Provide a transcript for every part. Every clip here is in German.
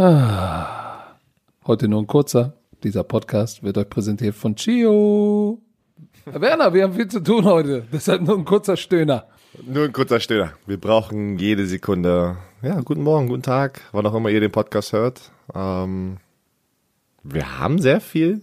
Ah. Heute nur ein kurzer. Dieser Podcast wird euch präsentiert von Chio. Werner, wir haben viel zu tun heute. Deshalb nur ein kurzer Stöhner. Nur ein kurzer Stöhner. Wir brauchen jede Sekunde. Ja, guten Morgen, guten Tag, wann auch immer ihr den Podcast hört. Ähm, wir haben sehr viel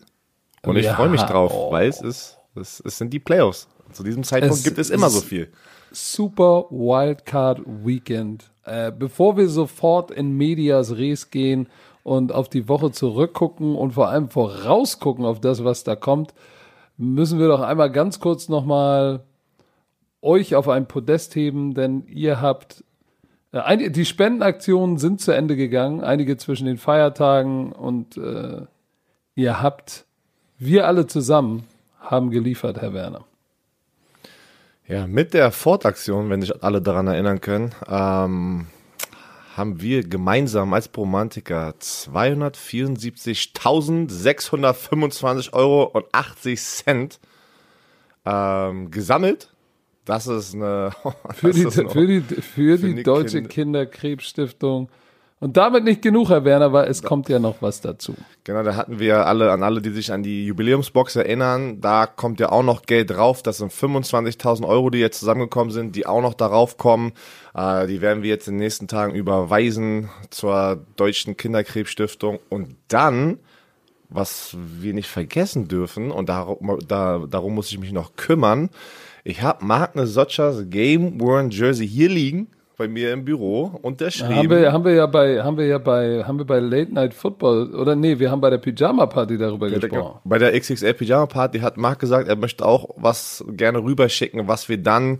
und ich Ja, freue mich drauf, oh. weil es ist, es, es sind die Playoffs. Zu diesem Zeitpunkt Es gibt es immer so viel. Super Wildcard Weekend. Äh, bevor wir sofort in Medias Res gehen und auf die Woche zurückgucken und vor allem vorausgucken auf das, was da kommt, müssen wir doch einmal ganz kurz nochmal euch auf ein Podest heben, denn ihr habt äh, die Spendenaktionen sind zu Ende gegangen, einige zwischen den Feiertagen und äh, ihr habt, wir alle zusammen haben geliefert, Herr Werner. Ja, mit der Ford-Aktion, wenn sich alle daran erinnern können, ähm, haben wir gemeinsam als Romantiker 274.625 Euro und 80 Cent ähm, gesammelt. Das ist eine Für das die, ist eine- für die, für die die Deutsche Kinder- Kinderkrebsstiftung. Und damit nicht genug, Herr Werner, weil es kommt ja noch was dazu. Genau, da hatten wir alle, an alle, die sich an die Jubiläumsbox erinnern, da kommt ja auch noch Geld drauf. Das sind 25.000 Euro, die jetzt zusammengekommen sind, die auch noch darauf kommen. Äh, die werden wir jetzt in den nächsten Tagen überweisen zur Deutschen Kinderkrebsstiftung. Und dann, was wir nicht vergessen dürfen, und darum, da, darum muss ich mich noch kümmern, ich habe Magne Sotschers Game Worn Jersey hier liegen, bei mir im Büro, unterschrieben. Haben wir, haben wir ja bei, haben wir ja bei, haben wir bei Late Night Football, oder nee, wir haben bei der Pyjama Party darüber gesprochen. Bei der XXL Pyjama Party hat Marc gesagt, er möchte auch was gerne rüberschicken, was wir dann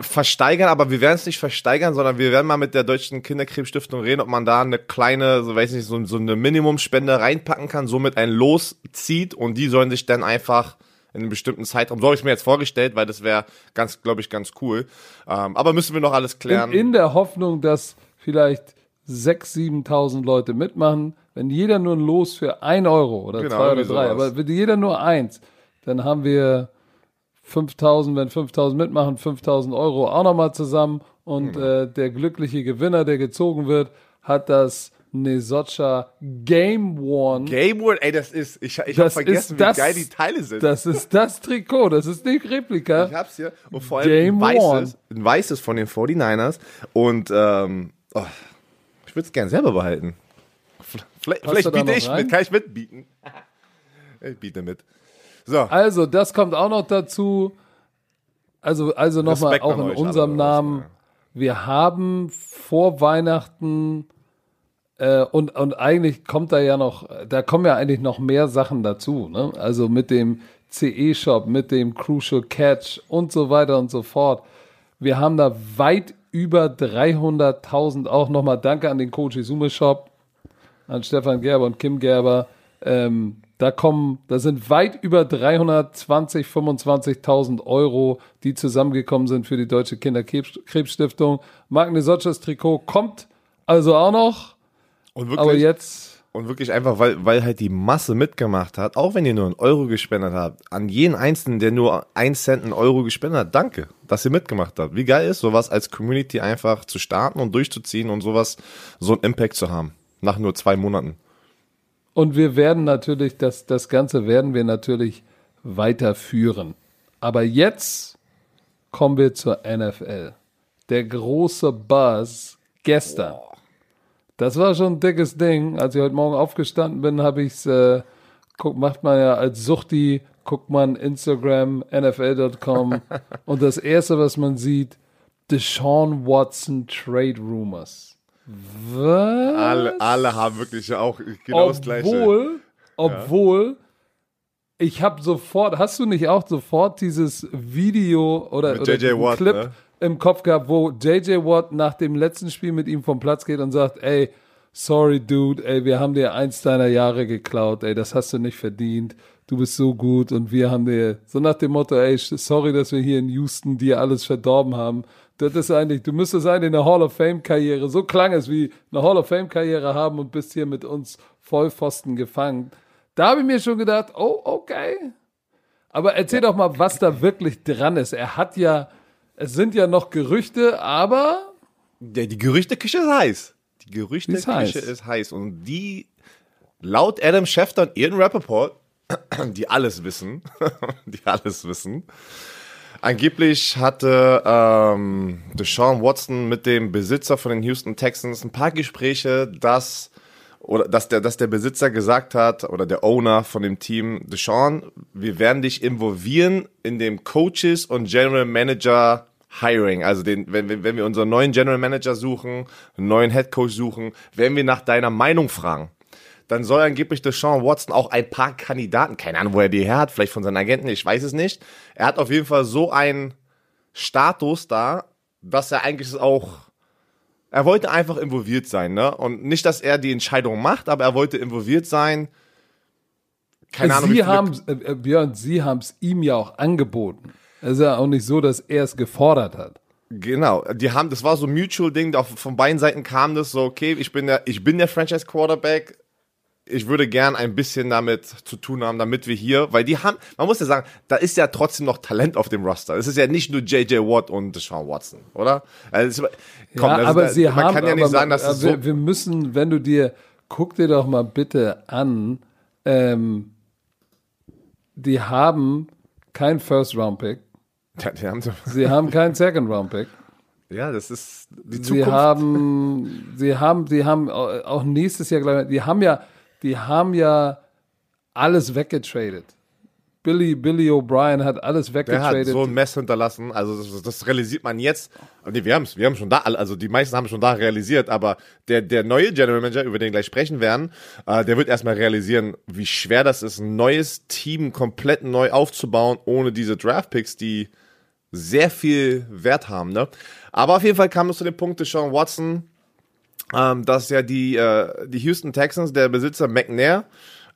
versteigern, aber wir werden es nicht versteigern, sondern wir werden mal mit der Deutschen Kinderkrebsstiftung reden, ob man da eine kleine, so weiß nicht, so, so eine Minimumspende reinpacken kann, somit ein Los zieht und die sollen sich dann einfach in einem bestimmten Zeitraum, so habe ich mir jetzt vorgestellt, weil das wäre ganz, glaube ich, ganz cool. Ähm, aber müssen wir noch alles klären. In, in der Hoffnung, dass vielleicht 6.000, 7.000 Leute mitmachen. Wenn jeder nur ein Los für 1 Euro oder Genau, 2 oder irgendwie 3, sowas. aber wenn jeder nur eins, dann haben wir 5.000, wenn 5.000 mitmachen, 5.000 Euro auch nochmal zusammen. Und Genau. äh, der glückliche Gewinner, der gezogen wird, hat das Nesotscha Game Worn. Game World, ey, das ist, ich, ich habe Das vergessen, ist das- wie geil die Teile sind. Das ist das Trikot, das ist nicht Replika. Ich hab's hier. Und vor allem Game ein weißes, Worn. ein weißes von den 49ers. Und ähm, oh, ich würde es gerne selber behalten. Vielleicht, vielleicht biete ich rein? mit. Kann ich mitbieten? Ich biete mit. So, Also, das kommt auch noch dazu. Also, also nochmal auch in unserem Namen. Wir haben vor Weihnachten äh, und, und eigentlich kommt da ja noch, da kommen ja eigentlich noch mehr Sachen dazu. Ne? Also mit dem CE-Shop, mit dem Crucial Catch und so weiter und so fort. Wir haben da weit über 300.000, auch nochmal danke an den Coach Izume Shop, an Stefan Gerber und Kim Gerber. Ähm, da kommen, da sind weit über 320, 25.000 Euro, die zusammengekommen sind für die Deutsche Kinderkrebsstiftung. Magne Sotschers Trikot kommt also auch noch, und wirklich, aber jetzt, und wirklich einfach, weil, weil halt die Masse mitgemacht hat, auch wenn ihr nur einen Euro gespendet habt, an jeden Einzelnen, der nur ein Cent einen Euro gespendet hat, danke, dass ihr mitgemacht habt. Wie geil ist, sowas als Community einfach zu starten und durchzuziehen und sowas, so einen Impact zu haben. Nach nur zwei Monaten. und wir werden natürlich, das, das Ganze werden wir natürlich weiterführen. Aber jetzt kommen wir zur NFL. Der große Buzz gestern. Das war schon ein dickes Ding. Als ich heute Morgen aufgestanden bin, habe ich es, äh, guck, macht man ja als Suchti, guckt man Instagram, NFL.com und das erste, was man sieht, Deshaun Watson Trade Rumors. Was? Alle, alle haben wirklich auch genau das Gleiche. obwohl, obwohl, ich habe sofort, hast du nicht auch sofort dieses Video oder, Mit oder JJ Watt, Clip ne? Im Kopf gehabt, wo JJ Watt nach dem letzten Spiel mit ihm vom Platz geht und sagt, ey, sorry dude, ey, wir haben dir eins deiner Jahre geklaut, ey, das hast du nicht verdient. Du bist so gut und wir haben dir, so nach dem Motto, ey, sorry, dass wir hier in Houston dir alles verdorben haben. Das ist eigentlich, du müsstest eigentlich eine Hall of Fame Karriere, so klang es wie eine Hall of Fame Karriere haben und bist hier mit uns Vollpfosten gefangen. Da habe ich mir schon gedacht, oh, okay. Aber erzähl doch mal, was da wirklich dran ist. Er hat ja, es sind ja noch Gerüchte, aber Ja, die Gerüchteküche ist heiß. Die Gerüchteküche ist, ist heiß. Und die, laut Adam Schefter und Ian Rappaport, die alles wissen, die alles wissen, Angeblich hatte ähm, Deshaun Watson mit dem Besitzer von den Houston Texans ein paar Gespräche, dass oder dass der, dass der Besitzer gesagt hat oder der Owner von dem Team, Deshaun, wir werden dich involvieren in dem Coaches und General Manager Hiring. Also den, wenn, wenn wir unseren neuen General Manager suchen, einen neuen Head Coach suchen, werden wir nach deiner Meinung fragen dann soll angeblich Deshaun Watson auch ein paar Kandidaten, keine Ahnung, wo er die her hat, vielleicht von seinen Agenten, ich weiß es nicht. Er hat auf jeden Fall so einen Status da, dass er eigentlich auch, er wollte einfach involviert sein, ne? Und nicht, dass er die Entscheidung macht, aber er wollte involviert sein. Keine Ahnung. Sie haben, äh, äh, Björn, Sie haben es ihm ja auch angeboten. Es ist ja auch nicht so, dass er es gefordert hat. Genau, die haben, das war so ein mutual Ding, von beiden Seiten kam das so, okay, ich bin der, ich bin der Franchise Quarterback, ich würde gern ein bisschen damit zu tun haben, damit wir hier, weil die haben, man muss ja sagen, da ist ja trotzdem noch Talent auf dem Roster. Es ist ja nicht nur JJ Watt und Deshaun Watson, oder? Also, komm, ja, aber ist, sie man haben, kann ja nicht sagen, dass es so wir, wir müssen, wenn du dir, guck dir doch mal bitte an, ähm, die haben kein First Round Pick. Ja, die haben so sie haben keinen Second Round Pick. Ja, das ist die Zukunft. Sie haben, sie haben, sie haben auch nächstes Jahr, glaube ich, die haben ja, die haben ja alles weggetradet. Billy, Billy O'Brien hat alles weggetradet. Der hat so ein Mess hinterlassen. Also das, das realisiert man jetzt. Nee, wir haben es, wir haben schon da, also die meisten haben schon da realisiert, aber der, der neue General Manager, über den gleich sprechen werden, äh, der wird erstmal realisieren, wie schwer das ist, ein neues Team komplett neu aufzubauen, ohne diese Draftpicks, die sehr viel Wert haben. Ne? Aber auf jeden Fall kam es zu dem Punkt, Sean Watson ähm, dass ja die, äh, die Houston Texans, der Besitzer McNair,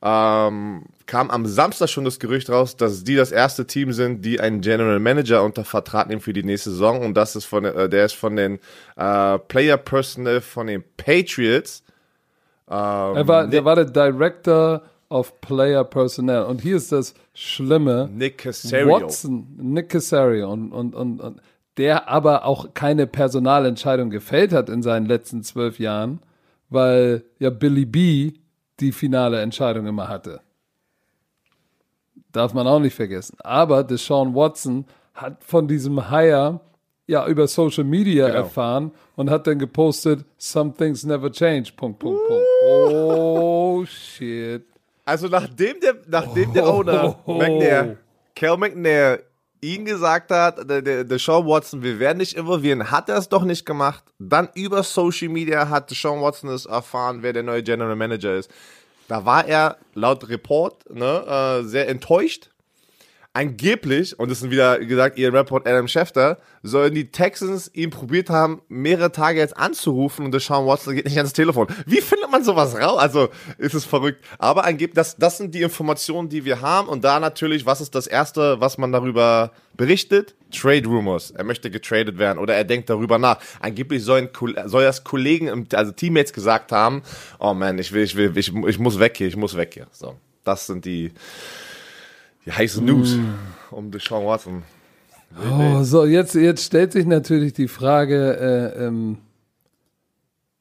ähm, kam am Samstag schon das Gerücht raus, dass die das erste Team sind, die einen General Manager unter Vertrag nehmen für die nächste Saison und das ist von äh, der ist von den äh, Player Personnel von den Patriots. Ähm, er war, der war der Director of Player Personnel und hier ist das Schlimme. Nick Casario. Watson, Nick Casario und, und, und, und der aber auch keine Personalentscheidung gefällt hat in seinen letzten zwölf Jahren, weil ja Billy B die finale Entscheidung immer hatte. Darf man auch nicht vergessen. Aber Deshaun Watson hat von diesem Hire ja über Social Media genau. erfahren und hat dann gepostet, some things never change. Punkt, Punkt, Punkt. Oh shit. Also nachdem der, nachdem oh, der Owner oh, oh. McNair, Cal McNair ihn gesagt hat, der, der, der Sean Watson, wir werden dich involvieren, hat er es doch nicht gemacht. Dann über Social Media hat Sean Watson es erfahren, wer der neue General Manager ist. Da war er laut Report ne, äh, sehr enttäuscht angeblich, und das sind wieder gesagt, ihr Report Adam Schefter, sollen die Texans ihn probiert haben, mehrere Tage jetzt anzurufen und der Sean Watson geht nicht ans Telefon. Wie findet man sowas raus? Also, ist es verrückt. Aber angeblich, das, das sind die Informationen, die wir haben. Und da natürlich, was ist das Erste, was man darüber berichtet? Trade Rumors. Er möchte getradet werden oder er denkt darüber nach. Angeblich sollen, soll das Kollegen, also Teammates gesagt haben, oh man, ich will, ich will, ich, ich muss weg hier, ich muss weg hier. So. Das sind die, die heiße News mm. um Deshaun Watson. Oh, so, jetzt, jetzt stellt sich natürlich die Frage, äh, ähm,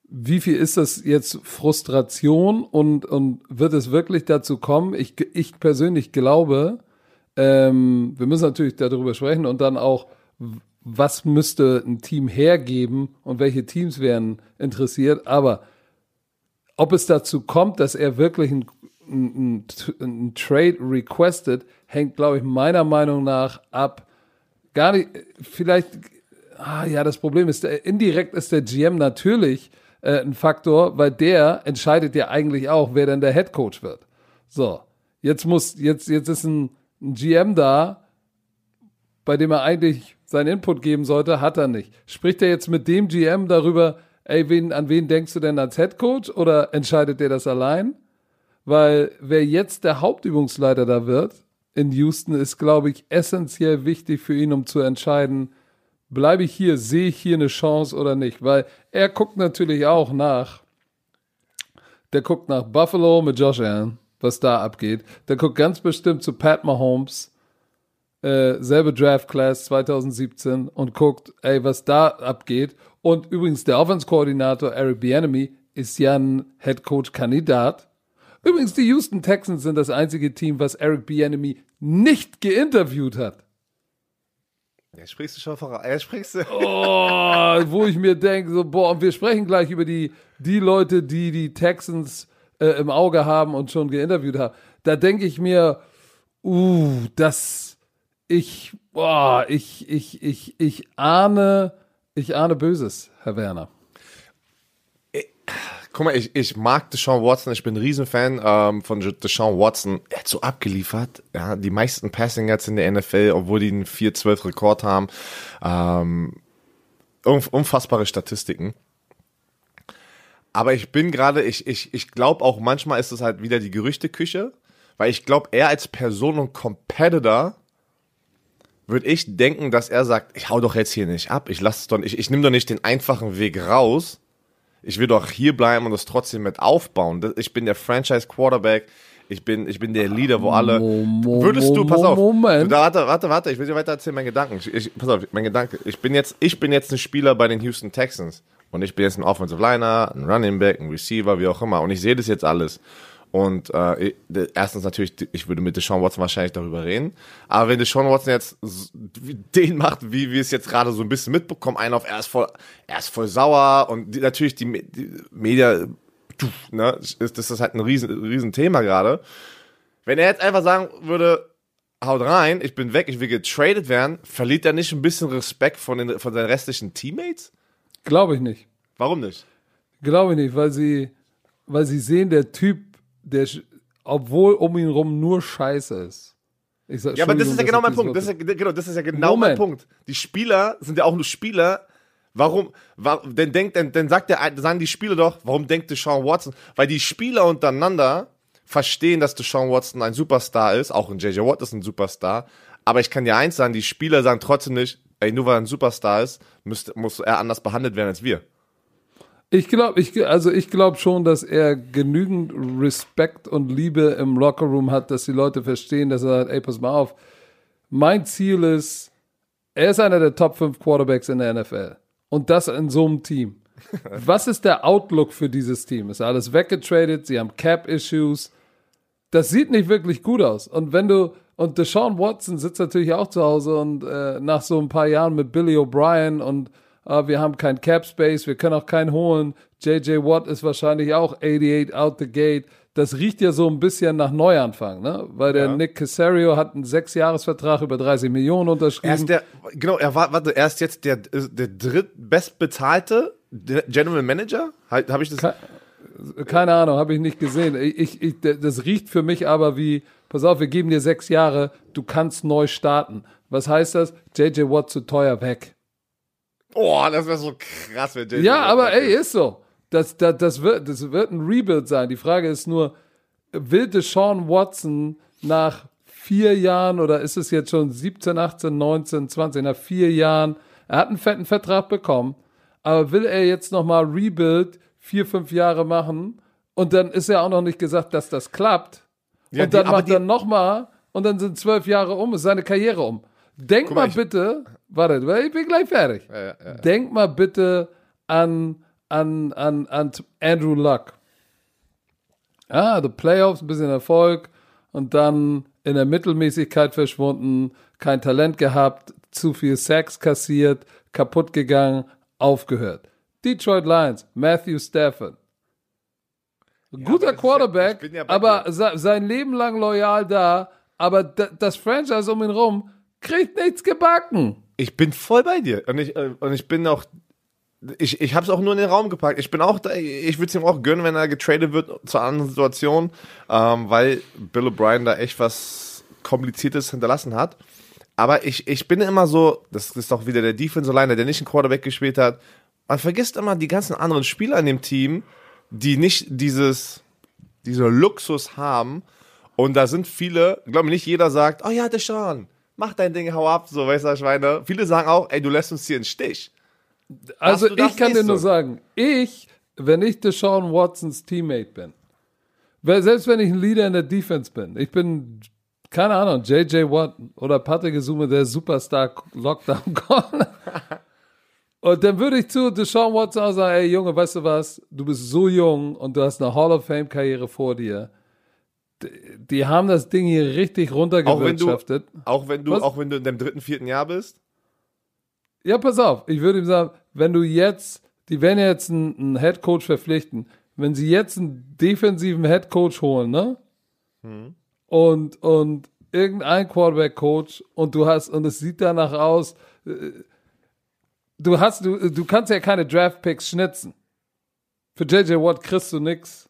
wie viel ist das jetzt Frustration und, und wird es wirklich dazu kommen? Ich, ich persönlich glaube, ähm, wir müssen natürlich darüber sprechen und dann auch, was müsste ein Team hergeben und welche Teams wären interessiert. Aber ob es dazu kommt, dass er wirklich ein ein, ein Trade requested, hängt, glaube ich, meiner Meinung nach ab. Gar nicht, vielleicht, ah, ja, das Problem ist, der, indirekt ist der GM natürlich äh, ein Faktor, weil der entscheidet ja eigentlich auch, wer denn der Head Coach wird. So, jetzt muss, jetzt, jetzt ist ein, ein GM da, bei dem er eigentlich seinen Input geben sollte, hat er nicht. Spricht er jetzt mit dem GM darüber, ey, wen, an wen denkst du denn als Head Coach oder entscheidet der das allein? Weil wer jetzt der Hauptübungsleiter da wird in Houston, ist, glaube ich, essentiell wichtig für ihn, um zu entscheiden, bleibe ich hier, sehe ich hier eine Chance oder nicht. Weil er guckt natürlich auch nach, der guckt nach Buffalo mit Josh Allen, was da abgeht. Der guckt ganz bestimmt zu Pat Mahomes, äh, selbe Draft Class 2017 und guckt, ey, was da abgeht. Und übrigens der Offense-Koordinator Eric Bienemy ist ja ein Headcoach-Kandidat. Übrigens, die Houston Texans sind das einzige Team, was Eric Bieniemy nicht geinterviewt hat. Ja, sprichst du schon voran. Ja, sprichst du. Oh, wo ich mir denke, so, boah, und wir sprechen gleich über die, die Leute, die die Texans äh, im Auge haben und schon geinterviewt haben. Da denke ich mir, uh, das, ich, boah, ich, ich, ich, ich ahne, ich ahne Böses, Herr Werner. Guck mal, ich, ich mag Deshaun Watson, ich bin ein Riesenfan ähm, von Deshaun Watson. Er hat so abgeliefert, ja, die meisten Passing Yards in der NFL, obwohl die einen 4-12 Rekord haben. Ähm, unfassbare Statistiken. Aber ich bin gerade, ich, ich, ich glaube auch manchmal ist es halt wieder die Gerüchteküche, weil ich glaube, er als Person und Competitor würde ich denken, dass er sagt, ich hau doch jetzt hier nicht ab, ich lasse doch, ich, ich nehme doch nicht den einfachen Weg raus, ich will doch hier bleiben und das trotzdem mit aufbauen. Ich bin der Franchise Quarterback. Ich bin, ich bin der Leader, wo alle. Würdest du, pass auf. Moment. Warte, warte, warte. Ich will dir weiter erzählen, meinen Gedanken. Ich, ich, pass auf, mein Gedanke. Ich bin jetzt, ich bin jetzt ein Spieler bei den Houston Texans. Und ich bin jetzt ein Offensive Liner, ein Running Back, ein Receiver, wie auch immer. Und ich sehe das jetzt alles. Und äh, erstens natürlich, ich würde mit Deshaun Watson wahrscheinlich darüber reden. Aber wenn Deshaun Watson jetzt den macht, wie wir es jetzt gerade so ein bisschen mitbekommen, einer auf er ist voll, er ist voll sauer und die, natürlich die, die Media, ne, ist, das ist halt ein riesen, riesen Thema gerade. Wenn er jetzt einfach sagen würde, haut rein, ich bin weg, ich will getradet werden, verliert er nicht ein bisschen Respekt von, den, von seinen restlichen Teammates? Glaube ich nicht. Warum nicht? Glaube ich nicht, weil sie, weil sie sehen, der Typ der, obwohl um ihn rum nur Scheiße ist. Sag, ja, aber das ist ja genau mein Punkt. Das ist ja, genau, das ist ja genau Moment. mein Punkt. Die Spieler sind ja auch nur Spieler. Warum, warum denn denkt, denn, denn sagt der, sagen die Spieler doch, warum denkt Deshaun Watson? Weil die Spieler untereinander verstehen, dass Deshaun Watson ein Superstar ist, auch ein JJ Watt ist ein Superstar. Aber ich kann dir eins sagen, die Spieler sagen trotzdem nicht, ey, nur weil er ein Superstar ist, müsste, muss er anders behandelt werden als wir. Ich glaube, ich, also ich glaube schon, dass er genügend Respekt und Liebe im Lockerroom hat, dass die Leute verstehen, dass er sagt, ey, pass mal auf. Mein Ziel ist, er ist einer der Top 5 Quarterbacks in der NFL. Und das in so einem Team. Was ist der Outlook für dieses Team? Ist alles weggetradet? Sie haben Cap-Issues. Das sieht nicht wirklich gut aus. Und wenn du, und Deshaun Watson sitzt natürlich auch zu Hause und äh, nach so ein paar Jahren mit Billy O'Brien und ah, wir haben kein Cap Space, wir können auch keinen holen. JJ Watt ist wahrscheinlich auch 88 out the gate. Das riecht ja so ein bisschen nach Neuanfang, ne? Weil der ja. Nick Casario hat einen Sechsjahresvertrag über 30 Millionen unterschrieben. Er ist der, genau, er war, warte, er ist jetzt der, der drittbestbezahlte General Manager? Habe ich das? Keine, keine Ahnung, habe ich nicht gesehen. Ich, ich, das riecht für mich aber wie, pass auf, wir geben dir sechs Jahre, du kannst neu starten. Was heißt das? JJ Watt zu teuer weg. Oh, das wäre so krass, wenn JJ Ja, aber ey, ist so. Das, das, das, wird, das wird ein Rebuild sein. Die Frage ist nur, will Deshaun Watson nach vier Jahren oder ist es jetzt schon 17, 18, 19, 20, nach vier Jahren, er hat einen fetten Vertrag bekommen, aber will er jetzt nochmal Rebuild vier, fünf Jahre machen und dann ist ja auch noch nicht gesagt, dass das klappt. Ja, und dann die, macht er nochmal und dann sind zwölf Jahre um, ist seine Karriere um. Denk mal, mal bitte, warte, ich bin gleich fertig. Ja, ja, ja. Denk mal bitte an, an, an, an Andrew Luck. Ja, die Playoffs, ein bisschen Erfolg und dann in der Mittelmäßigkeit verschwunden, kein Talent gehabt, zu viel Sex kassiert, kaputt gegangen, aufgehört. Detroit Lions, Matthew Stafford. Guter Quarterback, aber sein Leben lang loyal da, aber das Franchise um ihn rum kriegt nichts gebacken. Ich bin voll bei dir. Und ich, äh, und ich bin auch. Ich, ich habe es auch nur in den Raum gepackt. Ich bin auch da, ich würde es ihm auch gönnen, wenn er getradet wird zur anderen Situation, ähm, weil Bill O'Brien da echt was Kompliziertes hinterlassen hat. Aber ich, ich bin immer so, das ist doch wieder der Defense-Liner, der nicht einen Quarterback gespielt hat. Man vergisst immer die ganzen anderen Spieler in dem Team, die nicht dieses, dieser Luxus haben. Und da sind viele, glaube ich, nicht jeder sagt, oh ja, der Sean, mach dein Ding, hau ab, so, weißt du, Schweine. Viele sagen auch, ey, du lässt uns hier einen Stich. Also ich kann dir so? nur sagen, ich, wenn ich Deshaun Watsons Teammate bin, selbst wenn ich ein Leader in der Defense bin, ich bin, keine Ahnung, JJ Watt oder Patrick Gesume, der Superstar Lockdown Corner. Und dann würde ich zu Deshaun Watson auch sagen, ey Junge, weißt du was, du bist so jung und du hast eine Hall of Fame Karriere vor dir. Die, haben das Ding hier richtig runtergewirtschaftet. Auch wenn du, auch wenn du in deinem dritten, vierten Jahr bist? Ja, pass auf, ich würde ihm sagen, wenn du jetzt, die werden jetzt einen, einen Head Coach verpflichten, wenn sie jetzt einen defensiven Head Coach holen, ne? Hm. Und, und irgendein Quarterback Coach und du hast, und es sieht danach aus, äh, du hast, du, du kannst ja keine Draft Picks schnitzen. Für JJ Watt kriegst du nix.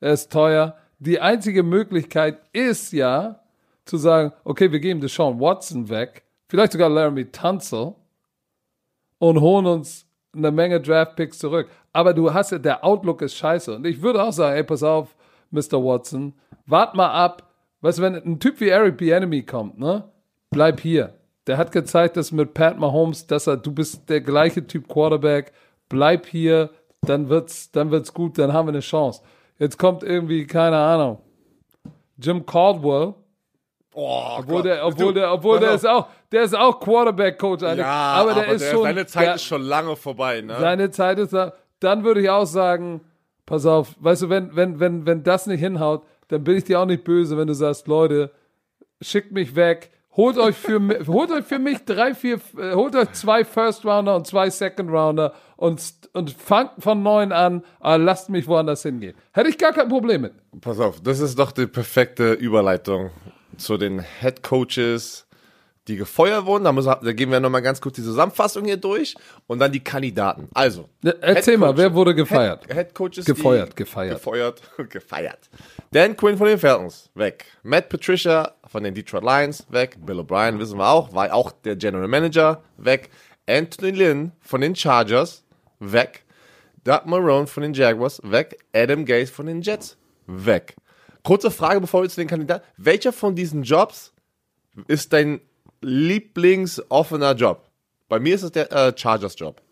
Er ist teuer. Die einzige Möglichkeit ist ja, zu sagen, okay, wir geben Deshaun Watson weg, vielleicht sogar Laramie Tunzel und holen uns eine Menge Draft Picks zurück. Aber du hast ja, der Outlook ist scheiße. Und ich würde auch sagen, ey, pass auf, Mr. Watson, wart mal ab. Weißt du, wenn ein Typ wie Eric Bieniemy kommt, ne? Bleib hier. Der hat gezeigt, dass mit Pat Mahomes, dass er, du bist der gleiche Typ Quarterback, bleib hier, dann wird's, dann wird's gut, dann haben wir eine Chance. Jetzt kommt irgendwie, keine Ahnung, Jim Caldwell. Oh, obwohl Gott. der, obwohl Du, der, obwohl der ist auch, der ist auch Quarterback-Coach. Ja, aber der ist schon. Seine Zeit der, ist schon lange vorbei, ne? seine Zeit ist da. Dann würde ich auch sagen, pass auf, weißt du, wenn, wenn, wenn, wenn das nicht hinhaut, dann bin ich dir auch nicht böse, wenn du sagst, Leute, schickt mich weg, holt euch für, holt euch für mich drei, vier, äh, holt euch zwei First Rounder und zwei Second Rounder und, und fangt von neun an, aber lasst mich woanders hingehen. Hätte ich gar kein Problem mit. Pass auf, das ist doch die perfekte Überleitung zu den Head Coaches, die gefeuert wurden. Da, müssen, wir- da gehen wir nochmal ganz kurz die Zusammenfassung hier durch und dann die Kandidaten. Also, Ja, Erzähl Head mal, Coach- wer wurde gefeiert? Head, Head Coaches. Gefeuert, gefeiert. Gefeuert, gefeiert. Dan Quinn von den Falcons, weg. Matt Patricia von den Detroit Lions, weg. Bill O'Brien, wissen wir auch, war auch der General Manager, weg. Anthony Lynn von den Chargers, weg. Doug Marone von den Jaguars, weg. Adam Gase von den Jets, weg. Kurze Frage, bevor wir zu den Kandidaten. Welcher von diesen Jobs ist dein lieblingsoffener Job? Bei mir ist es der äh, Chargers-Job.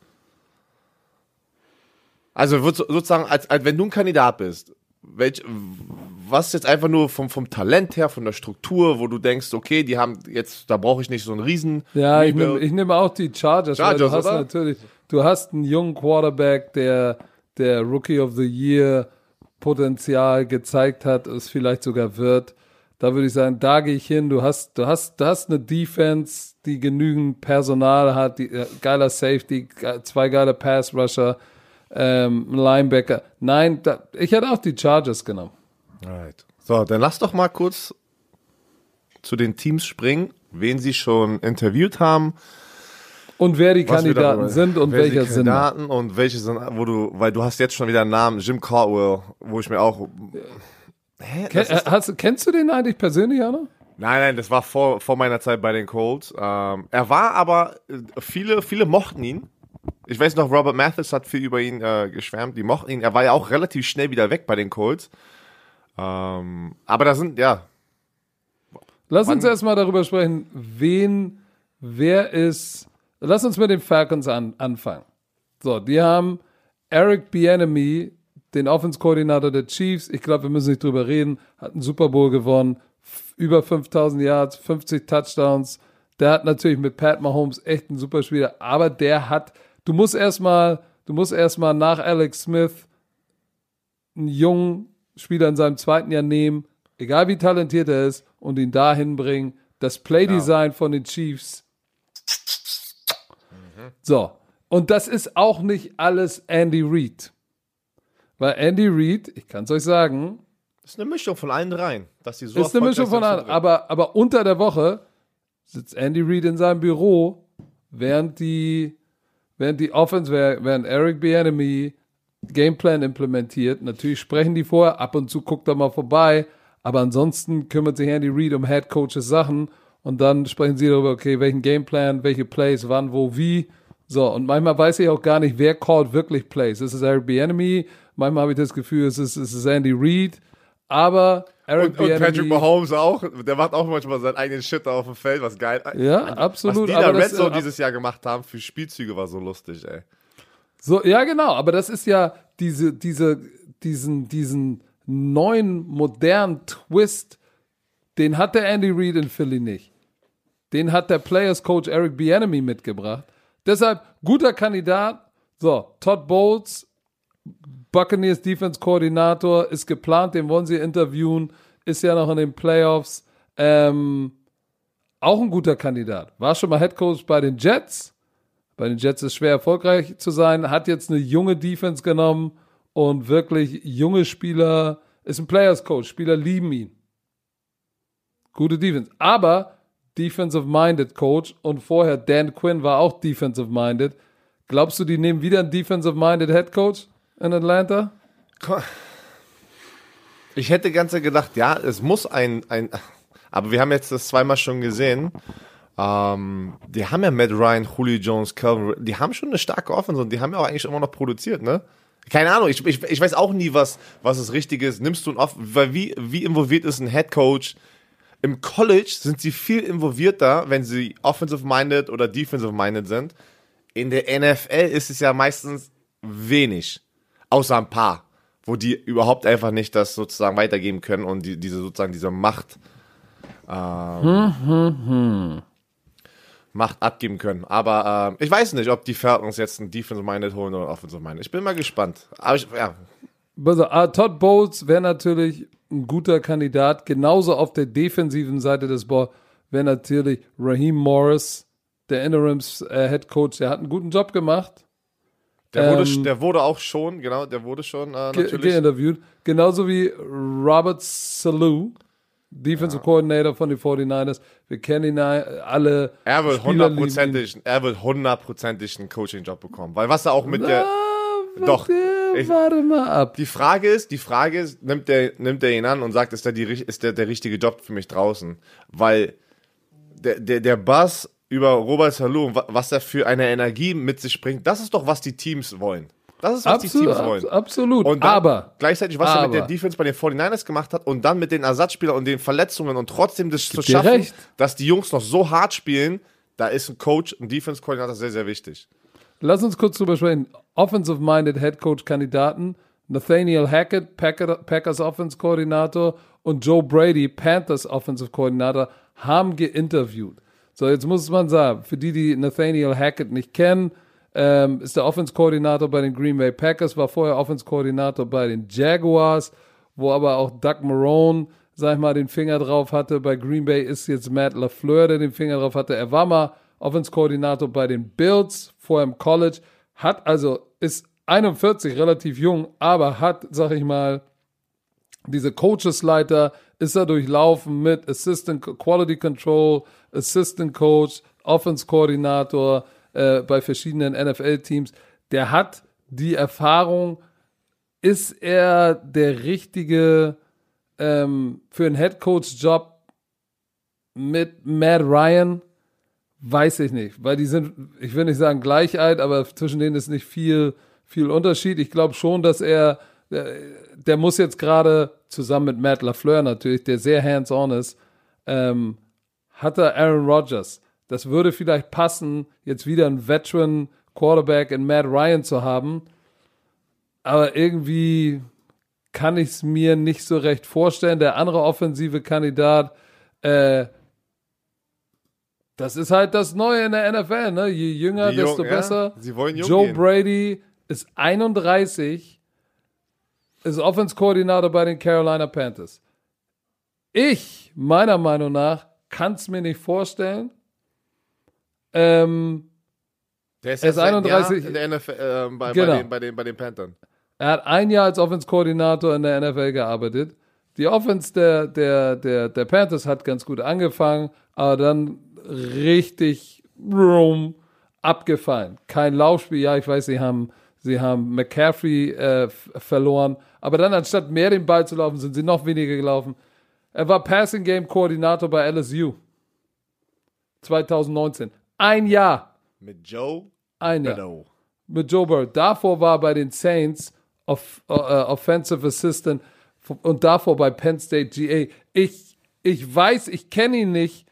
Also sozusagen, als, als wenn du ein Kandidat bist, welch, was jetzt einfach nur vom, vom Talent her, von der Struktur, wo du denkst, okay, die haben jetzt, da brauche ich nicht so einen Riesen. Ja, ich nehme nehm auch die Chargers. Chargers, du hast oder? natürlich, du hast einen jungen Quarterback, der der Rookie of the Year Potenzial gezeigt hat, es vielleicht sogar wird. Da würde ich sagen, da gehe ich hin. Du hast, du hast, du hast eine Defense, die genügend Personal hat, die, äh, geiler Safety, zwei geile Pass Rusher, ähm, Linebacker. Nein, da, ich hätte auch die Chargers genommen. Alright. So, dann lass doch mal kurz zu den Teams springen, wen sie schon interviewt haben. Und wer die Kandidaten darüber- sind und wer die welcher sind. Kandidaten und welche sind, wo du, weil du hast jetzt schon wieder einen Namen, Jim Caldwell, wo ich mir auch. Hä? Ken, äh, hast, kennst du den eigentlich persönlich, Anna? nein, nein, das war vor, vor meiner Zeit bei den Colts. Ähm, er war aber, äh, viele, viele mochten ihn. Ich weiß noch, Robert Mathis hat viel über ihn äh, geschwärmt, die mochten ihn. Er war ja auch relativ schnell wieder weg bei den Colts. Ähm, aber da sind, ja, Lass uns Wann- erstmal darüber sprechen, wen, wer ist. Lass uns mit den Falcons an, anfangen. So, die haben Eric Bieniemy, den Offense-Koordinator der Chiefs. Ich glaube, wir müssen nicht drüber reden. Hat einen Super Bowl gewonnen, über 5000 Yards, 50 Touchdowns. Der hat natürlich mit Pat Mahomes echt einen super Spieler, aber der hat, du musst erstmal, du musst erstmal nach Alex Smith einen jungen Spieler in seinem zweiten Jahr nehmen, egal wie talentiert er ist, und ihn dahin bringen. Das Playdesign von den Chiefs. So. Und das ist auch nicht alles Andy Reid. Weil Andy Reid, ich kann es euch sagen, ist eine Mischung von allen dreien. Dass die so ist eine Mischung von allen. Aber, aber unter der Woche sitzt Andy Reid in seinem Büro, während die, während die Offense, während Eric Bieniemy Gameplan implementiert. Natürlich sprechen die vorher, ab und zu guckt er mal vorbei, aber ansonsten kümmert sich Andy Reid um Head Coaches Sachen und dann sprechen sie darüber, okay, welchen Gameplan, welche Plays, wann, wo, wie. So, und manchmal weiß ich auch gar nicht, wer callt wirklich Plays. Ist es Eric Bieniemy? Manchmal habe ich das Gefühl, es ist, es ist Andy Reid. Aber Eric Und, und Patrick Mahomes auch. Der macht auch manchmal seinen eigenen Shit auf dem Feld, was geil. Ja, Was absolut. die da Red Zone äh, dieses Jahr gemacht haben für Spielzüge war so lustig, ey. So, ja, genau, aber das ist ja diese, diese, diesen, diesen neuen, modernen Twist, den hat der Andy Reid in Philly nicht. Den hat der Players Coach Eric Bieniemy mitgebracht. Deshalb guter Kandidat. So, Todd Bowles, Buccaneers Defense Koordinator, ist geplant, den wollen sie interviewen, ist ja noch in den Playoffs. Ähm, auch ein guter Kandidat. War schon mal Head Coach bei den Jets. Bei den Jets ist schwer erfolgreich zu sein. Hat jetzt eine junge Defense genommen und wirklich junge Spieler. Ist ein Players Coach. Spieler lieben ihn. Gute Defense. Aber Defensive-Minded Coach und vorher Dan Quinn war auch Defensive-Minded. Glaubst du, die nehmen wieder einen Defensive-Minded Head Coach in Atlanta? Ich hätte ganz gedacht, ja, es muss ein, ein, aber wir haben jetzt das zweimal schon gesehen. Ähm, die haben ja Matt Ryan, Julio Jones, Calvin, die haben schon eine starke Offense und die haben ja auch eigentlich immer noch produziert, ne? Keine Ahnung, ich, ich, ich weiß auch nie, was, was das Richtige ist. Nimmst du ein Off, weil wie, wie involviert ist ein Head Coach? Im College sind sie viel involvierter, wenn sie offensive-minded oder defensive-minded sind. In der NFL ist es ja meistens wenig. Außer ein paar, wo die überhaupt einfach nicht das sozusagen weitergeben können und die, diese sozusagen diese Macht ähm, hm, hm, hm. Macht abgeben können. Aber äh, ich weiß nicht, ob die Falcons jetzt ein Defensive-Minded holen oder Offensive-Minded. Ich bin mal gespannt. Aber ich, ja. Also, uh, Todd Bowles wäre natürlich ein guter Kandidat. Genauso auf der defensiven Seite des Balls wäre natürlich Raheem Morris, der Interims äh, Head Coach. Der hat einen guten Job gemacht. Der wurde, ähm, der wurde auch schon, genau, der wurde schon äh, natürlich. Geinterviewt. Genauso wie Robert Salou Defensive ja. Coordinator von den 49ers. Wir kennen ihn alle. Er wird hundertprozentig, er wird hundertprozentig einen Coaching-Job bekommen. Weil was er auch mit Na, der. Doch. Ich, warte mal ab. Die Frage ist, die Frage ist, nimmt der, nimmt der ihn an und sagt, ist der, die, ist der, der richtige Job für mich draußen? Weil der, der, der Buzz über Robert Salou, was er für eine Energie mit sich bringt, das ist doch, was die Teams wollen. Das ist, was absolut, die Teams wollen. Absolut. Und aber gleichzeitig, was aber, er mit der Defense bei den 49ers gemacht hat und dann mit den Ersatzspielern und den Verletzungen und trotzdem das zu schaffen, recht. dass die Jungs noch so hart spielen, da ist ein Coach, ein Defense-Koordinator sehr, sehr wichtig. Lass uns kurz drüber sprechen. Offensive-minded Head Coach-Kandidaten. Nathaniel Hackett, Packers Offense-Koordinator und Joe Brady, Panthers Offensive-Koordinator, haben geinterviewt. So, jetzt muss man sagen, für die, die Nathaniel Hackett nicht kennen, ähm, ist der Offense-Koordinator bei den Green Bay Packers, war vorher Offense-Koordinator bei den Jaguars, wo aber auch Doug Marone, sag ich mal, den Finger drauf hatte. Bei Green Bay ist jetzt Matt LaFleur, der den Finger drauf hatte. Er war mal Offense-Koordinator bei den Bills, vorher im College, hat also, ist 41, relativ jung, aber hat, sag ich mal, diese Coachesleiter ist er durchlaufen mit Assistant Quality Control, Assistant Coach, Offense Koordinator, äh, bei verschiedenen NFL-Teams, der hat die Erfahrung, ist er der richtige ähm, für einen Headcoach-Job mit Matt Ryan? Weiß ich nicht, weil die sind, ich will nicht sagen gleich alt, aber zwischen denen ist nicht viel, viel Unterschied. Ich glaube schon, dass er, der, der muss jetzt gerade zusammen mit Matt LaFleur natürlich, der sehr hands-on ist, ähm, hat er Aaron Rodgers. Das würde vielleicht passen, jetzt wieder einen Veteran Quarterback in Matt Ryan zu haben. Aber irgendwie kann ich es mir nicht so recht vorstellen. Der andere offensive Kandidat, äh, das ist halt das Neue in der NFL, ne? Je jünger, jung, desto besser. Ja, jung Joe gehen. Brady ist 31, ist Offense-Koordinator bei den Carolina Panthers. Ich, meiner Meinung nach, kann es mir nicht vorstellen. Ähm, der ist, er ist 31 in der NFL, äh, bei, genau. bei, den, bei, den, bei den Panthern. Er hat ein Jahr als Offense-Koordinator in der NFL gearbeitet. Die Offense der, der, der, der Panthers hat ganz gut angefangen, aber dann richtig room, abgefallen. Kein Laufspiel. Ja, ich weiß, sie haben, sie haben McCaffrey äh, verloren, aber dann anstatt mehr den Ball zu laufen, sind sie noch weniger gelaufen. Er war Passing Game Koordinator bei LSU 2019. Ein Jahr. Mit Joe Ein Jahr. Burrow. Mit Joe Burrow. Davor war er bei den Saints off, uh, Offensive Assistant und davor bei Penn State GA. Ich, ich weiß, ich kenne ihn nicht.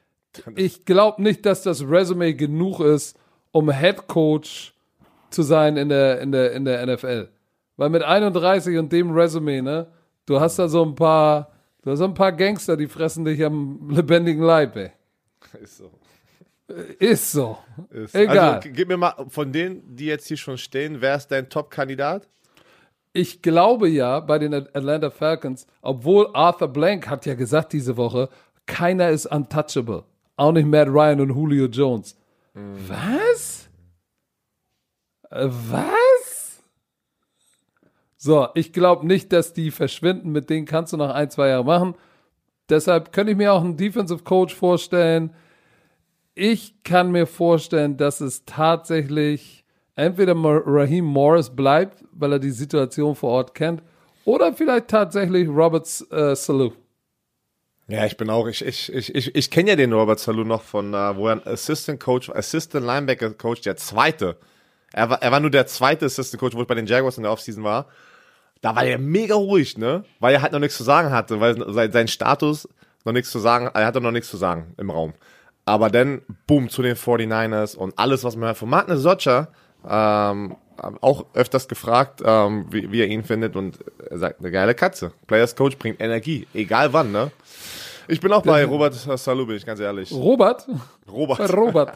Ich glaube nicht, dass das Resume genug ist, um Head Coach zu sein in der, in der, in der NFL. Weil mit 31 und dem Resume, ne, du hast da so ein paar, du hast so ein paar Gangster, die fressen dich am lebendigen Leib, ey. Ist so. Ist so. Ist. Egal. Also, gib mir mal von denen, die jetzt hier schon stehen, wer ist dein Top-Kandidat? Ich glaube ja bei den Atlanta Falcons, obwohl Arthur Blank hat ja gesagt diese Woche, keiner ist untouchable. Auch nicht Matt Ryan und Julio Jones. Was? Äh, Was? So, ich glaube nicht, dass die verschwinden. Mit denen kannst du noch ein, zwei Jahre machen. Deshalb könnte ich mir auch einen Defensive Coach vorstellen. Ich kann mir vorstellen, dass es tatsächlich entweder Raheem Morris bleibt, weil er die Situation vor Ort kennt, oder vielleicht tatsächlich Robert äh, Salou. Ja, ich bin auch, ich, ich, ich, ich, ich kenne ja den Robert Salou noch von, äh, wo er ein Assistant Coach, Assistant Linebacker Coach, der zweite. Er war, er war nur der zweite Assistant Coach, wo ich bei den Jaguars in der Offseason war. Da war er mega ruhig, ne? Weil er halt noch nichts zu sagen hatte, weil sein, sein Status noch nichts zu sagen, er hatte noch nichts zu sagen im Raum. Aber dann, boom, zu den 49ers und alles, was man hört von Magne Socha, ähm, auch öfters gefragt, ähm, wie, wie er ihn findet und er sagt, eine geile Katze. Players Coach bringt Energie, egal wann, ne? Ich bin auch bei Robert Salou, bin ich ganz ehrlich. Robert? Robert. Robert.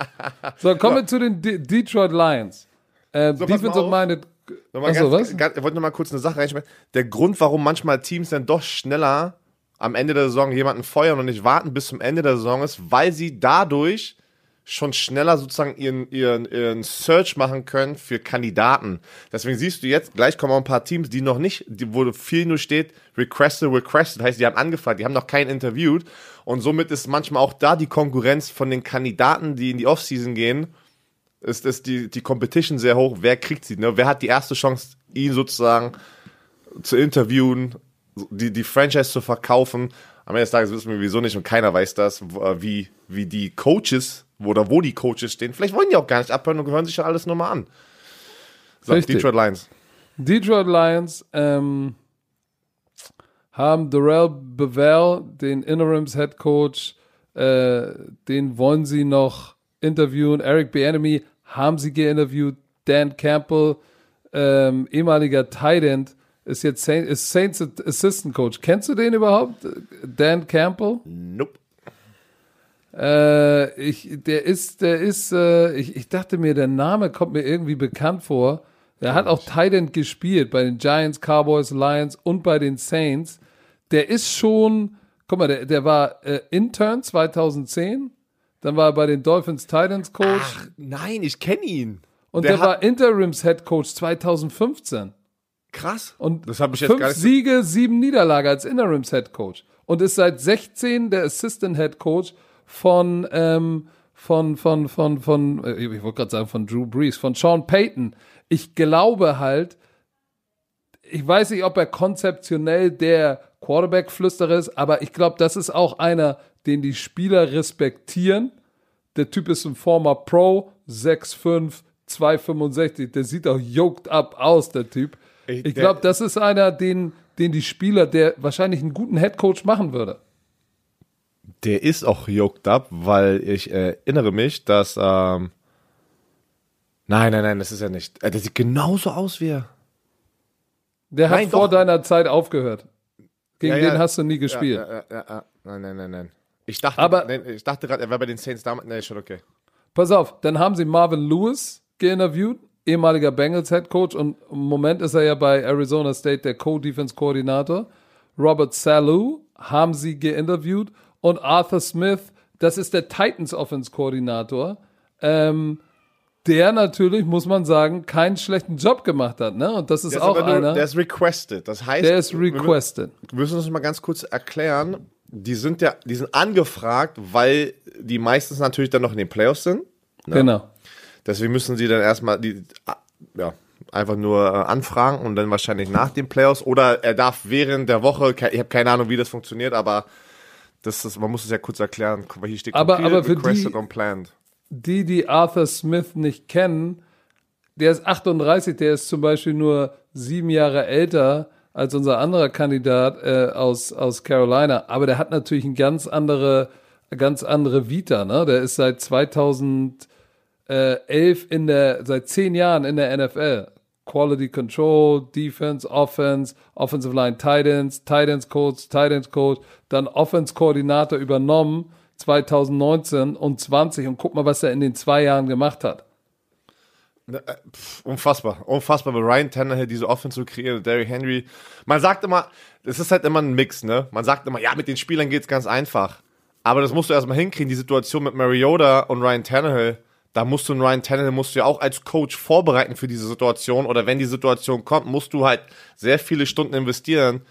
So, kommen wir zu den D Detroit Lions. Äh, So, mal auf. Minded. Achso, ganz, was? Ganz, ich wollte noch mal kurz eine Sache reinschmeißen. Der Grund, warum manchmal Teams dann doch schneller am Ende der Saison jemanden feuern und nicht warten bis zum Ende der Saison ist, weil sie dadurch schon schneller sozusagen ihren, ihren, ihren Search machen können für Kandidaten. Deswegen siehst du jetzt, gleich kommen auch ein paar Teams, die noch nicht, die, wo viel nur steht, requested, requested, heißt, die haben angefragt, die haben noch keinen interviewt und somit ist manchmal auch da die Konkurrenz von den Kandidaten, die in die Offseason gehen, ist, ist die, die Competition sehr hoch. Wer kriegt sie? Ne? Wer hat die erste Chance, ihn sozusagen zu interviewen, die, die Franchise zu verkaufen? Am Ende des Tages wissen wir wieso nicht und keiner weiß das, äh, wie, wie die Coaches oder wo die Coaches stehen. Vielleicht wollen die auch gar nicht abhören und hören sich ja alles nochmal an. So, Richtig. Detroit Lions. Detroit Lions ähm, haben Darrell Bevell, den Interims Head Coach, äh, den wollen sie noch interviewen. Eric Bieniemy haben sie geinterviewt. Dan Campbell, ähm, ehemaliger Tight End, ist jetzt Saint, ist Saints Assistant Coach. Kennst du den überhaupt? Dan Campbell? Nope. Äh, ich, der ist, der ist, äh, ich, ich dachte mir, der Name kommt mir irgendwie bekannt vor. Der hat auch Tight End gespielt bei den Giants, Cowboys, Lions und bei den Saints. Der ist schon, guck mal, der, der war äh, Intern 2010, dann war er bei den Dolphins Titans Coach Ach, nein, ich kenne ihn. und der der, war Interims Head Coach 2015. Krass. Und das habe ich jetzt fünf gar nicht. Siege, sieben Niederlage als Interims Head Coach. Und ist seit 16 der Assistant Head Coach von, ähm, von, von, von, von, äh, ich wollte gerade sagen von Drew Brees, von Sean Payton. Ich glaube halt, ich weiß nicht, ob er konzeptionell der Quarterback-Flüsterer ist, aber ich glaube, das ist auch einer, den die Spieler respektieren. Der Typ ist ein former Pro, 6'5, 265. Der sieht auch yoked up aus, der Typ. Ich- Ich glaube, das ist einer, den, den die Spieler, der wahrscheinlich einen guten Headcoach machen würde. Der ist auch yoked up, weil ich erinnere mich, dass. Ähm nein, nein, nein, das ist er nicht. Äh, Der sieht genauso aus wie er. Der hat Nein, vor doch. deiner Zeit aufgehört. Gegen Ja, ja. den hast du nie gespielt. Ja. Nein, nein, nein, nein. Ich dachte, Aber- nein, ich dachte gerade, er war bei den Saints damals. Nee, schon okay. Pass auf, dann haben sie Marvin Lewis geinterviewt, ehemaliger Bengals Head Coach und im Moment ist er ja bei Arizona State der Co-Defense Koordinator. Robert Salou haben sie geinterviewt und Arthur Smith, das ist der Titans Offense Koordinator, ähm, der natürlich, muss man sagen, keinen schlechten Job gemacht hat, ne? Und das ist Der ist, auch aber nur, einer, der ist requested. Das heißt, der ist requested. Wir müssen uns mal ganz kurz erklären. Die sind ja, die sind angefragt, weil die meistens natürlich dann noch in den Playoffs sind. Genau. Deswegen müssen sie dann erstmal die, ah, ja, einfach nur äh, anfragen und dann wahrscheinlich nach den Playoffs. Oder er darf während der Woche, ich habe keine Ahnung, wie das funktioniert, aber das ist, man muss es ja kurz erklären. Guck mal, Hier steht Aber- aber für die- requested und planned. die, die Arthur Smith nicht kennen, der ist 38, der ist zum Beispiel nur sieben Jahre älter als unser anderer Kandidat äh, aus, aus Carolina, aber der hat natürlich eine ganz andere, ganz andere Vita, ne? Der ist seit 2011 in der, seit zehn Jahren in der NFL. Quality Control, Defense, Offense, Offensive Line Titans, Titans Coach, Titans Coach, dann Offense Koordinator übernommen 2019 und 20 und guck mal, was er in den zwei Jahren gemacht hat. Äh, unfassbar, unfassbar, mit Ryan Tannehill diese Offense zu kreieren, Derrick Henry. Man sagt immer, es ist halt immer ein Mix, ne? Man sagt immer, ja, mit den Spielern geht's ganz einfach. Aber das musst du erstmal hinkriegen, die Situation mit Mariota und Ryan Tannehill. Da musst du einen Ryan Tannehill musst du ja auch als Coach vorbereiten für diese Situation. Oder wenn die Situation kommt, musst du halt sehr viele Stunden investieren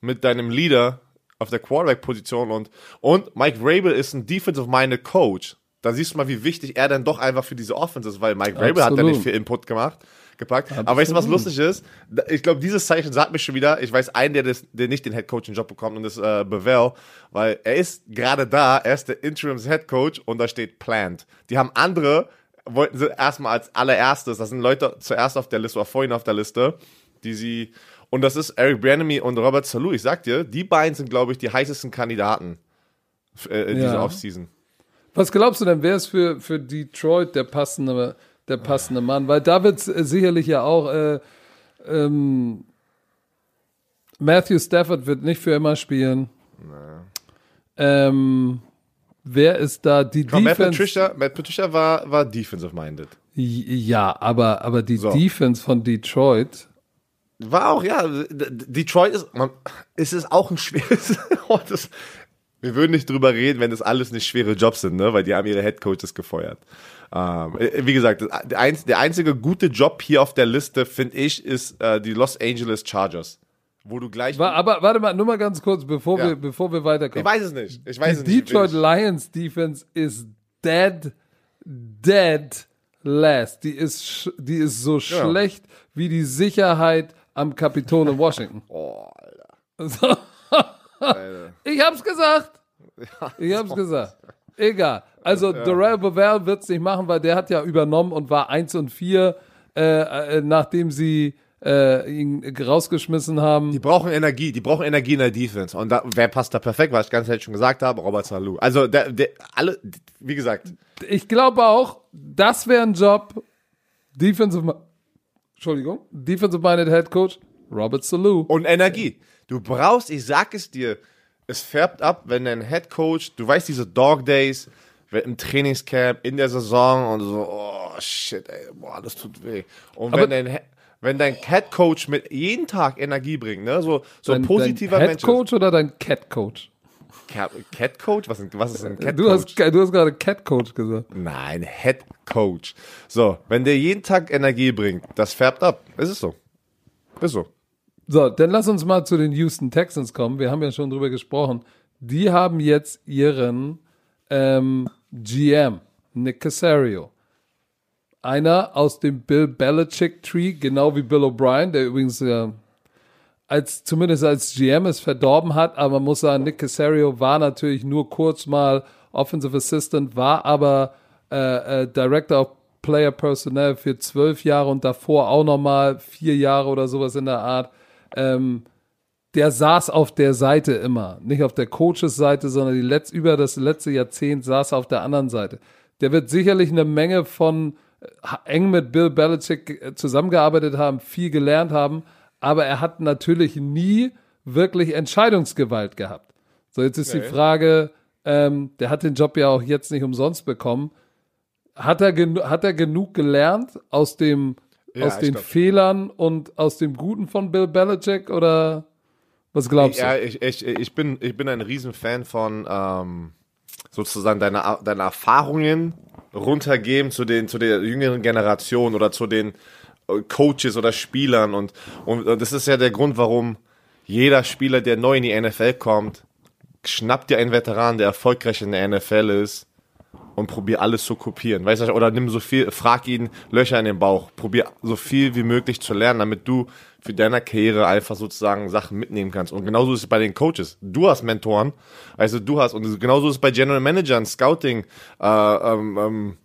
mit deinem Leader auf der Quarterback-Position. Und, und Mike Rabel ist ein defensive-minded Coach da siehst du mal, wie wichtig er dann doch einfach für diese Offense ist, weil Mike Vrabel hat da nicht viel Input gemacht, gepackt. Absolut. Aber weißt du, was lustig ist? Ich glaube, dieses Zeichen sagt mir schon wieder, ich weiß einen, der, das, der nicht den Head Coaching Job bekommt und das ist äh, Bevel, weil er ist gerade da, er ist der Interims Head Coach und da steht Planned. Die haben andere, wollten sie erstmal als allererstes, das sind Leute zuerst auf der Liste oder vorhin auf der Liste, die sie, und das ist Eric Branemy und Robert Salou, ich sag dir, die beiden sind, glaube ich, die heißesten Kandidaten äh, in ja. dieser Offseason. Was glaubst du denn, wer ist für, für Detroit der passende, der passende Mann? Weil da wird äh, sicherlich ja auch äh, ähm, Matthew Stafford wird nicht für immer spielen. Ähm, wer ist da die Komm, Defense? Matt Patricia, Matt Patricia war, war defensive minded. Ja, aber, aber die so. Defense von Detroit. War auch, ja. Detroit ist, man, ist es auch ein schweres. Das, wir würden nicht drüber reden, wenn das alles nicht schwere Jobs sind, ne? weil die haben ihre Headcoaches gefeuert. Ähm, äh, wie gesagt, der, einz der, einzige gute Job hier auf der Liste, finde ich, ist äh, die Los Angeles Chargers. Wo du gleich. War, aber warte mal, nur mal ganz kurz, bevor, ja. wir, bevor wir weiterkommen. Ich weiß es nicht. Ich weiß die es Detroit nicht. Lions Defense ist dead, dead last. Die ist, die ist so ja. schlecht wie die Sicherheit am Kapitol in Washington. Oh, Alter. So. Ich hab's gesagt. ich hab's gesagt. Egal. Also ja. Darrell Bovell wird's nicht machen, weil der hat ja übernommen und war 1 und 4, äh, äh, nachdem sie äh, ihn rausgeschmissen haben. Die brauchen Energie, die brauchen Energie in der Defense. Und da, wer passt da perfekt, was ich ganz ehrlich schon gesagt habe? Robert Salou. Also der, der, alle, wie gesagt. Ich glaube auch, das wäre ein Job. Defensive, Entschuldigung, Defensive Minded Head Coach, Robert Salou. Und Energie. Du brauchst, ich sag es dir, es färbt ab, wenn dein Head Coach, du weißt diese Dog Days, im Trainingscamp, in der Saison und so, oh shit, ey, boah, das tut weh. Und wenn dein, wenn dein Head Coach mit jeden Tag Energie bringt, ne, so, so dein, ein positiver dein Mensch. Head Coach oder dein Cat Coach? Cat Coach? Was, was ist ein Cat du Coach? Hast, du hast gerade Cat Coach gesagt. Nein, Head Coach. So, wenn der jeden Tag Energie bringt, das färbt ab. Ist es so. Ist so. So, dann lass uns mal zu den Houston Texans kommen. Wir haben ja schon drüber gesprochen. Die haben jetzt ihren ähm, GM, Nick Casario. Einer aus dem Bill Belichick Tree, genau wie Bill O'Brien, der übrigens ja als zumindest als GM es verdorben hat, aber man muss sagen, Nick Casario war natürlich nur kurz mal Offensive Assistant, war aber äh, äh, Director of Player Personnel für zwölf Jahre und davor auch nochmal vier Jahre oder sowas in der Art ähm, der saß auf der Seite immer. Nicht auf der Coaches-Seite, sondern die letzt, über das letzte Jahrzehnt saß er auf der anderen Seite. Der wird sicherlich eine Menge von äh, eng mit Bill Belichick äh, zusammengearbeitet haben, viel gelernt haben, aber er hat natürlich nie wirklich Entscheidungsgewalt gehabt. So, jetzt ist nee. die Frage, ähm, der hat den Job ja auch jetzt nicht umsonst bekommen. Hat er, hat er genug gelernt aus dem ja, aus den. Fehlern und aus dem Guten von Bill Belichick oder was glaubst ja, du? Ja, ich, ich, ich, bin, ich bin ein Riesenfan von ähm, sozusagen deiner, deiner Erfahrungen runtergeben zu, den, zu der jüngeren Generation oder zu den äh, Coaches oder Spielern und, und das ist ja der Grund, warum jeder Spieler, der neu in die NFL kommt, schnappt dir einen Veteran, der erfolgreich in der NFL ist und probier alles zu kopieren. Weißt du, oder nimm so viel, frag ihn Löcher in den Bauch, probier so viel wie möglich zu lernen, damit du für deine Karriere einfach sozusagen Sachen mitnehmen kannst. Und genauso ist es bei den Coaches. Du hast Mentoren, also du hast, und genauso ist es bei General Managern, Scouting, äh, ähm, ähm,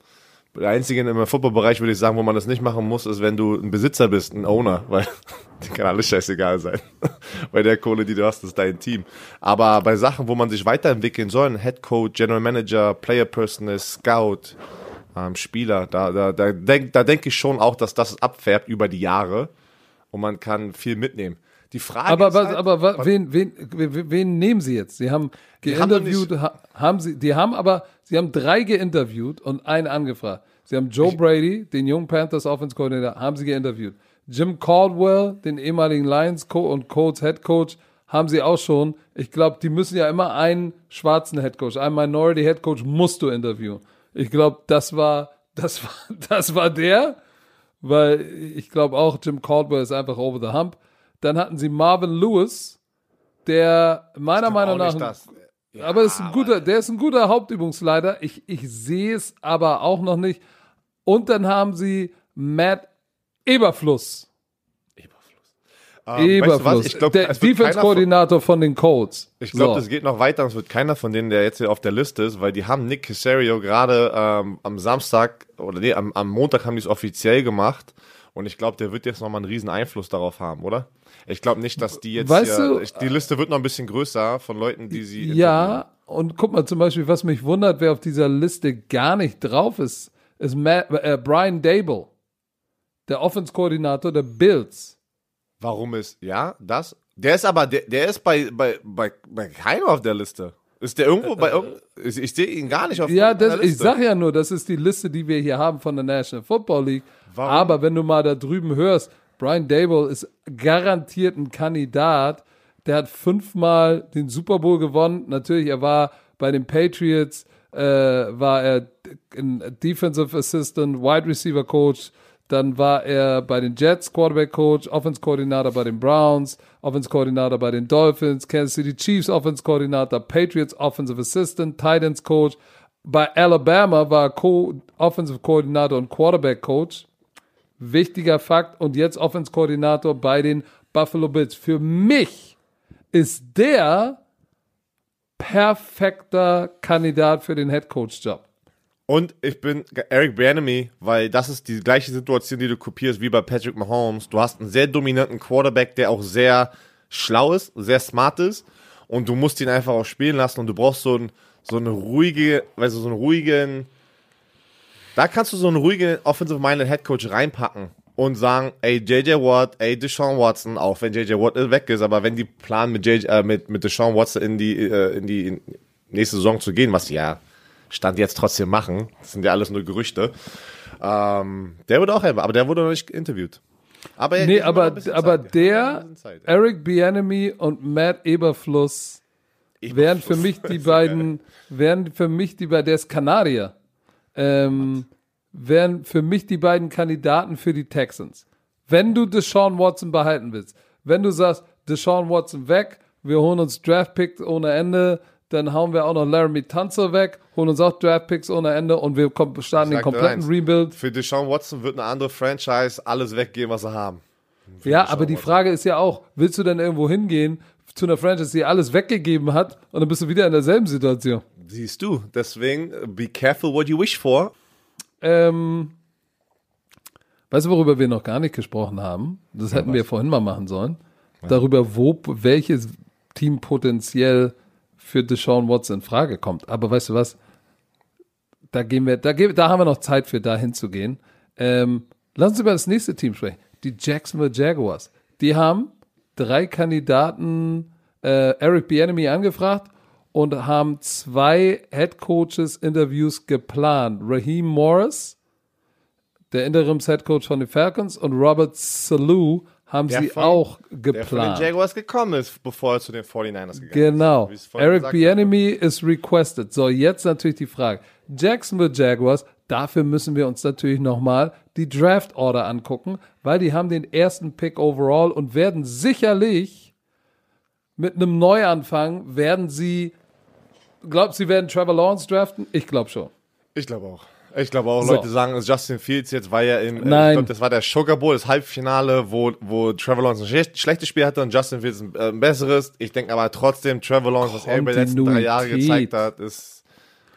der einzige im Footballbereich würde ich sagen, wo man das nicht machen muss, ist, wenn du ein Besitzer bist, ein Owner, weil die kann alles scheißegal sein. bei der Kohle, die du hast, ist dein Team. Aber bei Sachen, wo man sich weiterentwickeln soll, ein Head Coach, General Manager, Player Personal, Scout, ähm, Spieler, da, da, da denke da denk ich schon auch, dass das abfärbt über die Jahre und man kann viel mitnehmen. Die Frage Aber, ist was, halt, aber wen, wen, wen, wen nehmen sie jetzt? Sie haben haben geinterviewt, doch ha, haben sie, die haben aber, sie haben drei geinterviewt und einen angefragt. Sie haben Joe Brady, den jungen Panthers Offense Coordinator, haben sie geinterviewt. Jim Caldwell, den ehemaligen Lions Co und Colts Head Coach, haben sie auch schon. Ich glaube, die müssen ja immer einen schwarzen Head Coach, einen Minority Head Coach musst du interviewen. Ich glaube, das war, das war, das war der, weil ich glaube auch, Jim Caldwell ist einfach over the hump. Dann hatten sie Marvin Lewis, der meiner Meinung nach, das. Ja, aber ist ein guter, der ist ein guter Hauptübungsleiter. Ich, ich sehe es aber auch noch nicht. Und dann haben sie Matt Eberfluss. Ähm, Eberfluss. weißt du? Ich glaube, der Defense-Koordinator von den Colts. Ich glaube, So. das geht noch weiter. Es wird keiner von denen, der jetzt hier auf der Liste ist, weil die haben Nick Casario gerade ähm, am Samstag oder nee, am, am Montag haben die es offiziell gemacht. Und ich glaube, der wird jetzt nochmal einen riesen Einfluss darauf haben, oder? Ich glaube nicht, dass die jetzt Weißt hier, du, ich, die Liste wird noch ein bisschen größer von Leuten, die sie Ja, und guck mal zum Beispiel, was mich wundert, wer auf dieser Liste gar nicht drauf ist, ist Matt, äh, Brian Dable, der Offense-Koordinator der Bills. Warum ist, ja, das? Der ist aber, der, der ist bei, bei, bei, bei keinem auf der Liste. Ist der irgendwo bei irgend, ich, ich sehe ihn gar nicht auf Ja, irgendeiner das, ich Liste. sag ja nur, das ist die Liste, die wir hier haben von der National Football League. Warum? Aber wenn du mal da drüben hörst, Brian Dable ist garantiert ein Kandidat. Der hat fünfmal den Super Bowl gewonnen. Natürlich, er war bei den Patriots, äh, war er ein Defensive Assistant, Wide Receiver Coach. Dann war er bei den Jets Quarterback Coach, Offense Koordinator bei den Browns, Offense Koordinator bei den Dolphins, Kansas City Chiefs Offense Koordinator, Patriots Offensive Assistant, Titans Coach. Bei Alabama war er Co Offensive Koordinator und Quarterback Coach. Wichtiger Fakt. Und jetzt Offense Koordinator bei den Buffalo Bills. Für mich ist der perfekter Kandidat für den Head Coach Job. Und ich bin Eric Bieniemy, weil das ist die gleiche Situation, die du kopierst wie bei Patrick Mahomes. Du hast einen sehr dominanten Quarterback, der auch sehr schlau ist, sehr smart ist. Und du musst ihn einfach auch spielen lassen und du brauchst so, ein, so eine ruhige, weißt du, so einen ruhigen, da kannst du so einen ruhigen Offensive-Minded Head Coach reinpacken und sagen, ey, JJ Watt, ey, Deshaun Watson, auch wenn JJ Watt weg ist, aber wenn die planen mit, JJ, äh, mit, mit Deshaun Watson in die, äh, in die nächste Saison zu gehen, was ja Stand jetzt trotzdem machen, das sind ja alles nur Gerüchte, ähm, der wurde auch, aber der wurde noch nicht interviewt. Aber Nee, haben noch aber, aber Zeit. Der, Zeit. Eric Bieniemy und Matt Eberfluss wären für mich die beiden, wären für mich die beiden, der ist Kanadier, ähm, wären für mich die beiden Kandidaten für die Texans. Wenn du Deshaun Watson behalten willst, wenn du sagst, Deshaun Watson weg, wir holen uns Draftpicks ohne Ende, dann hauen wir auch noch Laramie Tunzel weg, holen uns auch Draftpicks ohne Ende und wir starten den kompletten eins, Rebuild. Für Deshaun Watson wird eine andere Franchise alles weggeben, was sie haben. Ja, aber die Frage ist ja auch, willst du denn irgendwo hingehen zu einer Franchise, die alles weggegeben hat und dann bist du wieder in derselben Situation? Siehst du, deswegen, äh, be careful what you wish for. Ähm, weißt du, worüber wir noch gar nicht gesprochen haben? Das hätten wir vorhin mal machen sollen. Darüber, wo, welches Team potenziell für Deshaun Watson in Frage kommt. Aber weißt du was? Da gehen wir, da, da haben wir noch Zeit für da hinzugehen. Ähm, lass uns über das nächste Team sprechen. Die Jacksonville Jaguars. Die haben drei Kandidaten äh, Eric Bieniemy angefragt und haben zwei Head Coaches Interviews geplant. Raheem Morris, der Interims Head Coach von den Falcons und Robert Salou haben Der sie von- auch Der von den geplant. Jaguars gekommen ist, bevor er zu den 49ers gegangen Genau. ist. Vorhin Eric gesagt Bieniemy ist requested. So, jetzt natürlich die Frage. Jacksonville Jaguars, dafür müssen wir uns natürlich nochmal die Draft Order angucken, weil die haben den ersten Pick overall und werden sicherlich mit einem Neuanfang, werden sie, glaubt sie werden Trevor Lawrence draften? Ich glaube schon. Ich glaube auch. Ich glaube auch, So. Leute sagen, Justin Fields jetzt, weil er im, Nein. ich glaube, das war der Sugar Bowl, das Halbfinale, wo, wo Trevor Lawrence ein schlech- schlechtes Spiel hatte und Justin Fields ein, äh, besseres. Ich denke aber trotzdem, Trevor Lawrence, was er über die letzten drei Jahre gezeigt hat, ist,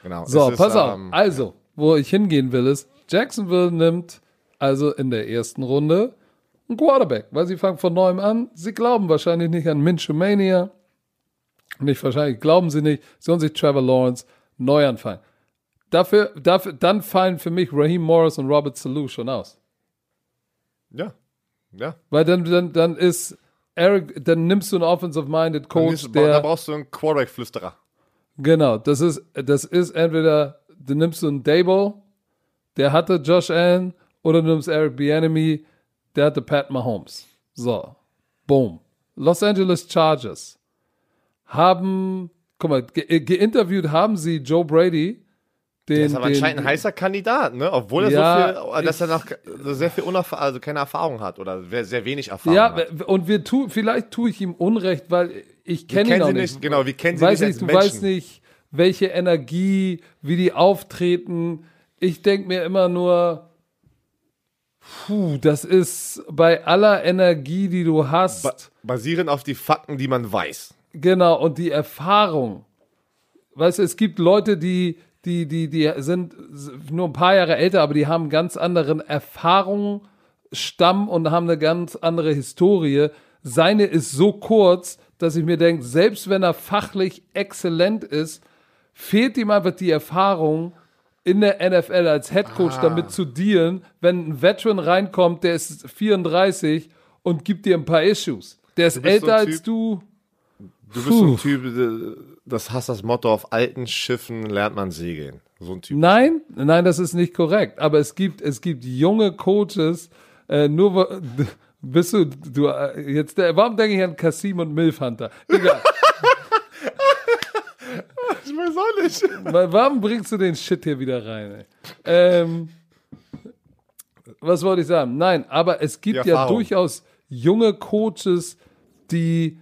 genau. So, ist, pass auf. ähm, Also, wo ich hingehen will, ist, Jacksonville nimmt also in der ersten Runde einen Quarterback, weil sie fangen von neuem an. Sie glauben wahrscheinlich nicht an Minshew Mania. Nicht wahrscheinlich, glauben sie nicht. Sie holen sich Trevor Lawrence, Neuanfang. Dafür, dafür, dann fallen für mich Raheem Morris und Robert Salou schon aus. Ja. Ja. Weil dann, dann, dann ist Eric, dann nimmst du einen offensive-minded Dann Coach, ist- Da der, brauchst du einen Quarterback-Flüsterer. genau, das ist, das ist entweder, du nimmst so einen Dable, der hatte Josh Allen, oder du nimmst Eric Bieniemy, der hatte Pat Mahomes. So, boom. Los Angeles Chargers haben, guck mal, ge geinterviewt haben sie Joe Brady, den, Der ist aber den, anscheinend ein heißer Kandidat, ne? Obwohl er Ja, so viel, dass er noch sehr viel unerfahr also keine Erfahrung hat oder sehr wenig Erfahrung Ja, hat. und wir tu, vielleicht tue ich ihm Unrecht, weil ich kenne ihn sie nicht. nicht, genau, wir kennen sie weiß nicht nicht, als du Menschen. weißt nicht, welche Energie, wie die auftreten. Ich denke mir immer nur, puh, das ist bei aller Energie, die du hast, Ba basierend auf die Fakten, die man weiß. genau, und die Erfahrung. Weißt du, es gibt Leute, die, die, die, die sind nur ein paar Jahre älter, aber die haben ganz anderen Erfahrungsstamm und haben eine ganz andere Historie. Seine ist so kurz, dass ich mir denke, selbst wenn er fachlich exzellent ist, fehlt ihm einfach die Erfahrung in der NFL als Headcoach damit zu dealen, wenn ein Veteran reinkommt, der ist 34 und gibt dir ein paar Issues. Der ist so älter ein als du. Du bist so Puh. ein Typ, äh, das hast das Motto, auf alten Schiffen lernt man segeln. So ein Typ. Nein, nein, das ist nicht korrekt. Aber es gibt, es gibt junge Coaches, äh, nur bist du, du äh, jetzt, äh, warum denke ich an Kasim und Milf Hunter? Egal. Ich weiß auch nicht. Wa- warum bringst du den Shit hier wieder rein? Ey? Ähm, was wollte ich sagen? Nein, aber es gibt ja durchaus junge Coaches, die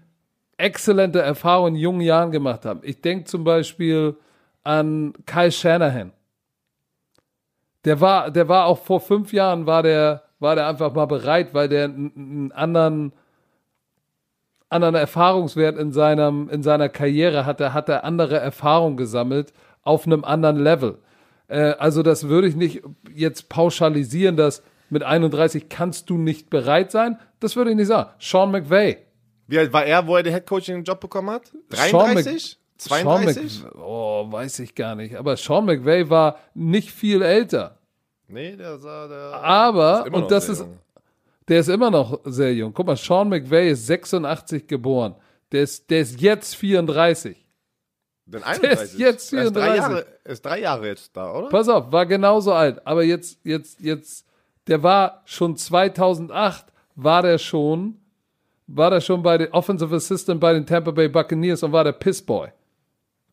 exzellente Erfahrungen in jungen Jahren gemacht haben. Ich denke zum Beispiel an Kyle Shanahan. Der war, der war auch vor fünf Jahren war der, war der einfach mal bereit, weil der einen, einen anderen, anderen Erfahrungswert in seinem, in seiner Karriere hatte, hat er andere Erfahrungen gesammelt auf einem anderen Level. Äh, also das würde ich nicht jetzt pauschalisieren, dass mit 31 kannst du nicht bereit sein. Das würde ich nicht sagen. Sean McVay. Wie alt war er, wo er den Headcoaching-Job bekommen hat? Sean Mc- 33? Sean 32? Mc, oh, weiß ich gar nicht. Aber Sean McVay war nicht viel älter. Nee, der sah, der Aber, ist immer noch und das sehr ist, jung. der ist immer noch sehr jung. Guck mal, Sean McVay ist 86 geboren. Der ist, der ist jetzt 34. Denn Der ist 31. jetzt Er ist drei 34. Jahre, er ist drei Jahre jetzt da, oder? Pass auf, war genauso alt. Aber jetzt, jetzt, jetzt, der war schon 2008, war der schon, war der schon bei den Offensive Assistant bei den Tampa Bay Buccaneers und war der Pissboy.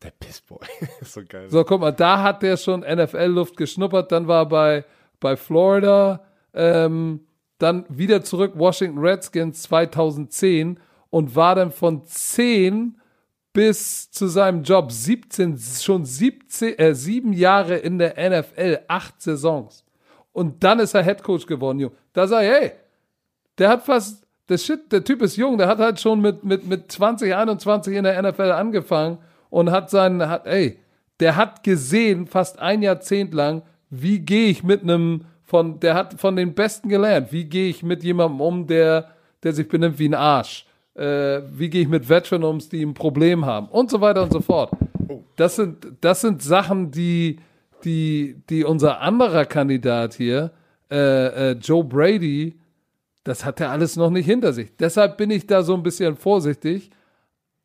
Der Pissboy. so geil. So, guck mal, da hat der schon NFL-Luft geschnuppert, dann war er bei, bei Florida, ähm, dann wieder zurück Washington Redskins 2010 und war dann von 10 bis zu seinem Job 17, schon 17, äh, sieben Jahre in der NFL, acht Saisons. Und dann ist er Headcoach geworden, Junge. Da sag ich, hey, der hat fast, der Shit, der Typ ist jung, der hat halt schon mit, mit, mit 20, 21 in der NFL angefangen und hat seinen, hat, ey, der hat gesehen, fast ein Jahrzehnt lang, wie gehe ich mit einem, von, der hat von den Besten gelernt, wie gehe ich mit jemandem um, der, der sich benimmt wie ein Arsch. Äh, wie gehe ich mit Veteran um, die ein Problem haben und so weiter und so fort. Das sind, das sind Sachen, die, die, die unser anderer Kandidat hier, äh, äh, Joe Brady, das hat er alles noch nicht hinter sich. Deshalb bin ich da so ein bisschen vorsichtig.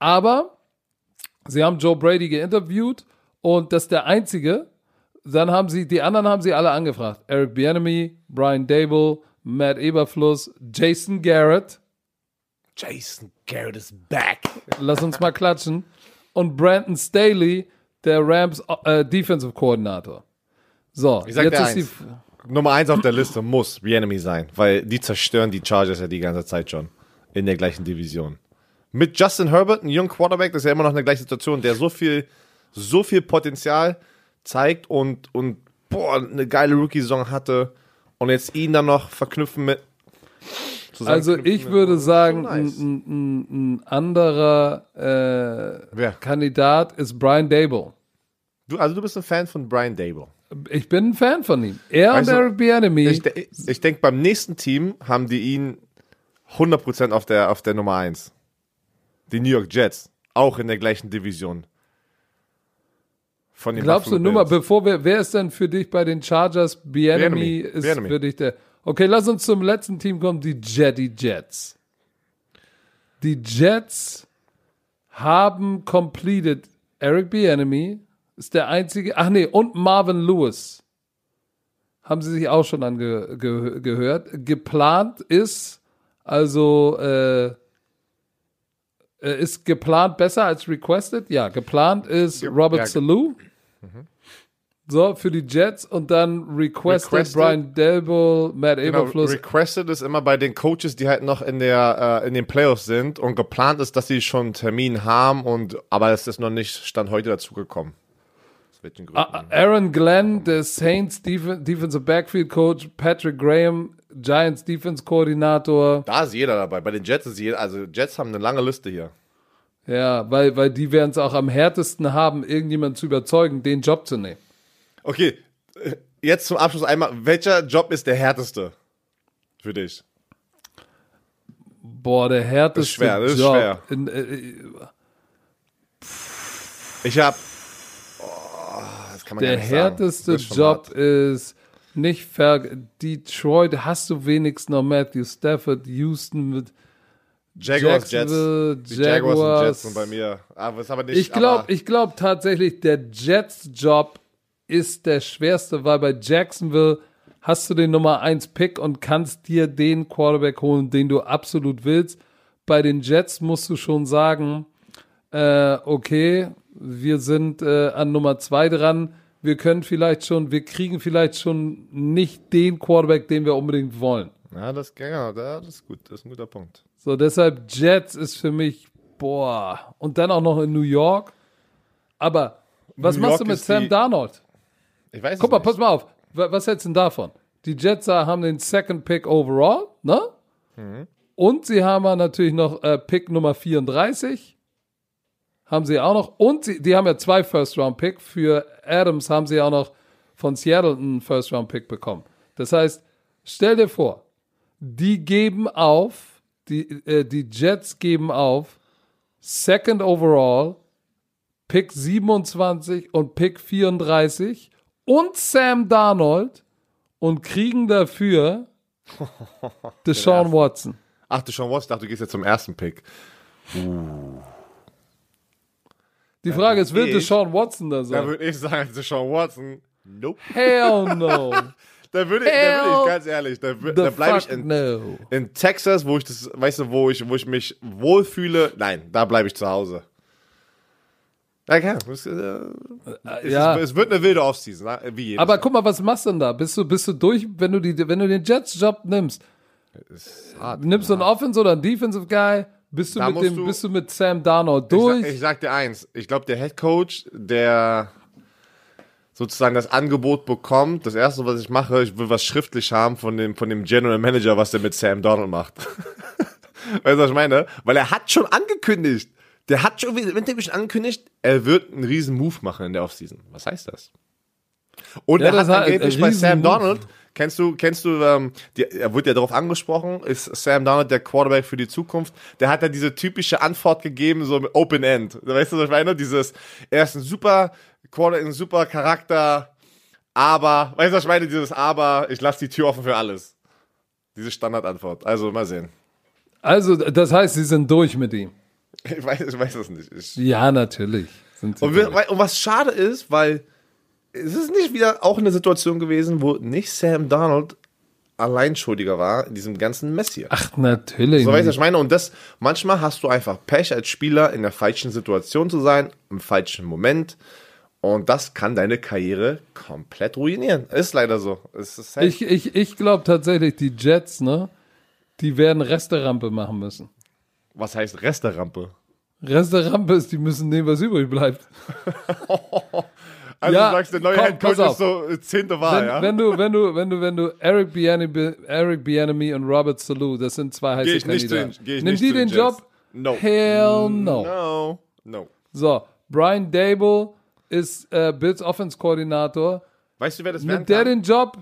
Aber sie haben Joe Brady geinterviewt und das ist der einzige. Dann haben sie, die anderen haben sie alle angefragt. Eric Bieniemy, Brian Dable, Matt Eberfluss, Jason Garrett. Jason Garrett is back. Lass uns mal klatschen. Und Brandon Staley, der Rams äh, Defensive Coordinator. So, jetzt ist die. Nummer eins auf der Liste muss Enemy sein, weil die zerstören die Chargers ja die ganze Zeit schon in der gleichen Division. Mit Justin Herbert, einem jungen Quarterback, das ist ja immer noch eine gleiche Situation, der so viel, so viel Potenzial zeigt und, und boah, eine geile Rookie-Saison hatte und jetzt ihn dann noch verknüpfen mit. Also ich würde sagen, nice. ein, ein, ein anderer äh? Kandidat ist Brian Dable. Du, also du bist ein Fan von Brian Dable. Ich bin ein Fan von ihm. Er Weißt und du, Eric Bieniemy. Ich, ich denke, beim nächsten Team haben die ihn 100% auf der, auf der Nummer 1. Die New York Jets. Auch in der gleichen Division. Von den Glaubst du, Buffalo nur mal, bevor wir, wer ist denn für dich bei den Chargers? Bieniemy. ist Bieniemy. für dich der. Okay, lass uns zum letzten Team kommen, die Jetty Jets. Die Jets haben completed Eric Bieniemy, ist der einzige, ach nee, und Marvin Lewis. Haben sie sich auch schon angehört. Geplant ist, also, äh, äh, ist geplant besser als requested? Ja, geplant ist Robert ja, Salou. Mhm. So, für die Jets und dann requested, requested Brian Delbo, Matt genau, Eberfluss. Requested ist immer bei den Coaches, die halt noch in der äh, in den Playoffs sind und geplant ist, dass sie schon einen Termin haben und aber es ist noch nicht Stand heute dazugekommen. Aaron Glenn, der Saints Defensive Backfield Coach, Patrick Graham, Giants Defense Koordinator. Da ist jeder dabei. Bei den Jets ist jeder, also Jets haben eine lange Liste hier. Ja, weil, weil die werden es auch am härtesten haben, irgendjemanden zu überzeugen, den Job zu nehmen. Okay, jetzt zum Abschluss einmal, welcher Job ist der härteste für dich? Boah, der härteste das ist schwer, das ist Job. Schwer. In, äh, äh ich habe oh, Der härteste Job ist nicht ver Detroit hast du wenigstens noch Matthew Stafford, Houston mit Jaguars, Jets. Die Jaguars, Jaguars und Jets sind bei mir. Aber ist aber nicht, ich glaube ich glaub tatsächlich, der Jets-Job ist der schwerste, weil bei Jacksonville hast du den Nummer 1 Pick und kannst dir den Quarterback holen, den du absolut willst. Bei den Jets musst du schon sagen, äh, okay, wir sind äh, an Nummer 2 dran wir können vielleicht schon, wir kriegen vielleicht schon nicht den Quarterback, den wir unbedingt wollen. Ja, das, ja, das ist gut, das ist ein guter Punkt. So, deshalb Jets ist für mich, boah, und dann auch noch in New York. Aber was New machst York du mit Sam die, Darnold? Ich weiß Guck mal, nicht. pass mal auf. Was hältst du denn davon? Die Jets haben den Second Pick overall, ne? Mhm. Und sie haben natürlich noch äh, Pick Nummer 34 haben sie auch noch. Und sie, die haben ja zwei First-Round-Pick. Für Adams haben sie auch noch von Seattle einen First-Round-Pick bekommen. Das heißt, stell dir vor, die geben auf, die, äh, die Jets geben auf, Second Overall, Pick 27 und Pick 34 und Sam Darnold und kriegen dafür Deshaun Watson. Ach, Deshaun Watson, ich dachte, du gehst jetzt zum ersten Pick. Uh. Die Frage ist, wird Deshaun Watson da sein? Da würde ich sagen, Deshaun Watson, nope. Hell no. da würde ich, da würd ich ganz ehrlich, da, da bleibe ich in, no. in Texas, wo ich das, weißt du, wo ich, wo ich mich wohlfühle. Nein, da bleibe ich zu Hause. Ja, es, äh, ja. Es, es, wird eine wilde Offseason, wie jedes Aber Jahr. guck mal, was machst du denn da? Bist du, bist du durch, wenn du, die, wenn du den Jets-Job nimmst? Hart, nimmst du einen Offense oder einen Defensive Guy? Bist du, da mit, dem, du, bist du mit Sam Darnold durch? Ich sag, ich sag dir eins, ich glaube, der Head Coach, der sozusagen das Angebot bekommt, das erste, was ich mache, ich will was schriftlich haben von dem, von dem General Manager, was der mit Sam Darnold macht. weißt du, was ich meine? Weil er hat schon angekündigt, der hat schon im Interview schon angekündigt, er wird einen riesen Move machen in der Offseason. Was heißt das? Und ja, er hat angeblich bei Sam Donald Kennst du, kennst du, ähm, die, er wurde ja darauf angesprochen, ist Sam Darnold der Quarterback für die Zukunft? Der hat ja diese typische Antwort gegeben, so mit Open End. Weißt du, was ich meine? Dieses, er ist ein super Quarterback, ein super Charakter, aber, weißt du, was ich meine? Dieses Aber, ich lasse die Tür offen für alles. Diese Standardantwort. Also, mal sehen. Also, das heißt, sie sind durch mit ihm. Ich weiß, ich weiß es nicht. Ich ja, natürlich. und, wir, und was schade ist, weil es ist nicht wieder auch eine Situation gewesen, wo nicht Sam Donald allein Schuldiger war in diesem ganzen Mess hier. Ach, natürlich. So weißt du, was ich meine. Und das, manchmal hast du einfach Pech als Spieler in der falschen Situation zu sein, im falschen Moment. Und das kann deine Karriere komplett ruinieren. Ist leider so. Ist halt ich ich, ich glaube tatsächlich, die Jets, ne, die werden Resterampe machen müssen. Was heißt Resterampe? Resterampe ist, die müssen nehmen, was übrig bleibt. Also ja, du sagst, der neue Head Coach ist so äh, zehnte Wahl, wenn, ja? Wenn du, wenn du, wenn du, wenn du Eric Bieniemy, Eric Bieniemy und Robert Salou, das sind zwei heiße Kandidaten. Nimm die den Job? No. Hell no. No. No. So, Brian Dable ist äh, Bills Offense Koordinator. Weißt du, wer das Nimmt der den Job?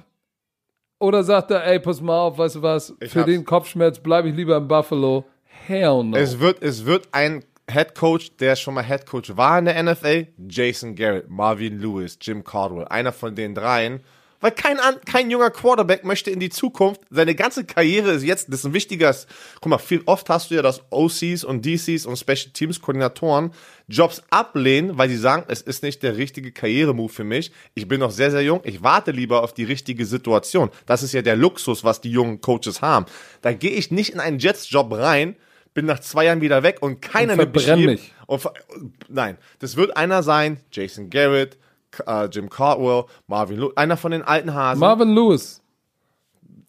Oder sagt er, ey, pass mal auf, weißt du was, ich für hab's. den Kopfschmerz bleibe ich lieber in Buffalo. Hell no. Es wird, es wird ein Head Coach, der schon mal Head Coach war in der NFL, Jason Garrett, Marvin Lewis, Jim Caldwell. Einer von den dreien Weil kein, kein junger Quarterback möchte in die Zukunft, seine ganze Karriere ist jetzt, das ist ein wichtiges, guck mal, viel, oft hast du ja, dass OCs und DCs und Special Teams Koordinatoren Jobs ablehnen, weil sie sagen, es ist nicht der richtige Karrieremove für mich. Ich bin noch sehr, sehr jung. Ich warte lieber auf die richtige Situation. Das ist ja der Luxus, was die jungen Coaches haben. Da gehe ich nicht in einen Jets-Job rein, bin nach zwei Jahren wieder weg und keiner und verbrenn mich. Und, nein, das wird einer sein, Jason Garrett, äh, Jim Caldwell, Marvin Lewis, einer von den alten Hasen. Marvin Lewis.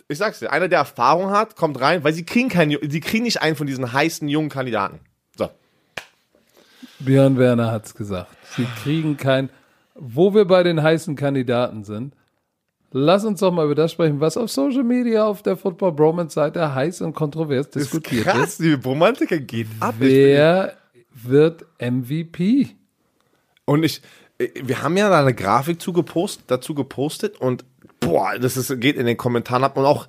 Ich sag's dir, einer, der Erfahrung hat, kommt rein, weil sie kriegen keinen, sie kriegen nicht einen von diesen heißen jungen Kandidaten. So. Björn Werner hat's gesagt. Sie kriegen keinen. Wo wir bei den heißen Kandidaten sind, lass uns doch mal über das sprechen, was auf Social Media auf der Football Bromance Seite heiß und kontrovers diskutiert ist. Krass, die Romantiker geht ab. Wer wird MVP? Und ich, wir haben ja da eine Grafik zu gepost, dazu gepostet und boah, das ist, geht in den Kommentaren ab und auch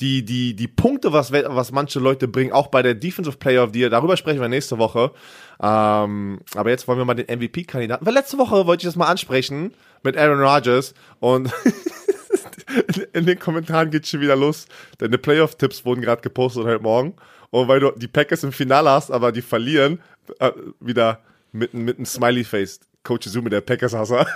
die, die, die Punkte, was, was manche Leute bringen, auch bei der Defensive Player of the Year, darüber sprechen wir nächste Woche. Ähm, aber jetzt wollen wir mal den MVP-Kandidaten, weil letzte Woche wollte ich das mal ansprechen mit Aaron Rodgers und in den Kommentaren geht's schon wieder los. Deine Playoff-Tipps wurden gerade gepostet heute Morgen. Und weil du die Packers im Finale hast, aber die verlieren, äh, wieder mit, mit einem Smiley-Face. Coach Zoom der Packers-Hasser.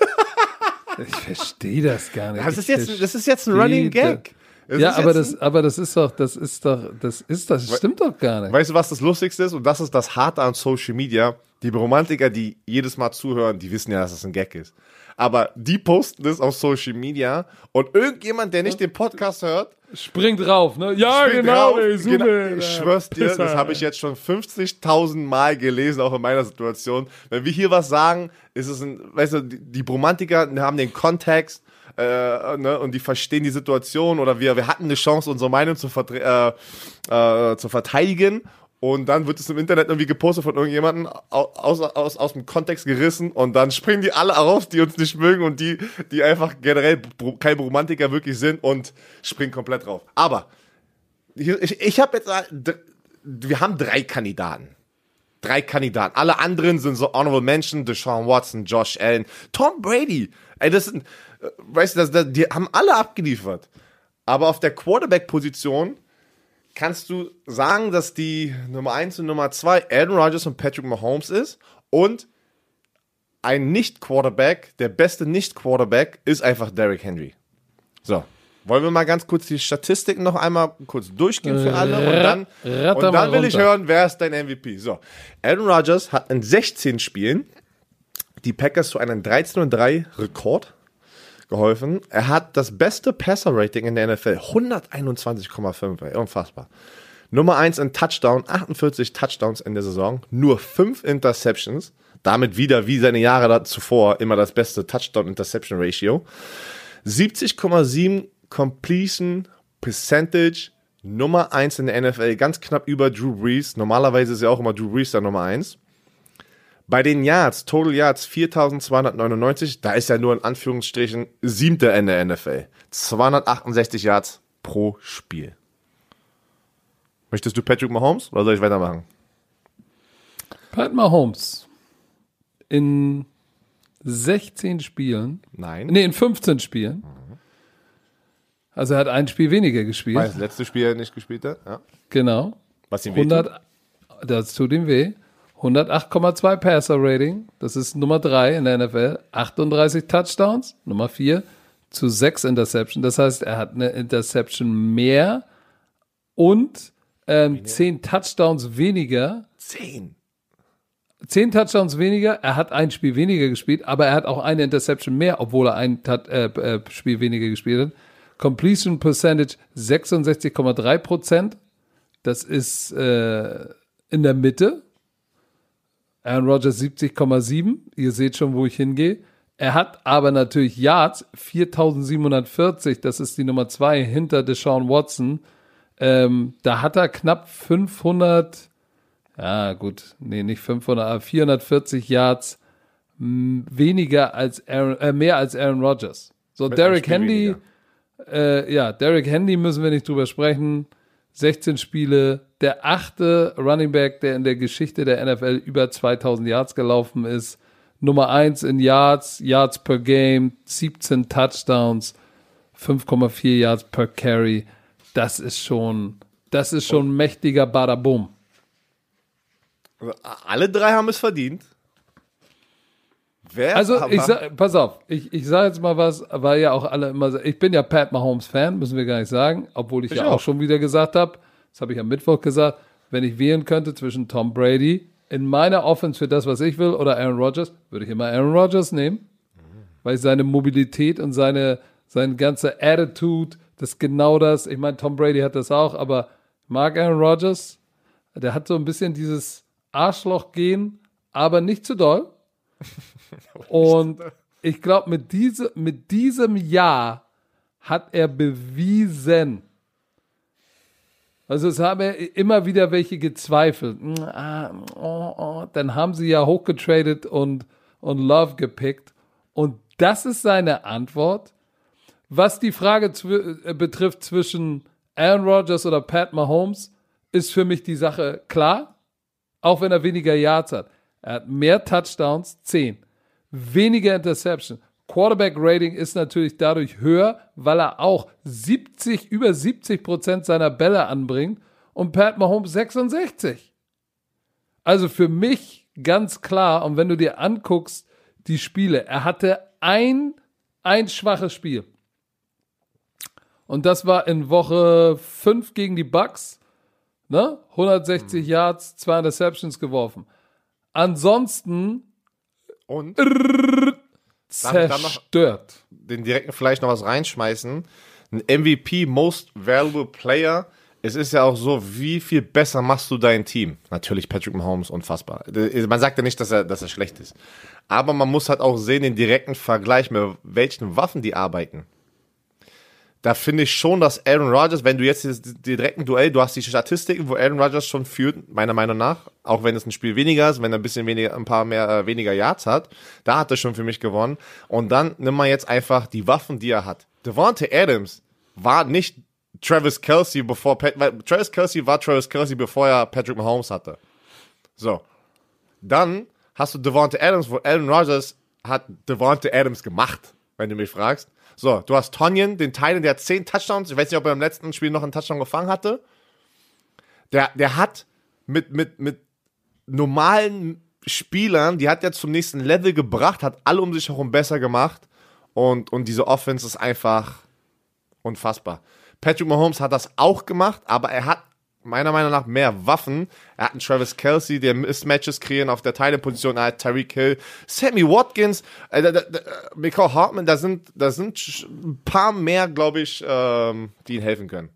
ich verstehe das gar nicht. Das ist, jetzt, das ist jetzt ein Running Gag. Das ja, aber das, aber das ist doch, das ist doch, das ist, das stimmt doch gar nicht. Weißt du, was das Lustigste ist? Und das ist das Harte an Social Media. Die Romantiker, die jedes Mal zuhören, die wissen ja, dass es das ein Gag ist. Aber die posten das auf Social Media und irgendjemand, der nicht den Podcast hört, Springt drauf, ne? Ja, genau, ey, super. Genau. Ich schwör's dir, das habe ich jetzt schon 50.000 Mal gelesen, auch in meiner Situation. Wenn wir hier was sagen, ist es ein, weißt du, die, die Bromantiker haben den Kontext, äh, ne, und die verstehen die Situation oder wir, wir hatten eine Chance, unsere Meinung zu, äh, äh, zu verteidigen und dann wird es im Internet irgendwie gepostet von irgendjemandem aus, aus, aus dem Kontext gerissen und dann springen die alle auf, die uns nicht mögen und die, die einfach generell kein Romantiker wirklich sind und springen komplett drauf. Aber ich, ich habe jetzt, wir haben drei Kandidaten. Drei Kandidaten. Alle anderen sind so Honorable Mention, Deshaun Watson, Josh Allen, Tom Brady. Ey, das sind, weißt du, das, die haben alle abgeliefert. Aber auf der Quarterback-Position kannst du sagen, dass die Nummer 1 und Nummer 2 Aaron Rodgers und Patrick Mahomes ist und ein Nicht-Quarterback, der beste Nicht-Quarterback ist einfach Derrick Henry. So. Wollen wir mal ganz kurz die Statistiken noch einmal kurz durchgehen für alle und dann, und dann will ich hören, wer ist dein MVP? So. Aaron Rodgers hat in 16 Spielen die Packers zu einem 13 3 Rekord geholfen. Er hat das beste Passer-Rating in der NFL, 121,5, unfassbar. Nummer 1 in Touchdown, 48 Touchdowns in der Saison, nur 5 Interceptions, damit wieder wie seine Jahre zuvor immer das beste Touchdown-Interception-Ratio. 70,7 Completion Percentage, Nummer 1 in der NFL, ganz knapp über Drew Brees. Normalerweise ist ja auch immer Drew Brees der Nummer 1. Bei den Yards, Total Yards 4299, da ist er nur in Anführungsstrichen siebter in der NFL. 268 Yards pro Spiel. Möchtest du Patrick Mahomes oder soll ich weitermachen? Pat Mahomes. In 16 Spielen. Nein. Nee, in 15 Spielen. Also er hat ein Spiel weniger gespielt. Weil das letzte Spiel nicht gespielt hat, ja. Genau. Was ihm 100, Das tut ihm weh. 108,2 Passer Rating, das ist Nummer 3 in der NFL, 38 Touchdowns, Nummer 4 zu 6 Interception, das heißt, er hat eine Interception mehr und ähm, 10 Touchdowns weniger. 10? 10 Touchdowns weniger, er hat ein Spiel weniger gespielt, aber er hat auch eine Interception mehr, obwohl er ein Tat, äh, äh, Spiel weniger gespielt hat. Completion Percentage 66,3 Prozent. Das ist äh, in der Mitte Aaron Rodgers 70,7. Ihr seht schon, wo ich hingehe. Er hat aber natürlich Yards 4740. Das ist die Nummer zwei hinter Deshaun Watson. Ähm, da hat er knapp 500, ja gut, nee, nicht 500, aber 440 Yards weniger als Aaron, äh, mehr als Aaron Rodgers. So, Derek Handy, äh, ja, Derek Handy müssen wir nicht drüber sprechen. 16 Spiele, der achte Running Back, der in der Geschichte der NFL über 2000 Yards gelaufen ist. Nummer eins in Yards, Yards per Game, 17 Touchdowns. 5,4 Yards per Carry. Das ist schon, das ist schon mächtiger Badabum. Alle drei haben es verdient. Wer also ich sag, pass auf, ich, ich sage jetzt mal was, weil ja auch alle immer, ich bin ja Pat Mahomes Fan, müssen wir gar nicht sagen, obwohl ich, ich ja auch. auch schon wieder gesagt habe, das habe ich am Mittwoch gesagt, wenn ich wählen könnte zwischen Tom Brady in meiner Offense für das, was ich will, oder Aaron Rodgers, würde ich immer Aaron Rodgers nehmen, mhm. weil seine Mobilität und seine, seine ganze Attitude, das ist genau das. Ich meine, Tom Brady hat das auch, aber mag Aaron Rodgers, der hat so ein bisschen dieses Arschloch-Gehen, aber nicht zu doll. Und ich glaube, mit, diese, mit diesem Jahr hat er bewiesen, also es haben immer wieder welche gezweifelt. Hm, ah, oh, oh. Dann haben sie ja hochgetradet und, und Love gepickt. Und das ist seine Antwort. Was die Frage äh, betrifft zwischen Aaron Rodgers oder Pat Mahomes, ist für mich die Sache klar. Auch wenn er weniger Yards hat. Er hat mehr Touchdowns, 10 weniger Interception. Quarterback Rating ist natürlich dadurch höher, weil er auch 70, über 70 Prozent seiner Bälle anbringt und Pat Mahomes 66. Also für mich ganz klar, und wenn du dir anguckst, die Spiele, er hatte ein, ein schwaches Spiel. Und das war in Woche 5 gegen die Bucks. Ne? 160 mhm. Yards, zwei Interceptions geworfen. Ansonsten und zerstört. den direkten vielleicht noch was reinschmeißen. Ein MVP, Most Valuable Player. Es ist ja auch so, wie viel besser machst du dein Team? Natürlich Patrick Mahomes, unfassbar. Man sagt ja nicht, dass er, dass er schlecht ist. Aber man muss halt auch sehen, den direkten Vergleich, mit welchen Waffen die arbeiten da finde ich schon, dass Aaron Rodgers, wenn du jetzt die direkten Duell, du hast die Statistiken, wo Aaron Rodgers schon führt, meiner Meinung nach, auch wenn es ein Spiel weniger ist, wenn er ein bisschen weniger, ein paar mehr, äh, weniger Yards hat, da hat er schon für mich gewonnen. Und dann nimm mal jetzt einfach die Waffen, die er hat. Devontae Adams war nicht Travis Kelsey bevor, weil Travis Kelsey war Travis Kelsey, bevor er Patrick Mahomes hatte. So. Dann hast du Devontae Adams, wo Aaron Rodgers hat Devontae Adams gemacht, wenn du mich fragst. So, du hast Tonyan, den Teilen, der hat 10 Touchdowns. Ich weiß nicht, ob er im letzten Spiel noch einen Touchdown gefangen hatte. Der, der hat mit, mit, mit normalen Spielern, die hat er zum nächsten Level gebracht, hat alle um sich herum besser gemacht. Und, und diese Offense ist einfach unfassbar. Patrick Mahomes hat das auch gemacht, aber er hat meiner Meinung nach mehr Waffen. Er hat einen Travis Kelsey, der Mismatches kreieren auf der Teileposition. Er hat Tyreek Hill, Sammy Watkins, äh, da, Michael Hartman. Da sind, da sind ein paar mehr, glaube ich, ähm, die ihm helfen können.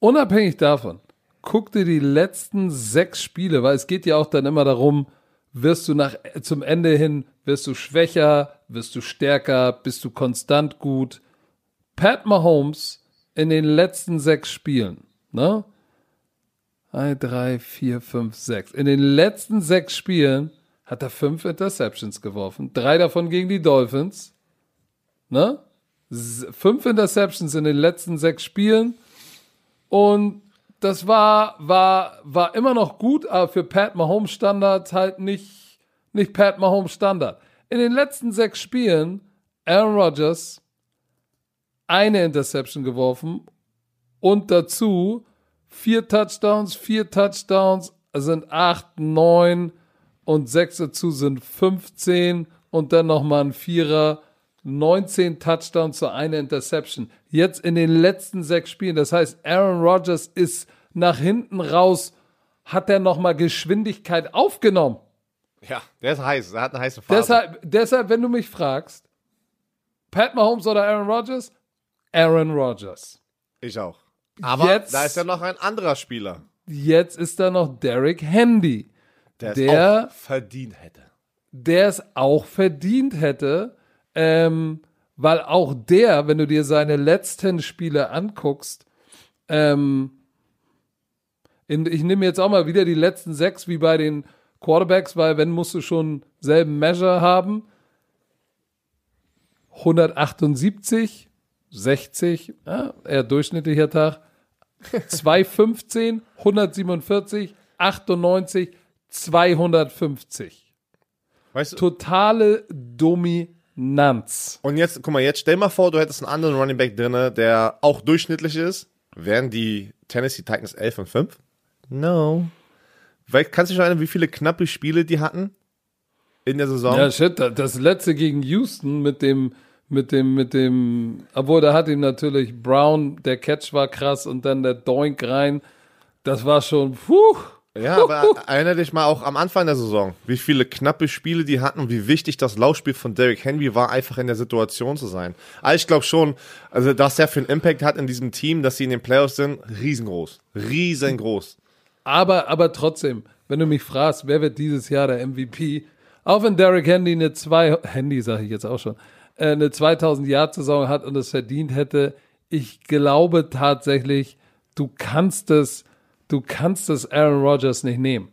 Unabhängig davon, guck dir die letzten sechs Spiele, weil es geht ja auch dann immer darum, wirst du nach, zum Ende hin, wirst du schwächer, wirst du stärker, bist du konstant gut. Pat Mahomes in den letzten sechs Spielen, ne? 1, 3, 4, 5, 6. In den letzten sechs Spielen hat er fünf Interceptions geworfen. Drei davon gegen die Dolphins. Ne? Fünf Interceptions in den letzten sechs Spielen. Und das war, war, war immer noch gut, aber für Pat Mahomes Standards halt nicht, nicht Pat Mahomes Standard. In den letzten sechs Spielen Aaron Rodgers eine Interception geworfen und dazu vier Touchdowns, vier Touchdowns sind acht, neun und sechs dazu sind 15 und dann nochmal ein Vierer. 19 Touchdowns zu einer Interception. Jetzt in den letzten sechs Spielen. Das heißt, Aaron Rodgers ist nach hinten raus, hat er nochmal Geschwindigkeit aufgenommen. Ja, der ist heiß. Er hat eine heiße Phase. Deshalb, deshalb, wenn du mich fragst, Pat Mahomes oder Aaron Rodgers? Aaron Rodgers. Ich auch. Aber jetzt, da ist ja noch ein anderer Spieler. Jetzt ist da noch Derek Handy. Der, der es auch verdient hätte. Der es auch verdient hätte, ähm, weil auch der, wenn du dir seine letzten Spiele anguckst, ähm, in, ich nehme jetzt auch mal wieder die letzten sechs wie bei den Quarterbacks, weil wenn musst du schon selben Measure haben. 178, 60, ja, eher durchschnittlicher Tag. 215, 147, 98, 250. Weißt du, Totale Dominanz. Und jetzt, guck mal, jetzt stell mal vor, du hättest einen anderen Running Back drinne, der auch durchschnittlich ist. Wären die Tennessee Titans 11 und 5? No. Weil, kannst du dich noch erinnern, wie viele knappe Spiele die hatten? In der Saison? Ja, shit, da- das letzte gegen Houston mit dem, mit dem, mit dem, obwohl da hat ihm natürlich Brown, der Catch war krass und dann der Doink rein. Das war schon, puh. Ja, aber erinnere dich mal auch am Anfang der Saison, wie viele knappe Spiele die hatten und wie wichtig das Laufspiel von Derrick Henry war, einfach in der Situation zu sein. Also ich glaube schon, also dass er für einen Impact hat in diesem Team, dass sie in den Playoffs sind, riesengroß. Riesengroß. Aber, aber trotzdem, wenn du mich fragst, wer wird dieses Jahr der MVP? Auch wenn Derrick Henry eine zwei, Handy sage ich jetzt auch schon, eine 2000 Jahr Saison hat und es verdient hätte, ich glaube tatsächlich, du kannst es, du kannst es Aaron Rodgers nicht nehmen.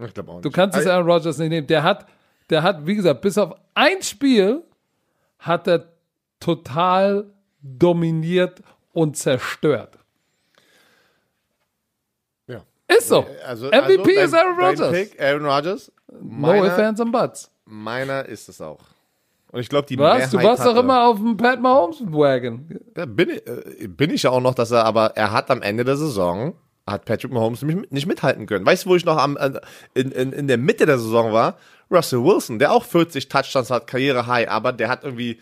Ich glaube auch nicht. Du kannst es Aaron Rodgers nicht nehmen. Der hat, der hat, wie gesagt, bis auf ein Spiel hat er total dominiert und zerstört. ja. Ist so. Also, MVP also ist Aaron Rodgers. Aaron Rodgers. No ifs, ands and buts. meiner ist es auch. Und ich glaube, die Was? Du Mehrheit warst doch immer auf dem Pat Mahomes Wagon. Ja, bin, ich- äh, bin ich ja auch noch, dass er, aber er hat am Ende der Saison, hat Patrick Mahomes nicht, nicht mithalten können. Weißt du, wo ich noch am, äh, in, in, in der Mitte der Saison war? Russell Wilson, der auch 40 Touchdowns hat, Karriere-High, aber der hat irgendwie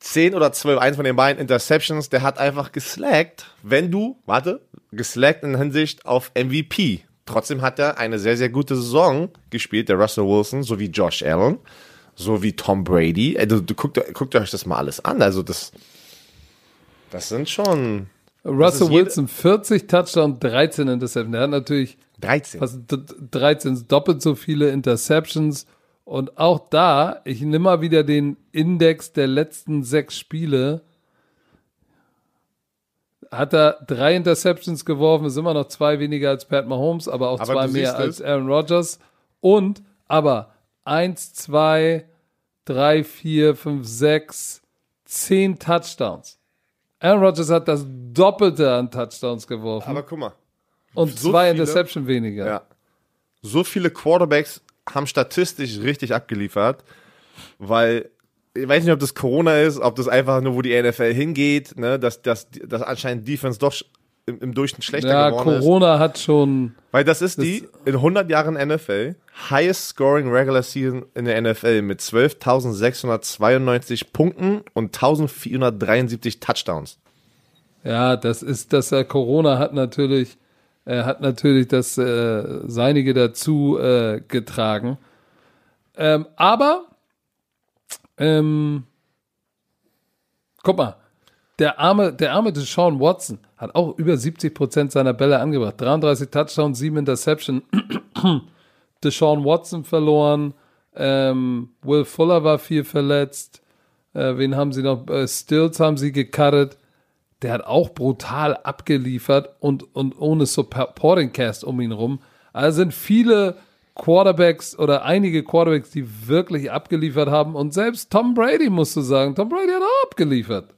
10 oder 12, eins von den beiden Interceptions, der hat einfach geslackt, wenn du, warte, geslackt in Hinsicht auf MVP. Trotzdem hat er eine sehr, sehr gute Saison gespielt, der Russell Wilson, so wie Josh Allen, so wie Tom Brady. Ey, du, guckt, guckt euch das mal alles an. Also das, das sind schon Russell Wilson 40 Touchdown, 13 Interceptions. Der hat natürlich 13. fast d- 13 doppelt so viele Interceptions. Und auch da, ich nehme mal wieder den Index der letzten sechs Spiele. Hat er drei Interceptions geworfen, ist immer noch zwei weniger als Pat Mahomes, aber auch Aber zwei mehr als. Aaron Rodgers. Und, aber eins, zwei, drei, vier, fünf, sechs, zehn Touchdowns. Aaron Rodgers hat das Doppelte an Touchdowns geworfen Aber guck mal, und so zwei viele- Interception weniger. ja. So viele Quarterbacks haben statistisch richtig abgeliefert, weil ich weiß nicht, ob das Corona ist, ob das einfach nur, wo die NFL hingeht, ne, dass, dass, dass anscheinend Defense doch im, im Durchschnitt schlechter Ja, geworden ist. Corona hat schon. Weil das ist die in 100 Jahren NFL highest scoring regular season in der NFL mit 12.692 Punkten und 1.473 Touchdowns. Ja, das ist, dass er Corona hat natürlich, er hat natürlich das äh, Seinige dazu äh, getragen. Ähm, aber, ähm, guck mal, der arme, der arme Deshaun Watson hat auch über 70 Prozent seiner Bälle angebracht. 33 Touchdowns, 7 Interception. Deshaun Watson verloren. Ähm, Will Fuller war viel verletzt. Äh, wen haben sie noch? Äh, Stills haben sie gecuttet. Der hat auch brutal abgeliefert und, und ohne Supporting Cast um ihn rum. Also sind viele Quarterbacks oder einige Quarterbacks, die wirklich abgeliefert haben. Und selbst Tom Brady, musst du sagen, Tom Brady hat auch abgeliefert.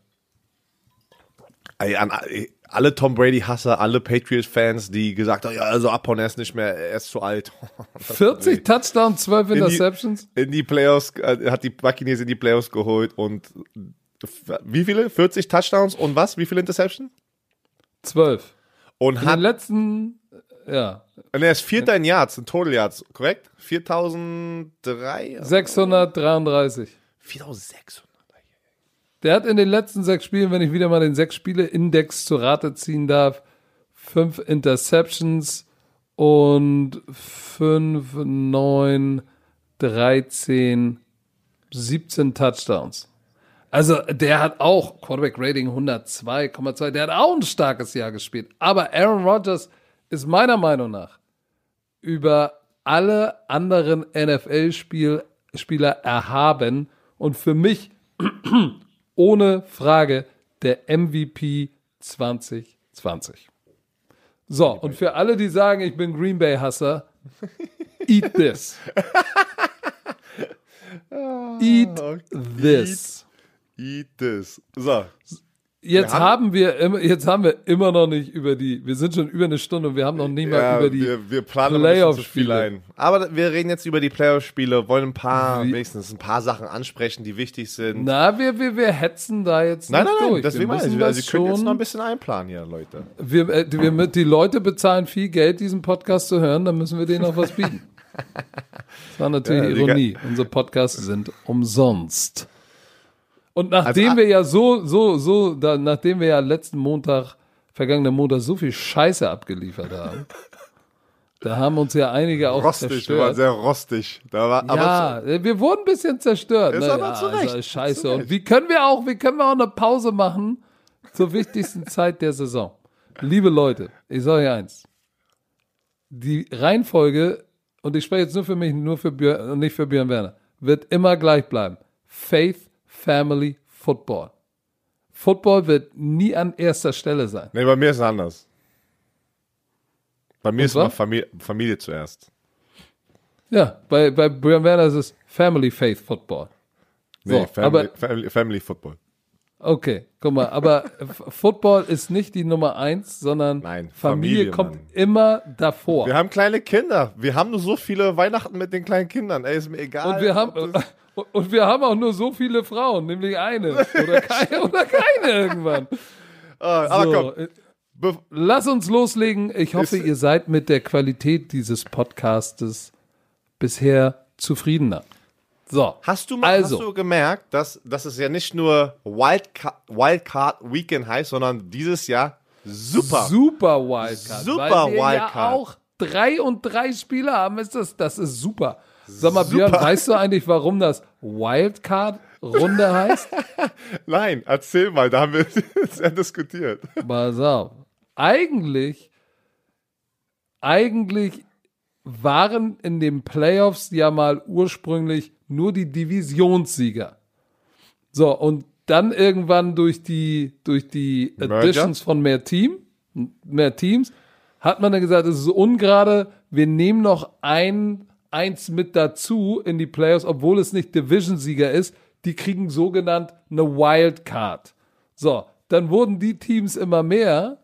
Alle Tom Brady-Hasser, alle Patriots-Fans, die gesagt haben, ja, also abhauen, er ist nicht mehr, er ist zu alt. 40 Touchdowns, 12 die- Interceptions. In die Playoffs, äh, hat die Buccaneers in die Playoffs geholt und wie viele? 40 Touchdowns und was? Wie viele Interceptions? 12. Und In den hat, letzten, ja, und er ist Vierter in Yards, in Total Yards, korrekt? 4003? 633. 4600. Der hat in den letzten sechs Spielen, wenn ich wieder mal den sechs Spiele Index zur Rate ziehen darf, fünf Interceptions und fünf, neun, 13, 17 Touchdowns. Also der hat auch Quarterback Rating 102,2. Der hat auch ein starkes Jahr gespielt. Aber Aaron Rodgers ist meiner Meinung nach über alle anderen NFL-Spieler erhaben und für mich ohne Frage der MVP 2020. So, und für alle, die sagen, ich bin Green Bay-Hasser, eat this. eat this. Eat this. So, Jetzt Wir haben- haben, wir immer, jetzt haben wir immer noch nicht über die, wir sind schon über eine Stunde und wir haben noch nicht mal Ja, über die wir, wir Playoff-Spiele. ein. Aber wir reden jetzt über die Playoff-Spiele, wollen ein paar, Wie- wenigstens ein paar Sachen ansprechen, die wichtig sind. Na, wir, wir, wir hetzen da jetzt nein, nein, nicht nein, durch. deswegen wir meine ich, also ihr könnt jetzt noch ein bisschen einplanen hier, Leute. wir, äh, wir, die Leute bezahlen viel Geld, diesen Podcast zu hören, dann müssen wir denen auch was bieten. Das war natürlich Ja, Ironie. Unsere Podcasts sind umsonst. Und nachdem Also, wir ja so, so, so, da, nachdem wir ja letzten Montag, vergangenen Montag so viel Scheiße abgeliefert haben, da haben uns ja einige auch Rostig, zerstört. sehr rostig. Da war, aber Ja, äh, wir wurden ein bisschen zerstört. Ist ne? aber ja, zu Recht, also scheiße. zu Und Recht. wie können wir auch, wie können wir auch eine Pause machen zur wichtigsten Zeit der Saison? Liebe Leute, ich sage euch eins. Die Reihenfolge, und ich spreche jetzt nur für mich, nur für Björn, und nicht für Björn Werner, wird immer gleich bleiben. Faith, Family, Football. Football wird nie an erster Stelle sein. Nee, bei mir ist es anders. Bei mir Und ist immer? Familie, Familie zuerst. Ja, bei, bei Björn Werner ist es Family, Faith, Football. So, Nee, Family, aber Family, Family Football. Okay, guck mal, aber Football ist nicht die Nummer eins, sondern Nein, Familie, Familie, kommt Mann. immer davor. Wir haben kleine Kinder. Wir haben nur so viele Weihnachten mit den kleinen Kindern. Ey, ist mir egal. und wir haben und- wir haben auch nur so viele Frauen, nämlich eine oder keine oder keine irgendwann. Ah, aber So, komm, äh, lass uns loslegen. Ich hoffe, Ist- ihr seid mit der Qualität dieses Podcastes bisher zufriedener. So, Hast du mal Also. hast du gemerkt, dass, dass es ja nicht nur Wildcard, Wildcard Weekend heißt, sondern dieses Jahr super. super Wildcard. Super weil wir Ja Wildcard. auch drei und drei Spieler haben, ist das, das ist super. Sag mal, Super. Björn, weißt du eigentlich, warum das Wildcard-Runde heißt? Nein, erzähl mal, da haben wir sehr diskutiert. Pass auf. Eigentlich, eigentlich waren in den Playoffs ja mal ursprünglich nur die Divisionssieger. So, und dann irgendwann durch die, durch die? Additions von mehr Team, mehr Teams, hat man dann gesagt, es ist ungerade, wir nehmen noch ein, eins mit dazu in die Playoffs, obwohl es nicht Division-Sieger ist, die kriegen sogenannt eine Wildcard. So, dann wurden die Teams immer mehr,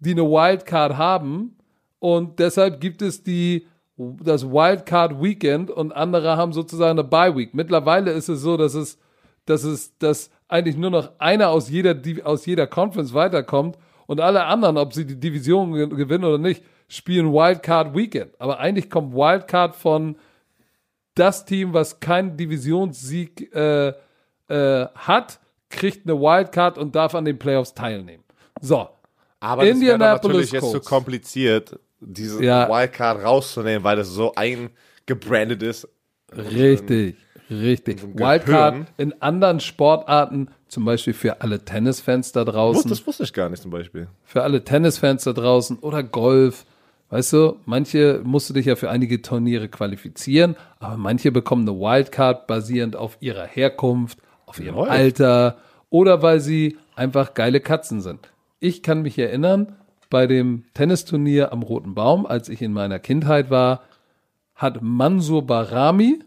die eine Wildcard haben und deshalb gibt es die das Wildcard Weekend und andere haben sozusagen eine Bye Week. Mittlerweile ist es so, dass es dass es dass eigentlich nur noch einer aus jeder aus jeder Conference weiterkommt und alle anderen, ob sie die Division ge- gewinnen oder nicht, spielen Wildcard Weekend. Aber eigentlich kommt Wildcard von das Team, was keinen Divisionssieg äh, äh, hat, kriegt eine Wildcard und darf an den Playoffs teilnehmen. So, Aber das wäre Indianapolis natürlich jetzt zu Colts. kompliziert, diese Ja. Wildcard rauszunehmen, weil das so eingebrandet ist. Richtig, richtig. Gehirn. Wildcard in anderen Sportarten, zum Beispiel für alle Tennisfans da draußen, Das wusste ich gar nicht zum Beispiel. für alle Tennisfans da draußen oder Golf. Weißt du, manche musst du dich ja für einige Turniere qualifizieren, aber manche bekommen eine Wildcard basierend auf ihrer Herkunft, auf ihrem. Alter oder weil sie einfach geile Katzen sind. Ich kann mich erinnern, bei dem Tennisturnier am Roten Baum, als ich in meiner Kindheit war, hat Mansur Barami,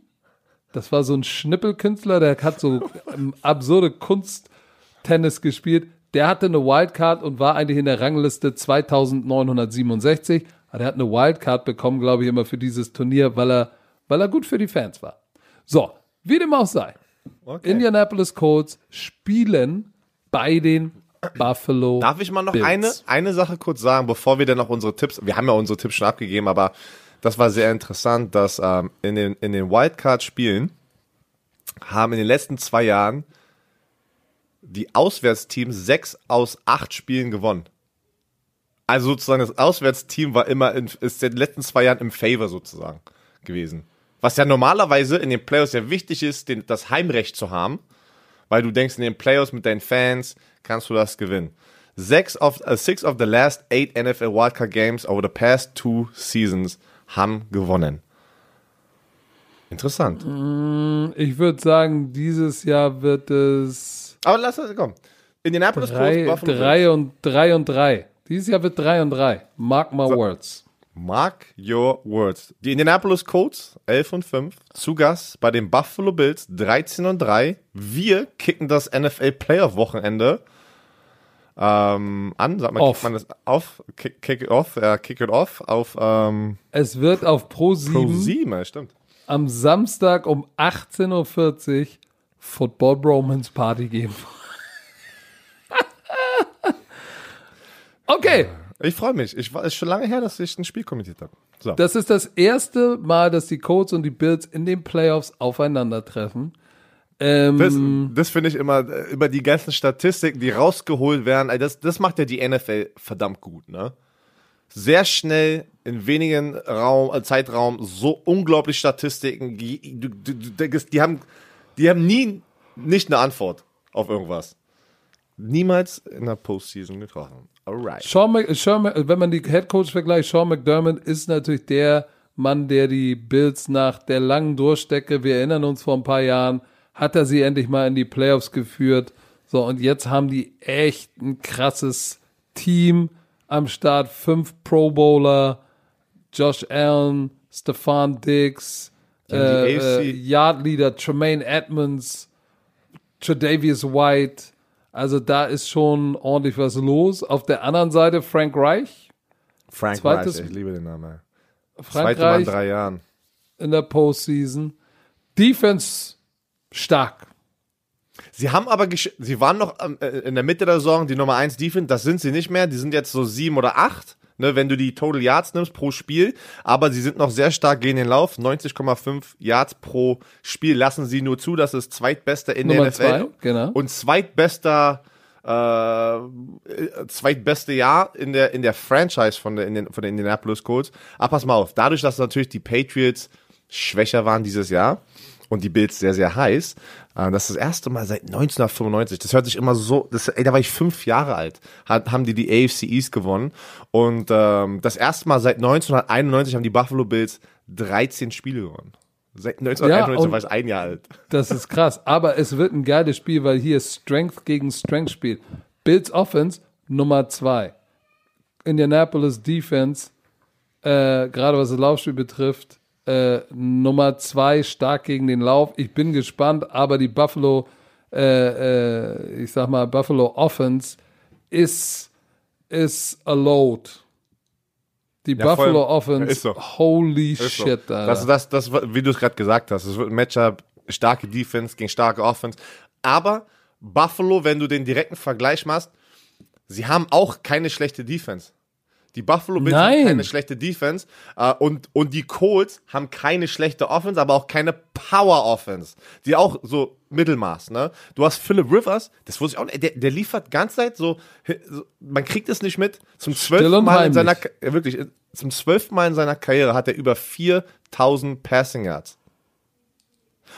das war so ein Schnippelkünstler, der hat so ähm, absurde Kunsttennis gespielt. Der hatte eine Wildcard und war eigentlich in der Rangliste 2967. Aber er hat eine Wildcard bekommen, glaube ich, immer für dieses Turnier, weil er, weil er gut für die Fans war. So, wie dem auch sei. Okay. Indianapolis Colts spielen bei den Buffalo Darf ich mal noch Bills. eine, eine Sache kurz sagen, bevor wir dann noch unsere Tipps, wir haben ja unsere Tipps schon abgegeben, aber das war sehr interessant, dass ähm, in den, in den Wildcard-Spielen haben in den letzten zwei Jahren die Auswärtsteams sechs aus acht Spielen gewonnen. Also sozusagen das Auswärtsteam war immer in, ist in den letzten zwei Jahren im Favor sozusagen gewesen. Was ja normalerweise in den Playoffs ja wichtig ist, den, das Heimrecht zu haben, weil du denkst, in den Playoffs mit deinen Fans kannst du das gewinnen. Six of, uh, six of the last eight NFL Wildcard Games over the past two seasons haben gewonnen. Interessant. Ich würde sagen, dieses Jahr wird es Aber lass uns, komm. Indianapolis drei, Colts, Buffalo Bills. drei und drei und drei. Dieses Jahr wird drei und drei. Mark my words. Mark your words. Die Indianapolis Colts 11 und 5 zu Gast bei den Buffalo Bills 13 und 3. Wir kicken das NFL Playoff Wochenende ähm, an. Sag mal, Off. man das auf? Kick, kick it off, äh, kick it off auf ähm, Es wird auf Pro 7, Pro 7, ja, stimmt. am Samstag um 18.40 Uhr Football Bromance Party geben. okay, Ich freue mich. Ich war, ist schon lange her, dass ich ein Spiel kommentiert habe. So. das ist das erste Mal, dass die Colts und die Bills in den Playoffs aufeinandertreffen. Ähm, Das, das finde ich immer, äh, über die ganzen Statistiken, die rausgeholt werden, ey, das, das macht ja die NFL verdammt gut, ne? Sehr schnell, in wenigen Raum, äh, Zeitraum, so unglaublich Statistiken, die, denkst, die haben, die haben nie nicht eine Antwort auf irgendwas. Niemals in der Postseason getroffen. Alright. Sean, Mc, Sean wenn man die Head Coach vergleicht, Sean McDermott ist natürlich der Mann, der die Bills nach der langen Durchstecke, wir erinnern uns vor ein paar Jahren, hat er sie endlich mal in die Playoffs geführt. So, und jetzt haben die echt ein krasses Team am Start. Fünf Pro Bowler, Josh Allen, Stefan Diggs, äh, äh, Yard Leader Tremaine Edmonds, Tredavious White. Also da ist schon ordentlich was los. Auf der anderen Seite Frank Reich. Frank Zweites- Reich, ich liebe den Namen. Frank Zweite Mal in Reich drei Jahren. in der Postseason. Defense stark. Sie haben aber, sie waren noch ähm, äh, in der Mitte der Saison die Nummer 1 Defense, das sind sie nicht mehr, die sind jetzt so sieben oder acht, ne, wenn du die Total Yards nimmst pro Spiel, aber sie sind noch sehr stark gegen den Lauf, 90,5 Yards pro Spiel lassen sie nur zu, das ist zweitbester in Nummer der NFL zwei, genau. und zweitbester äh, äh, zweitbeste Jahr in der in der Franchise von der in den, von den Indianapolis Colts. Aber pass mal auf, dadurch, dass natürlich die Patriots schwächer waren dieses Jahr und die Bills sehr sehr heiß, äh, das ist das erste Mal seit 1995. Das hört sich immer so, das, ey, da war ich fünf Jahre alt, hat, haben die die AFC East gewonnen und ähm, das erste Mal seit 1991 haben die Buffalo Bills 13 Spiele gewonnen. Seit 1991 und- war ich ein Jahr alt. Das ist krass. Aber es wird ein geiles Spiel, weil hier Strength gegen Strength spielt. Bills Offense Nummer zwei. Indianapolis Defense, äh, gerade was das Laufspiel betrifft, äh, Nummer zwei stark gegen den Lauf. Ich bin gespannt, aber die Buffalo, äh, äh, ich sag mal, Buffalo Offense ist, ist a load. Die Ja, voll. Buffalo Offense, Ist so. holy Ist so. shit, Alter. Das, das, das, wie du es gerade gesagt hast, es wird ein Matchup, starke Defense gegen starke Offense. Aber Buffalo, wenn du den direkten Vergleich machst, sie haben auch keine schlechte Defense. Die Buffalo Bills Nein. haben keine schlechte Defense äh, und, und die Colts haben keine schlechte Offense, aber auch keine Power Offense. Die auch so Mittelmaß, ne? Du hast Philip Rivers, das wusste ich auch nicht, der, der liefert ganz Zeit so, man kriegt es nicht mit, zum zwölften Mal in seiner, ja, wirklich, zum zwölften Mal in seiner Karriere hat er über 4000 Passing Yards.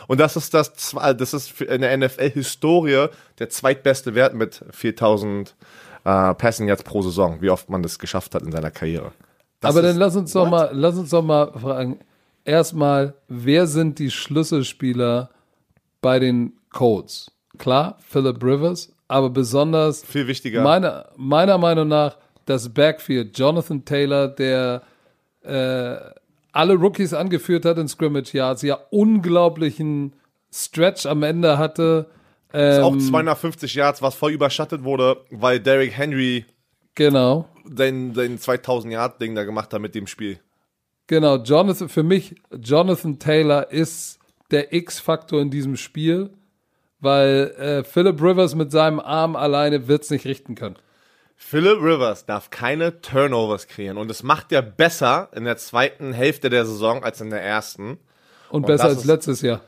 Und das ist das, das ist in der NFL-Historie der zweitbeste Wert mit 4000 äh, Passing Yards pro Saison, wie oft man das geschafft hat in seiner Karriere. Das Aber dann lass uns doch mal, lass uns doch mal fragen. Erstmal, wer sind die Schlüsselspieler bei den Colts? Klar, Philip Rivers, aber besonders Viel wichtiger. meiner, meiner Meinung nach das Backfield. Jonathan Taylor, der äh, alle Rookies angeführt hat in Scrimmage Yards, ja unglaublichen Stretch am Ende hatte. Ist auch Ähm, 250 Yards, was voll überschattet wurde, weil Derrick Henry genau. sein, sein 2000 Yard Ding da gemacht hat mit dem Spiel. Genau, Jonathan, für mich, Jonathan Taylor ist der X-Faktor in diesem Spiel, weil äh, Philip Rivers mit seinem Arm alleine wird es nicht richten können. Philip Rivers darf keine Turnovers kreieren und das macht er besser in der zweiten Hälfte der Saison als in der ersten. Und, besser das als letztes Jahr.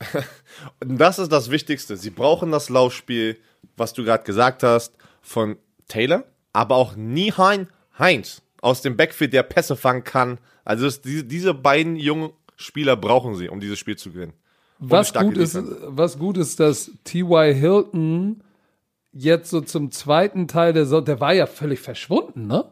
Und das ist das Wichtigste. Sie brauchen das Laufspiel, was du gerade gesagt hast, von Taylor, aber auch Nieheim Heinz aus dem Backfield, der Pässe fangen kann. Also das, diese, diese beiden jungen Spieler brauchen sie, um dieses Spiel zu gewinnen. Und Was gut, ist, was gut ist, dass T.Y. Hilton jetzt so zum zweiten Teil der Saison, der war ja völlig verschwunden, ne?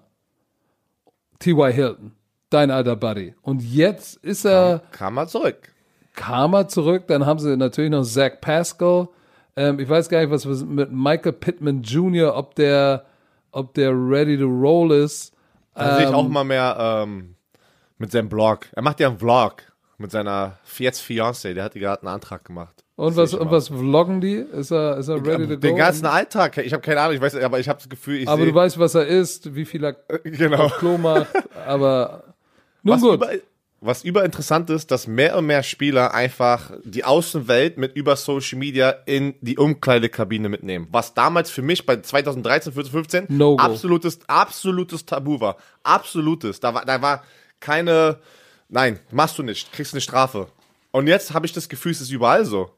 T.Y. Hilton, dein alter Buddy. Und jetzt ist er, Kam mal zurück. Kam er zurück, dann haben sie natürlich noch Zach Pascal. Ähm, ich weiß gar nicht, was mit Michael Pittman Jr., ob der, ob der ready to roll ist. Da sehe ich Ähm, auch mal mehr ähm, mit seinem Blog. Er macht ja einen Vlog mit seiner jetzt Fiancée, der hat gerade einen Antrag gemacht. Und Seh was, ich und was vloggen die? Ist er, ist er ready to go? Den ganzen Alltag. Ich habe keine Ahnung, ich weiß, aber ich habe das Gefühl, ich aber sehe du weißt, was er isst, wie viel er genau. Klo macht, aber nun Was gut. über, was überinteressant ist, dass mehr und mehr Spieler einfach die Außenwelt mit über Social Media in die Umkleidekabine mitnehmen. Was damals für mich bei 2013, 14, 15 No-go. absolutes, absolutes Tabu war. Absolutes. Da war, da war keine, nein, machst du nicht, kriegst eine Strafe. Und jetzt habe ich das Gefühl, es ist überall so.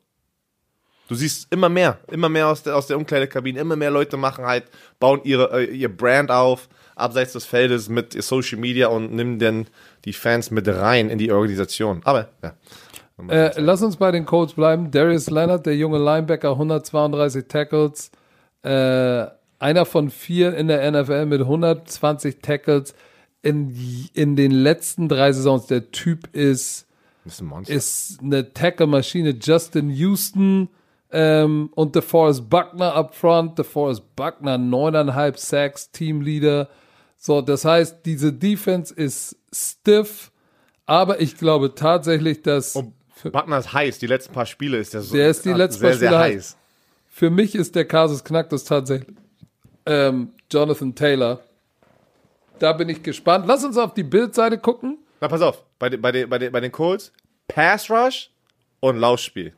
Du siehst immer mehr, immer mehr aus der, aus der Umkleidekabine, immer mehr Leute machen halt, bauen ihre, äh, ihr Brand auf, abseits des Feldes mit Social Media und nehmen dann die Fans mit rein in die Organisation. Aber, ja. Äh, lass uns bei den Colts bleiben. Darius Leonard, der junge Linebacker, 132 Tackles. Äh, einer von vier in der NFL mit 120 Tackles in, in den letzten drei Saisons. Der Typ ist, ist ein Monster. ist eine Tackle-Maschine. Justin Houston ähm, und DeForest Buckner up front. DeForest Buckner, neuneinhalb Sacks, Teamleader. So, das heißt, diese Defense ist stiff, aber ich glaube tatsächlich, dass Und Wagner ist heiß. Die letzten paar Spiele ist der so Der ist die letzten sehr, paar sehr Spiele heiß. für mich ist der Kasus Knacktus tatsächlich ähm, Jonathan Taylor. Da bin ich gespannt. Lass uns auf die Bildseite gucken. Na, pass auf. Bei, den- bei, den, bei, den, bei den Colts, Pass Rush und Laufspiel.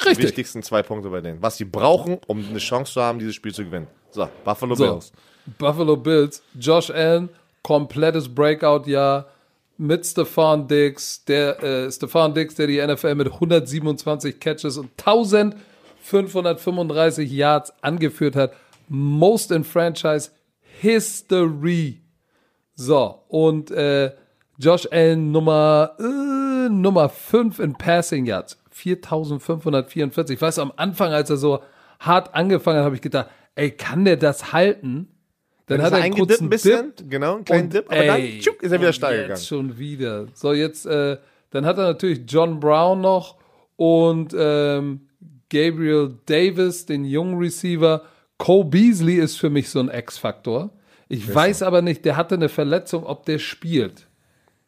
Die Richtig. wichtigsten zwei Punkte bei denen. Was sie brauchen, um eine Chance zu haben, dieses Spiel zu gewinnen. So, Buffalo So, Bills. Buffalo Bills, Josh Allen, komplettes Breakout-Jahr mit Stefan Diggs, der äh, Stefan Diggs, der die NFL mit 127 Catches und 1535 Yards angeführt hat. Most in Franchise History. So, und äh, Josh Allen Nummer, äh, Nummer 5 in Passing Yards. 4544. Ich weiß, am Anfang, als er so hart angefangen hat, habe ich gedacht, ey, kann der das halten? Dann, hat er einen kurzen ein bisschen, Dip. genau, einen kleinen Und, Dip, aber ey, dann tschuck, ist er wieder steil jetzt gegangen. schon wieder. So, jetzt, äh, dann hat er natürlich John Brown noch und ähm, Gabriel Davis, den jungen Receiver. Cole Beasley ist für mich so ein X-Faktor. Ich weiß aber nicht, der hatte eine Verletzung, ob der spielt.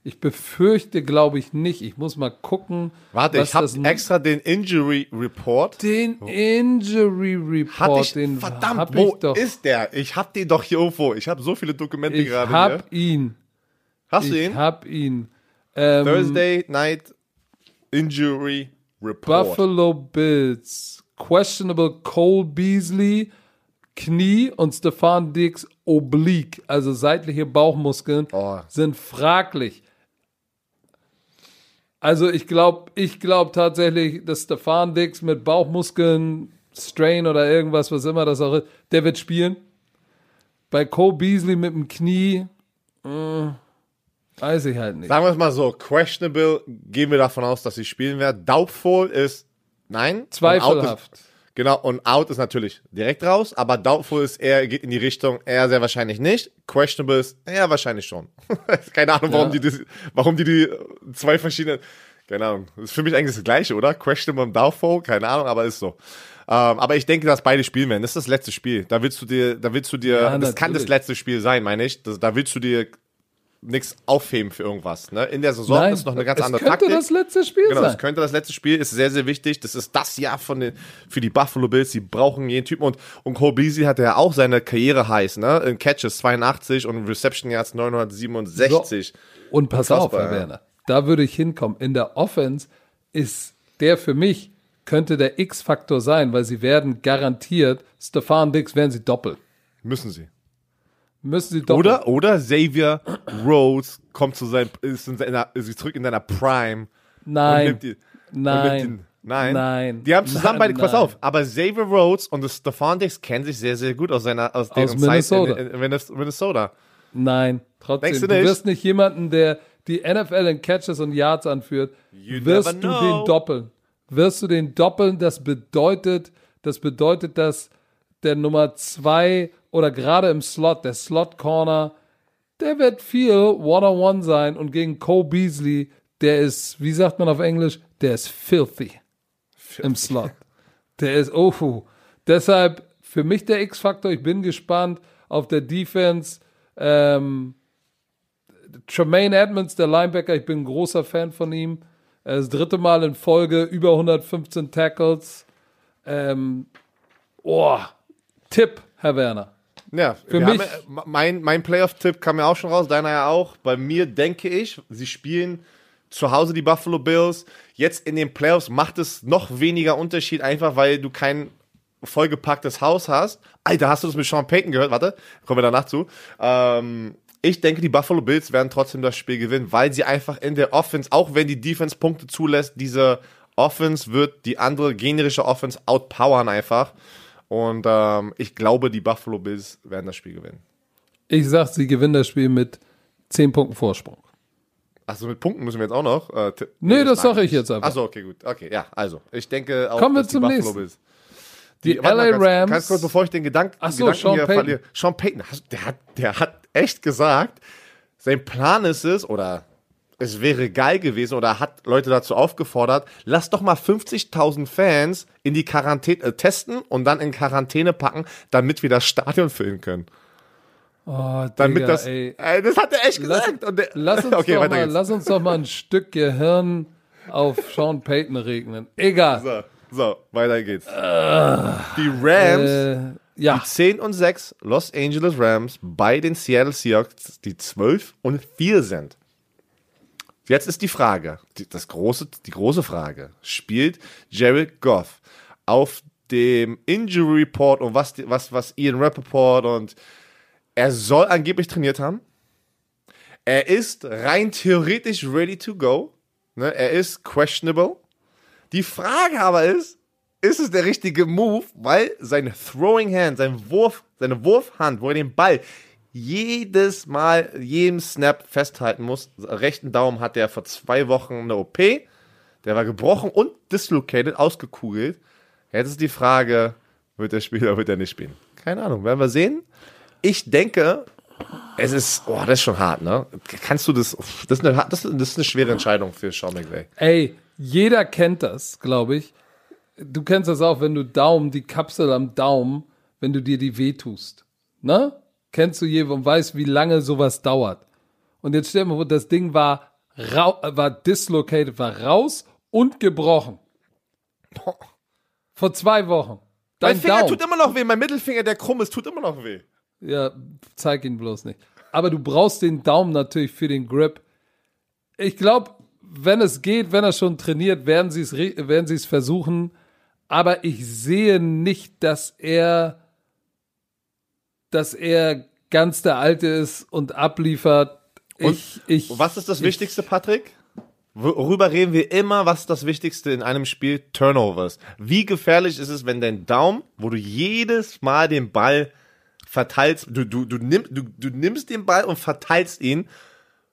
Ich befürchte, glaube ich nicht. Ich muss mal gucken. Warte, ich habe extra den Injury Report. den Injury Report, ich, den verdammt, wo ich doch. ist der? Ich hab den doch hier irgendwo. Ich habe so viele Dokumente ich gerade hab hier. ihn. Hast du Ich ihn? hab ihn. Ähm, Thursday Night Injury Report. Buffalo Bills. Questionable Cole Beasley, Knie und Stefan Diggs Oblique, also seitliche Bauchmuskeln, Oh. sind fraglich. Also ich glaube, ich glaube tatsächlich, dass Stefan Diggs mit Bauchmuskeln, Strain oder irgendwas, was immer das auch ist, der wird spielen. Bei Cole Beasley mit dem Knie, mh, weiß ich halt nicht. Sagen wir es mal so, questionable, gehen wir davon aus, dass sie spielen werden. Doubtful ist nein. Zweifelhaft. Genau, und out ist natürlich direkt raus, aber doubtful ist eher, geht in die Richtung, eher sehr wahrscheinlich nicht. Questionable ist eher wahrscheinlich schon. keine Ahnung, warum, Ja. die, das, warum die die zwei verschiedenen, keine Ahnung, das ist für mich eigentlich das Gleiche, oder? Questionable und doubtful, keine Ahnung, aber ist so. Ähm, aber ich denke, dass beide spielen werden. Das ist das letzte Spiel. Da willst du dir, da willst du dir, Ja, das kann das natürlich. letzte Spiel sein, meine ich. Das, da willst du dir nichts aufheben für irgendwas. Ne? In der Saison Nein, ist noch eine ganz es andere könnte Taktik. das letzte Spiel Genau, sein. das könnte das letzte Spiel, ist sehr, sehr wichtig. Das ist das Jahr von den, für die Buffalo Bills. Die brauchen jeden Typen. Und, und Cole Beasley hatte ja auch seine Karriere heiß, ne? In Catches 82 und Reception Yards 967. Und pass auf, Herr. Werner, da würde ich hinkommen. In der Offense ist der für mich, könnte der X-Faktor sein, weil sie werden garantiert, Stefan Dix werden sie doppeln. Müssen sie. Müssen sie doppeln. Oder, oder Xavier Rhodes kommt zu seinem, ist, in seiner, ist zurück in seiner Prime. Nein. die, Nein. Nein. Nein. Die haben zusammen Nein, beide, pass auf, aber Xavier Rhodes und Stefan Dix kennen sich sehr, sehr gut aus seiner, aus deren Zeit Minnesota. in, in, in Minnesota. Nein, trotzdem. Denkst du du nicht? wirst nicht jemanden, der die NFL in Catches und Yards anführt, You wirst du know. den doppeln. Wirst du den doppeln, das bedeutet, das bedeutet, dass der Nummer zwei oder gerade im Slot, der Slot Corner, der wird viel One-on-One sein und gegen Cole Beasley, der ist, wie sagt man auf Englisch, der ist filthy im Slot. Der ist, oh, deshalb für mich der X-Faktor. Ich bin gespannt auf der Defense. Ähm, Tremaine Edmonds, der Linebacker, ich bin ein großer Fan von ihm. Das dritte Mal in Folge, über 115 Tackles. Ähm, oh, Tipp, Herr Werner. Ja, Für mich- haben mein, mein Playoff-Tipp kam ja auch schon raus, deiner ja auch. Bei mir denke ich, sie spielen zu Hause die Buffalo Bills. Jetzt in den Playoffs macht es noch weniger Unterschied, einfach weil du kein vollgepacktes Haus hast. Alter, hast du das mit Sean Payton gehört? Warte, kommen wir danach zu. Ähm, ich denke, die Buffalo Bills werden trotzdem das Spiel gewinnen, weil sie einfach in der Offense, auch wenn die Defense Punkte zulässt, diese Offense wird die andere generische Offense outpowern einfach. Und ähm, ich glaube, die Buffalo Bills werden das Spiel gewinnen. Ich sag, sie gewinnen das Spiel mit 10 Punkten Vorsprung. Achso, mit Punkten müssen wir jetzt auch noch. Äh, Nee, das sag sag ich jetzt einfach. Achso, okay, gut. Okay, ja, also. Ich denke auch, Kommen wir dass zum die Buffalo nächsten. Bills. Die mal LA Rams. Ganz kurz, bevor ich den Gedanken, Ach so, Gedanken Sean hier Payton. verliere. Sean Payton, der hat, der hat echt gesagt, sein Plan ist es, oder es wäre geil gewesen, oder hat Leute dazu aufgefordert, lass doch mal 50.000 Fans in die Quarantäne äh, testen und dann in Quarantäne packen, damit wir das Stadion füllen können. Oh, Damit Digga, das, ey. ey, das hat er echt Lass, gesagt. Und der, lass, uns okay, mal, lass uns doch mal ein Stück Gehirn auf Sean Payton regnen. Egal. So, so, weiter geht's. die Rams, Äh, ja, die 10 und 6 Los Angeles Rams bei den Seattle Seahawks, die 12 und 4 sind. Jetzt ist die Frage, die, das große, die große Frage. Spielt Jared Goff auf dem Injury Report und was, was, was Ian Rappaport und er soll angeblich trainiert haben. Er ist rein theoretisch ready to go. Ne? Er ist questionable. Die Frage aber ist, ist es der richtige Move, weil sein Throwing Hand, sein Wurf, seine Wurfhand, wo er den Ball jedes Mal, jedem Snap festhalten muss. Rechten Daumen hat er vor zwei Wochen eine OP. Der war gebrochen und dislocated, ausgekugelt. Jetzt ist die Frage, wird er spielen oder wird er nicht spielen? Keine Ahnung, werden wir sehen. Ich denke, es ist, oh, das ist schon hart, ne? Kannst du das, das ist eine, das ist eine schwere Entscheidung für Sean McVay. ey, jeder kennt das, glaube ich. Du kennst das auch, wenn du Daumen, die Kapsel am Daumen, wenn du dir die wehtust. Ne? Kennst du jeden und weißt, wie lange sowas dauert. Und jetzt stell dir mal vor, das Ding war, war dislocated, war raus und gebrochen. Vor zwei Wochen. Dein Mein Finger Daumen. tut immer noch weh, mein Mittelfinger, der krumm ist, tut immer noch weh. Ja, zeig ihn bloß nicht. Aber du brauchst den Daumen natürlich für den Grip. Ich glaube, wenn es geht, wenn er schon trainiert, werden sie es werden sie es versuchen. Aber ich sehe nicht, dass er, dass er ganz der Alte ist und abliefert. Ich, ich, Und was ist das ich, Wichtigste, Patrick? Worüber reden wir immer? Was ist das Wichtigste in einem Spiel? Turnovers. Wie gefährlich ist es, wenn dein Daumen, wo du jedes Mal den Ball verteilst, du, du, du, nimm, du, du nimmst den Ball und verteilst ihn.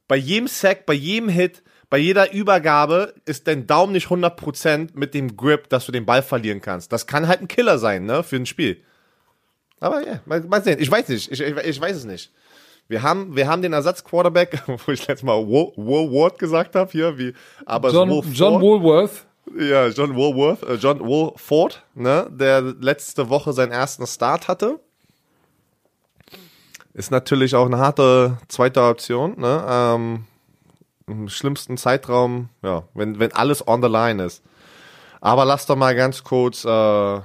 Bei jedem Sack, bei jedem Hit, bei jeder Übergabe ist dein Daumen nicht 100% mit dem Grip, dass du den Ball verlieren kannst. Das kann halt ein Killer sein, ne, für ein Spiel. Aber ja, mal, mal sehen. Ich weiß nicht. Ich, ich, ich weiß es nicht. Wir haben, wir haben den Ersatz-Quarterback, wo ich letztes Mal Wo, Wo Ward gesagt habe, hier, wie, aber John, Wolford. John Woolworth. Ja, John Woolworth, äh, John Woolford, ne, der letzte Woche seinen ersten Start hatte. Ist natürlich auch eine harte zweite Option, ne, ähm, im schlimmsten Zeitraum, ja, wenn, wenn alles on the line ist. Aber lass doch mal ganz kurz äh,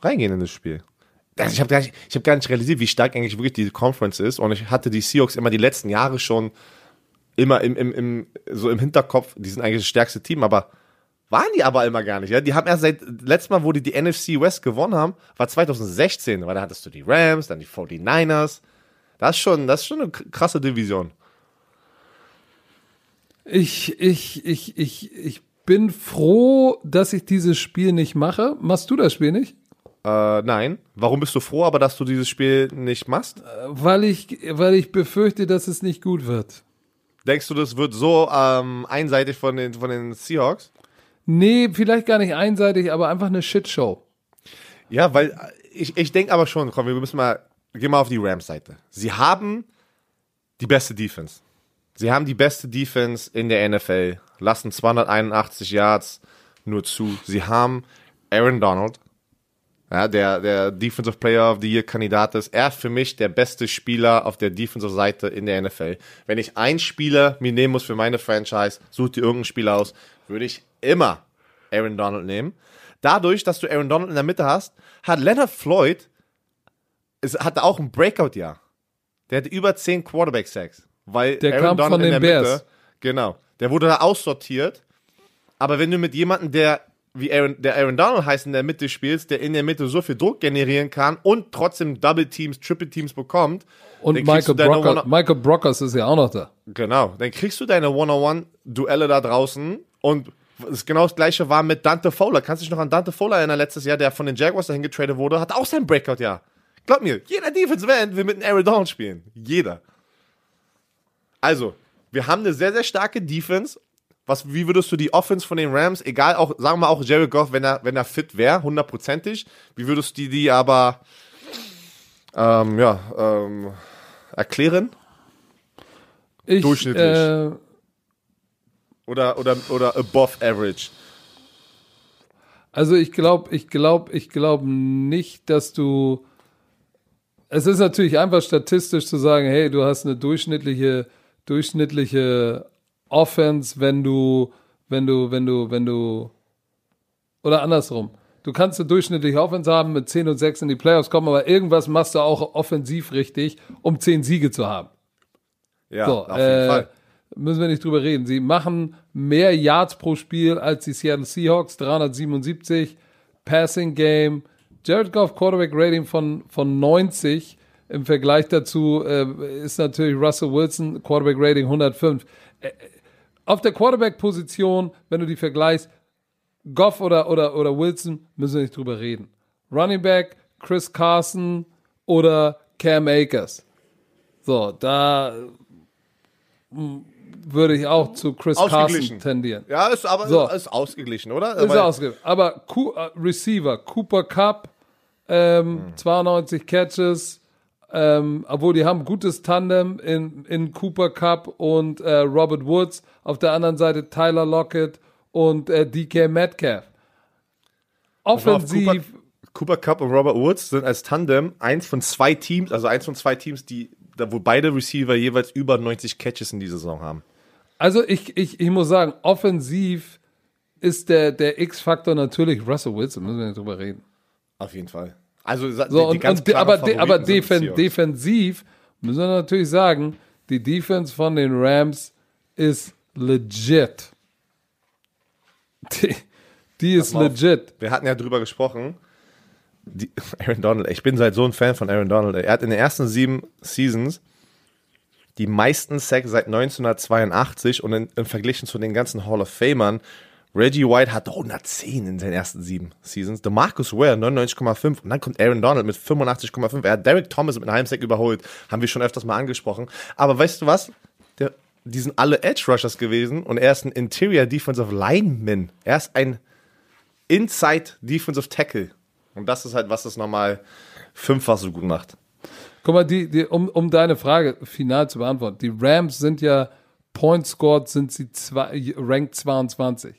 reingehen in das Spiel. Also ich habe gar, nicht- ich hab gar nicht realisiert, wie stark eigentlich wirklich die Conference ist. Und ich hatte die Seahawks immer die letzten Jahre schon immer im, im, im, so im Hinterkopf, die sind eigentlich das stärkste Team, aber waren die aber immer gar nicht. Ja? Die haben erst seit letztes Mal, wo die die NFC West gewonnen haben, war 2016, weil da hattest du die Rams, dann die 49ers. Das ist schon, das ist schon eine krasse Division. Ich, ich, ich, ich, ich bin froh, dass ich dieses Spiel nicht mache. Machst du das Spiel nicht? Äh, nein. Warum bist du froh, aber dass du dieses Spiel nicht machst? Weil ich, weil ich befürchte, dass es nicht gut wird. Denkst du, das wird so ähm, einseitig von den, von den Seahawks? Nee, vielleicht gar nicht einseitig, aber einfach eine Shitshow. Ja, weil äh, ich, ich denke aber schon, komm, wir müssen mal, geh mal auf die Rams-Seite. Sie haben die beste Defense. Sie haben die beste Defense in der NFL, lassen 281 Yards nur zu. Sie haben Aaron Donald, ja, der, der Defensive Player of the Year Kandidat ist. Er für mich der beste Spieler auf der Defensive Seite in der NFL. Wenn ich einen Spieler mir nehmen muss für meine Franchise, sucht ihr irgendeinen Spieler aus. würde ich immer Aaron Donald nehmen. Dadurch, dass du Aaron Donald in der Mitte hast, hat Leonard Floyd, es hatte auch ein Breakout-Jahr. Der hatte über 10 Quarterback-Sacks. Weil Der Aaron kam Donald von in den der Bears. Mitte, genau, der wurde da aussortiert. Aber wenn du mit jemandem, der wie Aaron, der Aaron Donald heißt, in der Mitte spielst, der in der Mitte so viel Druck generieren kann und trotzdem Double Teams, Triple Teams bekommt, Und Michael, Brocker, Michael Brockers ist ja auch noch da. Genau, dann kriegst du deine One-on-One-Duelle da draußen und das genau das gleiche war mit Dante Fowler. Kannst du dich noch an Dante Fowler erinnern, letztes Jahr, der von den Jaguars dahin getradet wurde, hat auch sein Breakout-Jahr. Glaub mir, jeder Defensive End will mit einem Aaron Donald spielen. Jeder. Also, wir haben eine sehr, sehr starke Defense. Was, wie würdest du die Offense von den Rams, egal auch, sagen wir auch Jared Goff, wenn er, wenn er fit wäre, hundertprozentig, wie würdest du die, die aber, ähm, ja, ähm, erklären? Ich, Durchschnittlich. Äh, Oder, oder, oder above average? Also ich glaube, ich glaube, ich glaube nicht, dass du. Es ist natürlich einfach statistisch zu sagen, hey, du hast eine durchschnittliche, durchschnittliche Offense, wenn du, wenn du, wenn du, wenn du oder andersrum. Du kannst eine durchschnittliche Offense haben mit 10 und 6 in die Playoffs kommen, aber irgendwas machst du auch offensiv richtig, um 10 Siege zu haben. Ja, So, auf jeden äh, Fall. müssen wir nicht drüber reden. Sie machen mehr Yards pro Spiel als die Seattle Seahawks, 377 Passing Game. Jared Goff Quarterback Rating von, von 90. Im Vergleich dazu äh, ist natürlich Russell Wilson Quarterback Rating 105. Äh, auf der Quarterback-Position, wenn du die vergleichst, Goff oder, oder, oder Wilson, müssen wir nicht drüber reden. Running Back, Chris Carson oder Cam Akers. So, da mm, würde ich auch zu Chris Ausgeglichen. Carson tendieren. Ja, ist aber So. ist ausgeglichen, oder? Ist Weil- ausgegeben. Aber Ku äh, Receiver, Cooper Cup, ähm, 92 Catches, ähm, obwohl die haben gutes Tandem in, in Cooper Cup und äh, Robert Woods. Auf der anderen Seite Tyler Lockett und äh, DK Metcalf. auf, Offensiv, Cooper, Cooper Cup und Robert Woods sind als Tandem eins von zwei Teams, also eins von zwei Teams, die, wo beide Receiver jeweils über 90 Catches in dieser Saison haben. also ich, ich, ich muss sagen, offensiv ist der, der X-Faktor natürlich Russell Wilson, müssen wir nicht drüber reden. Auf jeden Fall. Also So, die, und, ganz und, aber, de, aber defen, defensiv müssen wir natürlich sagen, die Defense von den Rams ist legit. Die, die ist auf. legit. Wir hatten ja drüber gesprochen. Die, Aaron Donald, ich bin seit so ein Fan von Aaron Donald. Er hat in den ersten sieben Seasons die meisten Sacks seit 1982 und in, im Verglichen zu den ganzen Hall of Famern. Reggie White hatte 110 in den ersten sieben Seasons. DeMarcus Ware 99,5 und dann kommt Aaron Donald mit 85,5. Er hat Derek Thomas mit einem Sack überholt. Haben wir schon öfters mal angesprochen. Aber weißt du was? Der, die sind alle Edge Rushers gewesen und er ist ein Interior Defensive Lineman. Er ist ein Inside Defensive Tackle. Und das ist halt, was das nochmal fünffach so gut macht. Guck mal, die, die, um, um deine Frage final zu beantworten. Die Rams sind ja Point scored sind sie zwei, ranked 22.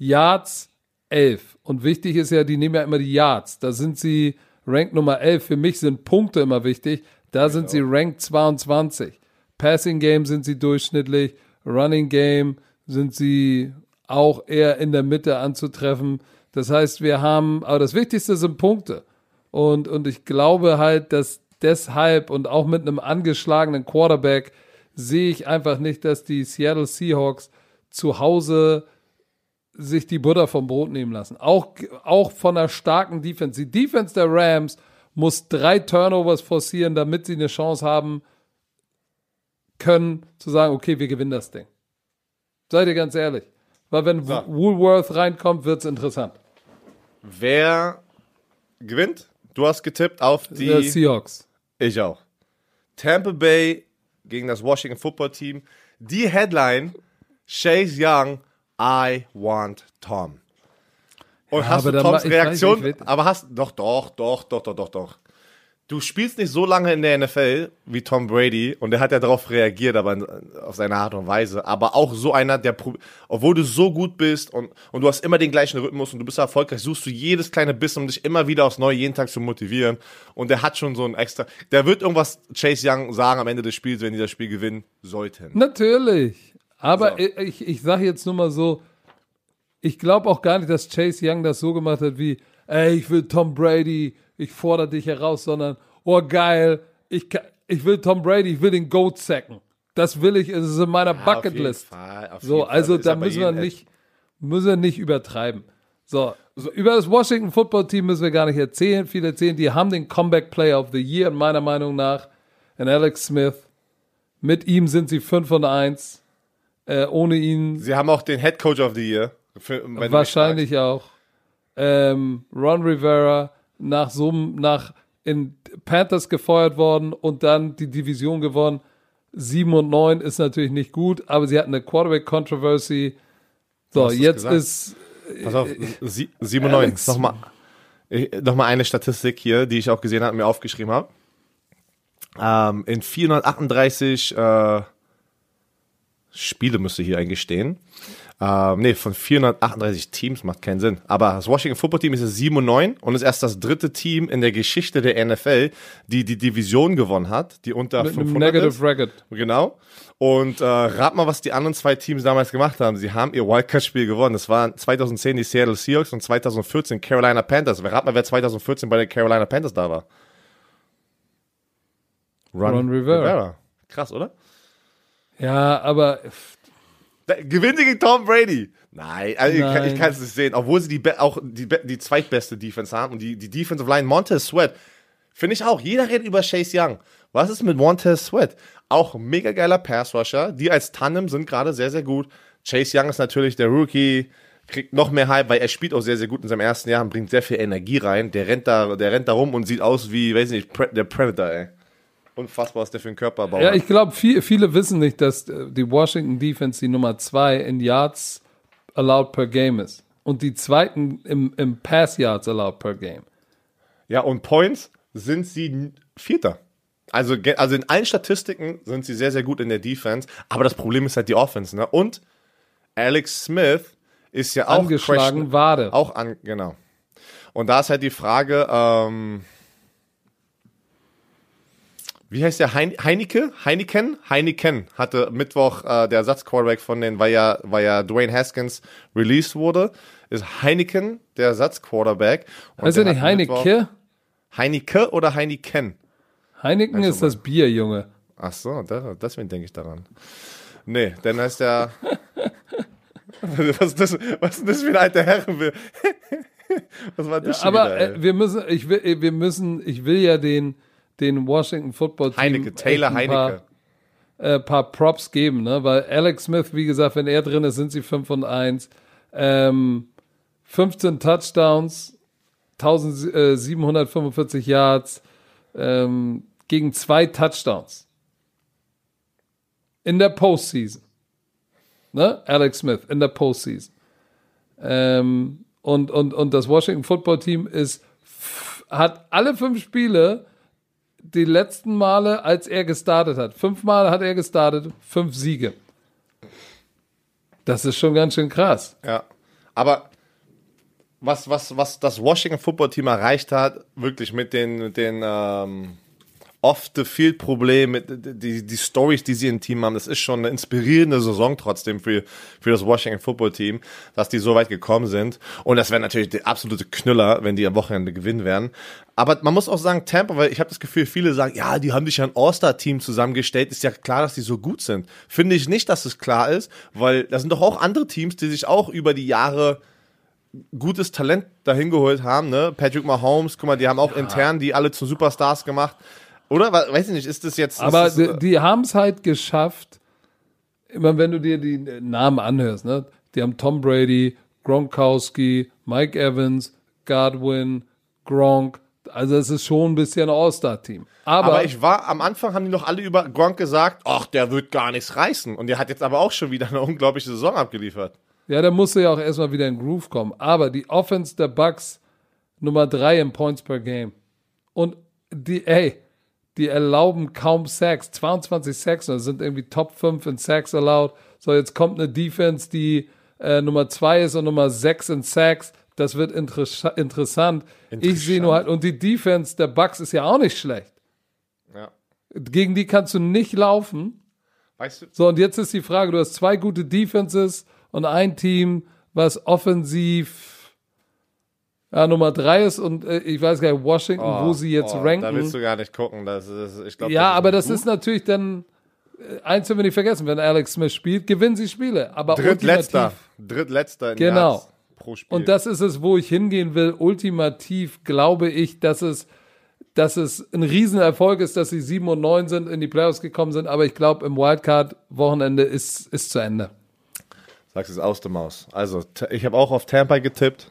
Yards 11. Und wichtig ist ja, die nehmen ja immer die Yards. Da sind sie ranked Nummer 11. Für mich sind Punkte immer wichtig. Da sind sie ranked 22. Passing Game sind sie durchschnittlich. Running Game sind sie auch eher in der Mitte anzutreffen. Das heißt, wir haben, aber das Wichtigste sind Punkte. Und, und ich glaube halt, dass deshalb und auch mit einem angeschlagenen Quarterback sehe ich einfach nicht, dass die Seattle Seahawks zu Hause sich die Butter vom Brot nehmen lassen. Auch, auch von einer starken Defense. Die Defense der Rams muss drei Turnovers forcieren, damit sie eine Chance haben können, zu sagen, okay, wir gewinnen das Ding. Seid ihr ganz ehrlich. Weil wenn So. Woolworth reinkommt, wird es interessant. Wer gewinnt? Du hast getippt auf die. Die Seahawks. Ich auch. Tampa Bay gegen das Washington Football Team. Die Headline: Chase Young, I want Tom. Und hast aber du Toms Reaktion? nicht, aber hast doch, doch, doch, doch, doch, doch, doch. Du spielst nicht so lange in der NFL wie Tom Brady und der hat ja darauf reagiert, aber auf seine Art und Weise. Aber auch so einer, der, obwohl du so gut bist und, und du hast immer den gleichen Rhythmus und du bist erfolgreich, suchst du jedes kleine Bissen, um dich immer wieder aufs Neue jeden Tag zu motivieren. Und der hat schon so ein extra, der wird irgendwas Chase Young sagen am Ende des Spiels, wenn die das Spiel gewinnen sollten. Natürlich. Aber So. ich, ich sage jetzt nur mal so, ich glaube auch gar nicht, dass Chase Young das so gemacht hat wie, ey, ich will Tom Brady, ich fordere dich heraus, sondern, oh geil, ich, ich will Tom Brady, ich will den Goat sacken. Das will ich, es ist in meiner ja, Bucketlist. So, also da müssen wir nicht, müssen wir nicht übertreiben. So, so, über das Washington Football Team müssen wir gar nicht erzählen, viel erzählen. Die haben den Comeback Player of the Year, meiner Meinung nach, in Alex Smith. Mit ihm sind sie 5 und 1. Äh, ohne ihn. Sie haben auch den Head Coach of the Year. Für, wahrscheinlich auch. Ähm, Ron Rivera nach so nach in Panthers gefeuert worden und dann die Division gewonnen. 7 und 9 ist natürlich nicht gut, aber sie hatten eine Quarterback Controversy. So, jetzt ist Pass auf, 7 und 9. Nochmal, nochmal eine Statistik hier, die ich auch gesehen habe und mir aufgeschrieben habe. Ähm, in 438 äh, Spiele müsste hier eigentlich stehen. Ähm, nee, von 438 Teams macht keinen Sinn. Aber das Washington Football Team ist jetzt 7 und 9 und ist erst das dritte Team in der Geschichte der NFL, die die Division gewonnen hat, die unter Mit 500 Negative ist. Record. Genau. Und äh, rat mal, was die anderen zwei Teams damals gemacht haben. Sie haben ihr Wildcard-Spiel gewonnen. Das waren 2010 die Seattle Seahawks und 2014 Carolina Panthers. Rat mal, wer 2014 bei den Carolina Panthers da war. Ron, Ron Rivera. Rivera. Krass, oder? Ja, aber Gewinnen sie gegen Tom Brady? Nein, also Nein. ich, ich kann es nicht sehen. Obwohl sie die auch die, die zweitbeste Defense haben und die, die Defensive Line Montez Sweat. Finde ich auch. Jeder redet über Chase Young. Was ist mit Montez Sweat? Auch mega geiler Pass Rusher. Die als Tandem sind gerade sehr, sehr gut. Chase Young ist natürlich der Rookie, kriegt noch mehr Hype, weil er spielt auch sehr, sehr gut in seinem ersten Jahr und bringt sehr viel Energie rein. Der rennt da, der rennt da rum und sieht aus wie, weiß nicht, der Predator, ey unfassbar, was der für einen Körperbau ja, hat. Ja, ich glaube, viel, viele wissen nicht, dass äh, die Washington Defense die Nummer zwei in Yards allowed per Game ist. Und die zweiten im, im Pass Yards allowed per Game. Ja, und Points sind sie Vierter. Also, also in allen Statistiken sind sie sehr, sehr gut in der Defense. Aber das Problem ist halt die Offense. Ne? Und Alex Smith ist ja auch angeschlagen, Wade. Auch an, genau. Und da ist halt die Frage, ähm, wie heißt der Hein Heineke? Heineken? Heineken hatte Mittwoch äh, der Ersatzquarterback von den, weil ja, weil ja Dwayne Haskins released wurde, ist Heineken der Ersatzquarterback. Er nicht Heineke? Heineke oder Heineken? Heineken also ist das Bier, Junge. Ach so, da, deswegen denke ich daran. Nee, dann heißt der. was, ist das, was ist das für ein alter Herren? was war das ja, Aber wieder, äh, wir müssen, ich will, wir müssen, ich will ja den den Washington Football Team Heineke, Taylor ein paar, Äh, paar Props geben, ne? Weil Alex Smith, wie gesagt, wenn er drin ist, sind sie 5 und 1. Ähm, 15 Touchdowns, 1745 Yards ähm, gegen zwei Touchdowns. In der Postseason. Ne? Alex Smith in der Postseason. Ähm, und, und, und das Washington Football Team ist, hat alle fünf Spiele die letzten Male, als er gestartet hat. Fünf Male hat er gestartet, fünf Siege. Das ist schon ganz schön krass. Ja. Aber was, was, was das Washington Football Team erreicht hat, wirklich mit den, mit den ähm, Off-the-Field-Problem, die, die Stories, die sie im Team haben, das ist schon eine inspirierende Saison trotzdem für, für das Washington Football Team, dass die so weit gekommen sind. Und das wäre natürlich der absolute Knüller, wenn die am Wochenende gewinnen werden. Aber man muss auch sagen, Tampa, weil ich habe das Gefühl, viele sagen, ja, die haben sich ja ein All-Star-Team zusammengestellt, ist ja klar, dass die so gut sind. Finde ich nicht, dass es klar ist, weil da sind doch auch andere Teams, die sich auch über die Jahre gutes Talent dahin geholt haben, ne? Patrick Mahomes, guck mal, die haben auch ja. intern die alle zu Superstars gemacht. Oder? Weiß ich nicht, ist das jetzt. Aber das, die, die haben es halt geschafft, immer wenn du dir die Namen anhörst, ne? Die haben Tom Brady, Gronkowski, Mike Evans, Godwin, Gronk. Also es ist schon ein bisschen ein All-Star-Team. Aber, aber, ich war, am Anfang haben die noch alle über Gronk gesagt, ach, der wird gar nichts reißen. Und der hat jetzt aber auch schon wieder eine unglaubliche Saison abgeliefert. Ja, der musste ja auch erstmal wieder in Groove kommen. Aber die Offense der Bucks Nummer drei in Points per Game. Und die, ey, die erlauben kaum Sacks. 22 Sacks, das sind irgendwie Top 5 in Sacks allowed. So, jetzt kommt eine Defense, die äh, Nummer 2 ist und Nummer 6 in Sacks. Das wird inter interessant. interessant. Ich sehe nur halt, und die Defense der Bucks ist ja auch nicht schlecht. Ja. Gegen die kannst du nicht laufen. Weißt du? So, und jetzt ist die Frage, du hast zwei gute Defenses und ein Team, was offensiv ja, Nummer drei ist und äh, ich weiß gar nicht, Washington, Oh, wo sie jetzt oh, ranken. Da willst du gar nicht gucken. Das ist, ich glaub, ja, das aber das gut. ist natürlich dann, äh, eins dürfen wir nicht vergessen, wenn Alex Smith spielt, gewinnen sie Spiele. Aber Drittletzter. ultimativ- Drittletzter in Genau. Yards pro Spiel. Und das ist es, wo ich hingehen will. Ultimativ glaube ich, dass es, dass es ein Riesenerfolg ist, dass sie 7 und 9 sind, in die Playoffs gekommen sind. Aber ich glaube, im Wildcard-Wochenende ist, ist zu Ende. Sagst es aus der Maus. Also, ich habe auch auf Tampa getippt.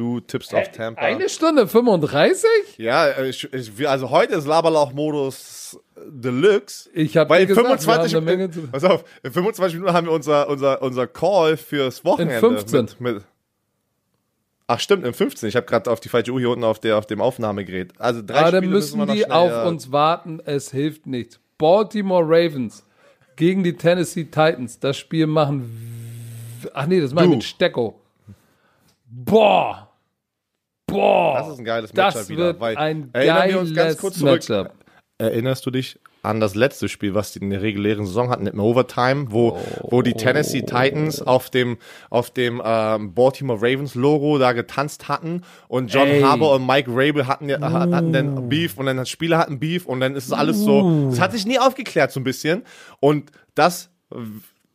Du tippst auf Tampa. Eine Stunde 35? Ja, äh, ich, ich, also heute ist Laberlauch-Modus Deluxe. Ich hab Weil dir in gesagt, 25 wir Minuten, zu- pass auf, in 25 Minuten haben wir unser, unser, unser Call fürs Wochenende. 15. Mit, mit, ach stimmt, in 15. Ich habe gerade auf die falsche Uhr hier unten auf, der, auf dem Aufnahmegerät. Also drei Aber dann Spiele müssen wir noch die auf ja. uns warten. Es hilft nichts. Baltimore Ravens gegen die Tennessee Titans. Das Spiel machen. Ach nee, das machen wir mit Stecko. Boah. Boah. Das ist ein geiles Das Matchup wieder. wird Weil, ein erinnern wir uns ganz kurz zurück. Matchup. Erinnerst du dich an das letzte Spiel, was die in der regulären Saison hatten, im Overtime, wo, wo die Tennessee Titans auf dem, auf dem ähm, Baltimore Ravens Logo da getanzt hatten und John Ey. Harbour und Mike Rabel hatten, ja- hatten dann Beef und dann das Spieler hatten Beef und dann ist es alles so, es hat sich nie aufgeklärt so ein bisschen und das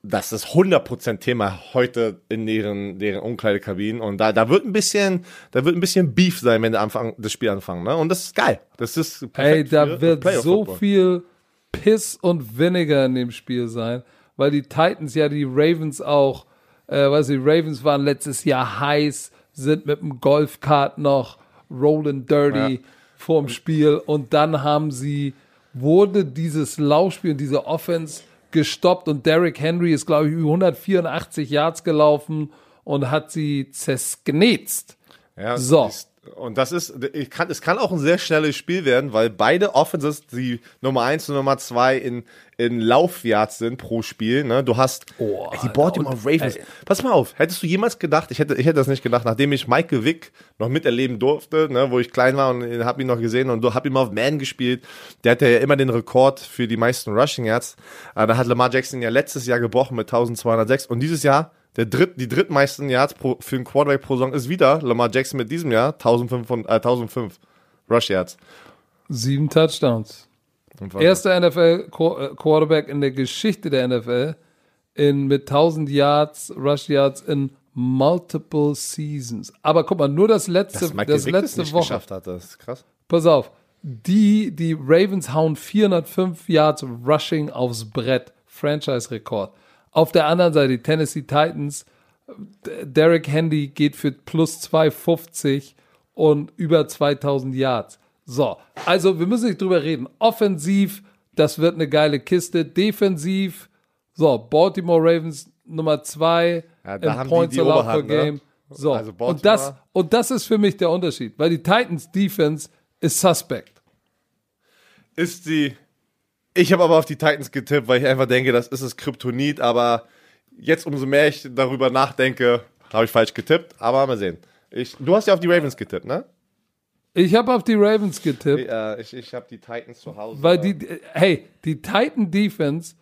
das ist 100% Thema heute in deren, deren Umkleidekabinen und da, da wird ein bisschen, da wird ein bisschen Beef sein, wenn der Anfang, das Spiel anfangen, ne? Und das ist geil. Das ist Ey, da wird so viel Piss und Vinegar in dem Spiel sein, weil die Titans ja die Ravens auch, äh, weiß ich, Ravens waren letztes Jahr heiß, sind mit dem Golfkart noch rolling dirty Ja. vorm Spiel und dann haben sie, wurde dieses Laufspiel, diese Offense gestoppt und Derrick Henry ist, glaube ich, über 184 Yards gelaufen und hat sie zersknetzt. Ja, So. Und das ist, ich kann, es kann auch ein sehr schnelles Spiel werden, weil beide Offenses, die Nummer 1 und Nummer 2 in, in Laufyards sind pro Spiel. Ne? Du hast Oh, ey, die Baltimore Ravens. Pass mal auf, hättest du jemals gedacht, ich hätte, ich hätte das nicht gedacht, nachdem ich Michael Vick noch miterleben durfte, ne, wo ich klein war und habe ihn noch gesehen und habe ihn auf Man gespielt. Der hatte ja immer den Rekord für die meisten Rushing Yards. Da hat Lamar Jackson ja letztes Jahr gebrochen mit 1206 und dieses Jahr der dritt, die drittmeisten Yards pro, für einen Quarterback pro Saison ist wieder Lamar Jackson mit diesem Jahr 1500, äh, 1005 Rush Yards. Sieben Touchdowns. Erster NFL-Quarterback in der Geschichte der NFL in, mit 1000 Yards, Rush Yards in multiple Seasons. Aber guck mal, nur das letzte, das, das letzte nicht Woche. geschafft hat, das ist krass. Pass auf. Die, die Ravens hauen 405 Yards Rushing aufs Brett. Franchise-Rekord. Auf der anderen Seite, die Tennessee Titans, D- Derrick Henry geht für plus 250 und über 2000 Yards. So, also wir müssen nicht drüber reden. Offensiv, das wird eine geile Kiste. Defensiv, so, Baltimore Ravens Nummer 2 Ja, da haben Points die allowed per ne? Game. So, Also und, das, und das ist für mich der Unterschied, weil die Titans Defense ist suspect. Ist sie. Ich habe aber auf die Titans getippt, weil ich einfach denke, das ist das Kryptonit, aber jetzt umso mehr ich darüber nachdenke, habe ich falsch getippt, aber mal sehen. Ich, du hast ja auf die Ravens getippt, ne? Ich habe auf die Ravens getippt, Ich, äh, ich, ich habe die Titans zu Hause. weil die, hey, die Titan Defense,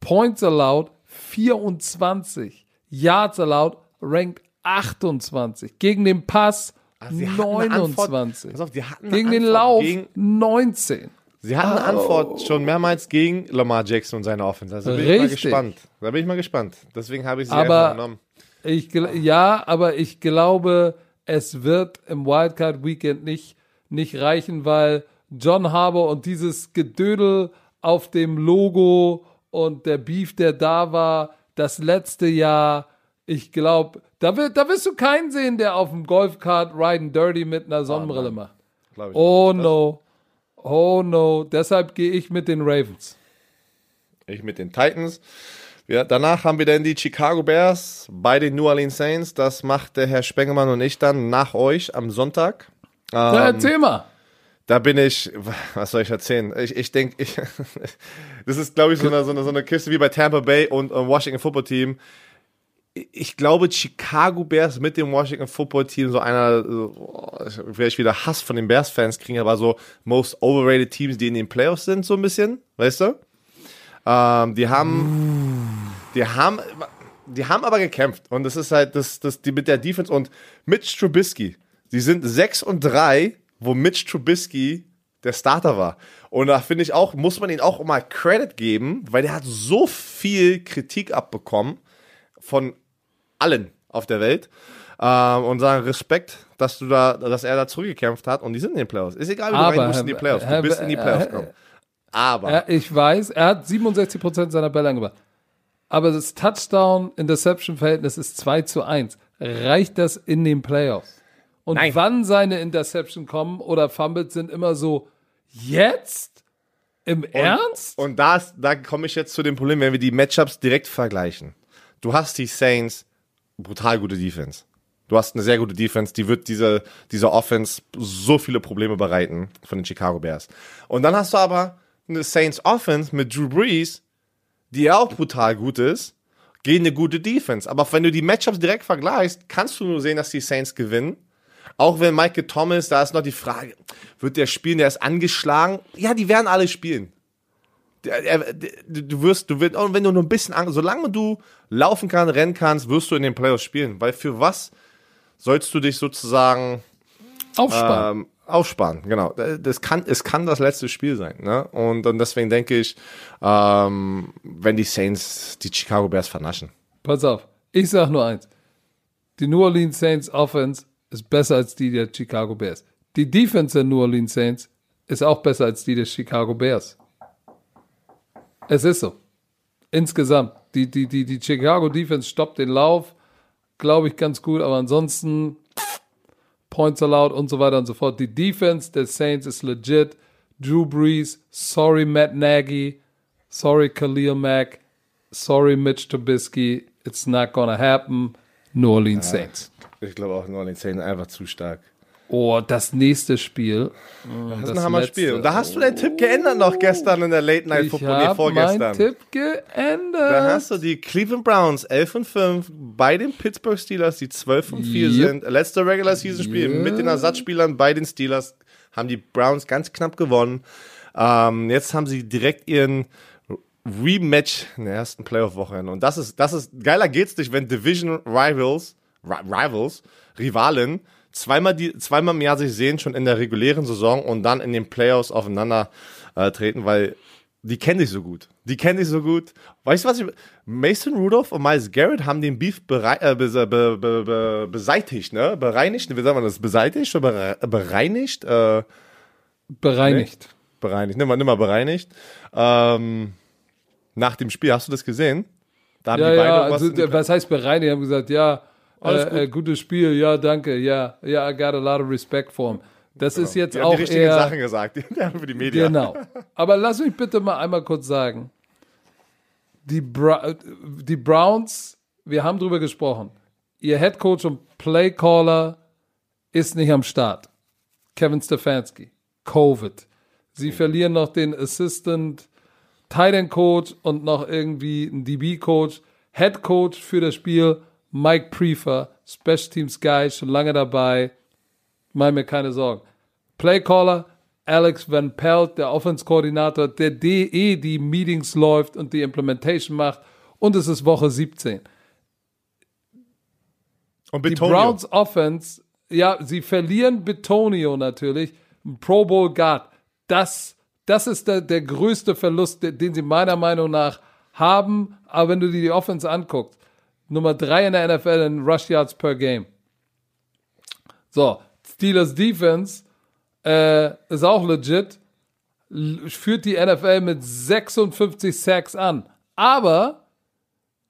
Points allowed 24, Yards allowed ranked 28, gegen den Pass Antwort- 29, Pass auf, gegen den Lauf gegen- 19. Sie hatten eine Antwort schon mehrmals gegen Lamar Jackson und seine Offense. Also bin ich mal Richtig. gespannt. Da bin ich mal gespannt. Deswegen habe ich sie Aber- einfach genommen. Ich, ja, aber ich glaube, es wird im Wildcard Weekend nicht, nicht reichen, weil John Harbour und dieses Gedödel auf dem Logo und der Beef, der da war, das letzte Jahr, ich glaube, da, wird, da wirst du keinen sehen, der auf dem Golfkart Riding Dirty mit einer Sonnenbrille macht. Oh nicht. no. Oh no. Deshalb gehe ich mit den Ravens. Ich mit den Titans. Ja, danach haben wir dann die Chicago Bears bei den New Orleans Saints. Das macht der Herr Spengemann und ich dann nach euch am Sonntag. Na, Ähm, erzähl mal. da bin ich, was soll ich erzählen? Ich, ich denke, ich, das ist, glaube ich, so eine, so, eine, so eine Kiste wie bei Tampa Bay und äh, Washington Football Team. Ich glaube, Chicago Bears mit dem Washington Football Team, so einer, oh, ich wieder Hass von den Bears-Fans kriegen, aber so most overrated Teams, die in den Playoffs sind, so ein bisschen, weißt du? Ähm, die haben, die haben, die haben aber gekämpft. Und das ist halt das, das, die mit der Defense und Mitch Trubisky. Die sind 6 und 3, wo Mitch Trubisky der Starter war. Und da finde ich auch, muss man ihm auch mal Credit geben, weil der hat so viel Kritik abbekommen von allen auf der Welt. Ähm, und sagen Respekt, dass du da, dass er da zurückgekämpft hat und die sind in den Playoffs. Ist egal, wie Aber, du rein musst in die Playoffs. Du Herr- bist in die Herr- Playoffs Herr- gekommen. Aber Ja, ich weiß, er hat 67% seiner Bälle angebracht. Aber das Touchdown-Interception-Verhältnis ist 2 zu 1. Reicht das in den Playoffs? Und Nein. wann seine Interception kommen oder Fumbles sind immer so, jetzt? Im Ernst? Und da, ist- da komme ich jetzt zu dem Problem, wenn wir die Matchups direkt vergleichen. Du hast die Saints, brutal gute Defense. Du hast eine sehr gute Defense, die wird diese, dieser Offense so viele Probleme bereiten von den Chicago Bears. Und dann hast du aber eine Saints Offense mit Drew Brees, die auch brutal gut ist, gegen eine gute Defense. Aber wenn du die Matchups direkt vergleichst, kannst du nur sehen, dass die Saints gewinnen. Auch wenn Michael Thomas, da ist noch die Frage, wird der spielen, der ist angeschlagen? Ja, die werden alle spielen. Du wirst, du wirst, und wenn du nur ein bisschen, an, solange du laufen kannst, rennen kannst, wirst du in den Playoffs spielen. Weil für was sollst du dich sozusagen Aufsparen. ähm, aufsparen? Genau. Das kann, es kann das letzte Spiel sein. Ne? Und, und deswegen denke ich, ähm, wenn die Saints die Chicago Bears vernaschen. Pass auf, ich sag nur eins. Die New Orleans Saints Offense ist besser als die der Chicago Bears. Die Defense der New Orleans Saints ist auch besser als die der Chicago Bears. Es ist so. Insgesamt. Die, die, die, die Chicago Defense stoppt den Lauf, glaube ich, ganz gut, aber ansonsten Points allowed und so weiter und so fort. Die Defense der Saints ist legit. Drew Brees, sorry Matt Nagy, sorry Khalil Mack, sorry Mitch Trubisky, it's not gonna happen. New Orleans Saints. Ich glaube auch New Orleans Saints einfach zu stark. Oh, das nächste Spiel. Das ist ein Hammer-Spiel. Und da hast du deinen Tipp geändert noch gestern in der Late Night Ich Football, nee, habe vorgestern. Tipp geändert. Da hast du die Cleveland Browns 11 und 5 bei den Pittsburgh Steelers, die 12 und 4 Yep. sind. Letzte Regular Season Spiel Yep. mit den Ersatzspielern bei den Steelers haben die Browns ganz knapp gewonnen. Ähm, jetzt haben sie direkt ihren Rematch in der ersten Playoff-Woche. Und das ist, das ist, geiler geht's nicht, wenn Division Rivals, Ri- Rivals, Rivalen, zweimal, die, zweimal im Jahr sich sehen, schon in der regulären Saison und dann in den Playoffs aufeinander äh, treten, weil die kennen sich so gut. Die kennen sich so gut. Weißt du was? Ich, Mason Rudolph und Miles Garrett haben den Beef berei äh, be be be be beseitigt, ne? Bereinigt. Wie sagt man das? Beseitigt oder bere bereinigt? Äh, Bereinigt. bereinigt. Nimm mal, nimm mal bereinigt. Ähm, nach dem Spiel, hast du das gesehen? Da haben Ja, die beide ja, was also, was heißt bereinigt? Die haben gesagt, ja, äh, äh, gutes Spiel, ja, danke, ja, ja, I got a lot of respect for him. Das ist jetzt die haben auch die richtigen eher, Sachen gesagt. Die haben für die Medien. Genau. Aber lass mich bitte mal einmal kurz sagen. Die, Bra die Browns, wir haben drüber gesprochen. Ihr Head Coach und Playcaller ist nicht am Start. Kevin Stefanski. Covid. Sie verlieren noch den Assistant Tight End Coach und noch irgendwie einen DB Coach. Head Coach für das Spiel Mike Prefer, Special Teams Guy, schon lange dabei. Mach mir keine Sorgen. Playcaller Alex Van Pelt, der Offense-Koordinator, der DE die Meetings läuft und die Implementation macht. Und es ist Woche 17. Und Die Betonio. Browns Offense, ja, sie verlieren Betonio natürlich, Pro Bowl Guard. Das, das ist der, der größte Verlust, den den sie meiner Meinung nach haben. Aber wenn du dir die Offense anguckst, Nummer drei in der NFL in Rush Yards per Game. So, Steelers Defense äh, ist auch legit, führt die NFL mit 56 Sacks an. Aber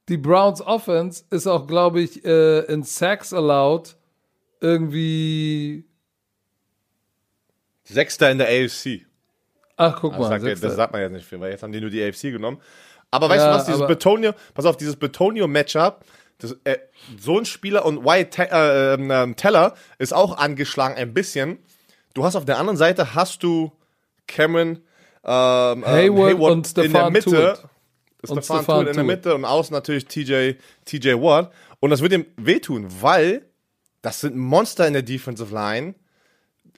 die Browns Offense ist auch, glaube ich, äh, in Sacks allowed irgendwie. Sechster in der AFC. Ach, guck Das mal. sagt, Sechster. das sagt man jetzt nicht viel, weil jetzt haben die nur die AFC genommen. Aber weißt Ja, du was, dieses Betonio, pass auf, dieses Betonio-Matchup, äh, so ein Spieler und Wyatt Te äh, ähm, Teller ist auch angeschlagen ein bisschen. Du hast auf der anderen Seite hast du Cameron ähm, ähm, Hayward und in der Mitte. Tuitt. Stefan Tuitt in der. Mitte und außen natürlich TJ, TJ Watt. Und das wird ihm wehtun, weil das sind Monster in der Defensive Line.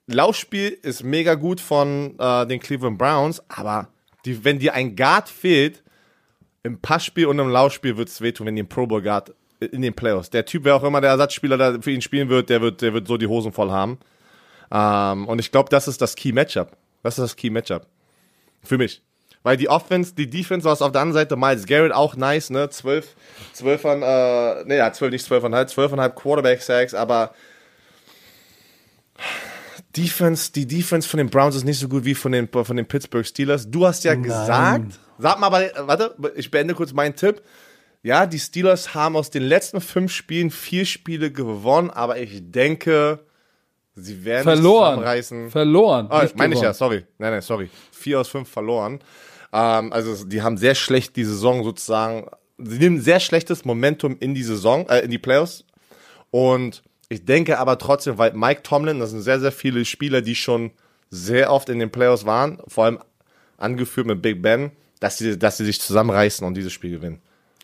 Laufspiel ist mega gut von äh, den Cleveland Browns, aber die, wenn dir ein Guard fehlt, im Passspiel und im Laufspiel wird es wehtun, wenn die einen Pro Bowl Guard in den Playoffs. Der Typ, wer auch immer der Ersatzspieler da für ihn spielen wird, der wird, der wird so die Hosen voll haben. Ähm, und ich glaube, das ist das Key Matchup. Das ist das Key Matchup. Für mich. Weil die Offense, die Defense war es auf der anderen Seite, Miles Garrett auch nice, ne? Zwölf, zwölf an, äh, ne, ja, zwölf, nicht zwölfeinhalb, zwölfeinhalb Quarterback-Sacks, aber Defense, die Defense von den Browns ist nicht so gut wie von den, von den Pittsburgh Steelers. Du hast ja Nein. gesagt, sag mal, aber, warte, ich beende kurz meinen Tipp. Ja, die Steelers haben aus den letzten fünf Spielen vier Spiele gewonnen, aber ich denke, sie werden sich Verloren. zusammenreißen. Verloren. Nicht meine ich ja, sorry. Nein, nein, sorry. Vier aus fünf verloren. Ähm, also die haben sehr schlecht die Saison sozusagen. Sie nehmen sehr schlechtes Momentum in die Saison, äh, in die Playoffs. Und ich denke aber trotzdem, weil Mike Tomlin, das sind sehr, sehr viele Spieler, die schon sehr oft in den Playoffs waren, vor allem angeführt mit Big Ben, dass sie, dass sie sich zusammenreißen und dieses Spiel gewinnen.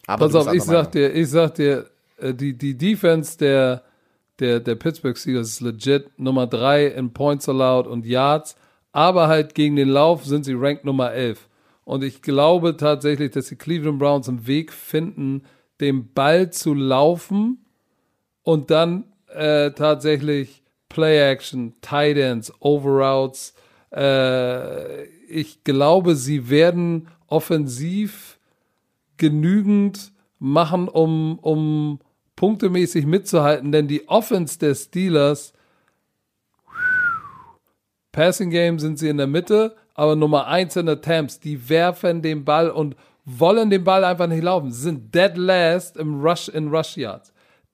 Aber Pass auf, ich sag dir, ich sag dir, äh, die, die Defense der, der, der Pittsburgh Steelers ist legit Nummer drei in Points allowed und Yards, aber halt gegen den Lauf sind sie Rank Nummer 11. Und ich glaube tatsächlich, dass die Cleveland Browns einen Weg finden, den Ball zu laufen und dann äh, tatsächlich Play Action, Tight Ends, Overroutes. Äh, ich glaube, sie werden offensiv genügend machen, um, um punktemäßig mitzuhalten, denn die Offense der Steelers, Passing Game sind sie in der Mitte, aber Nummer eins in Attempts, die werfen den Ball und wollen den Ball einfach nicht laufen. Sie sind dead last im Rush in Rush Yards.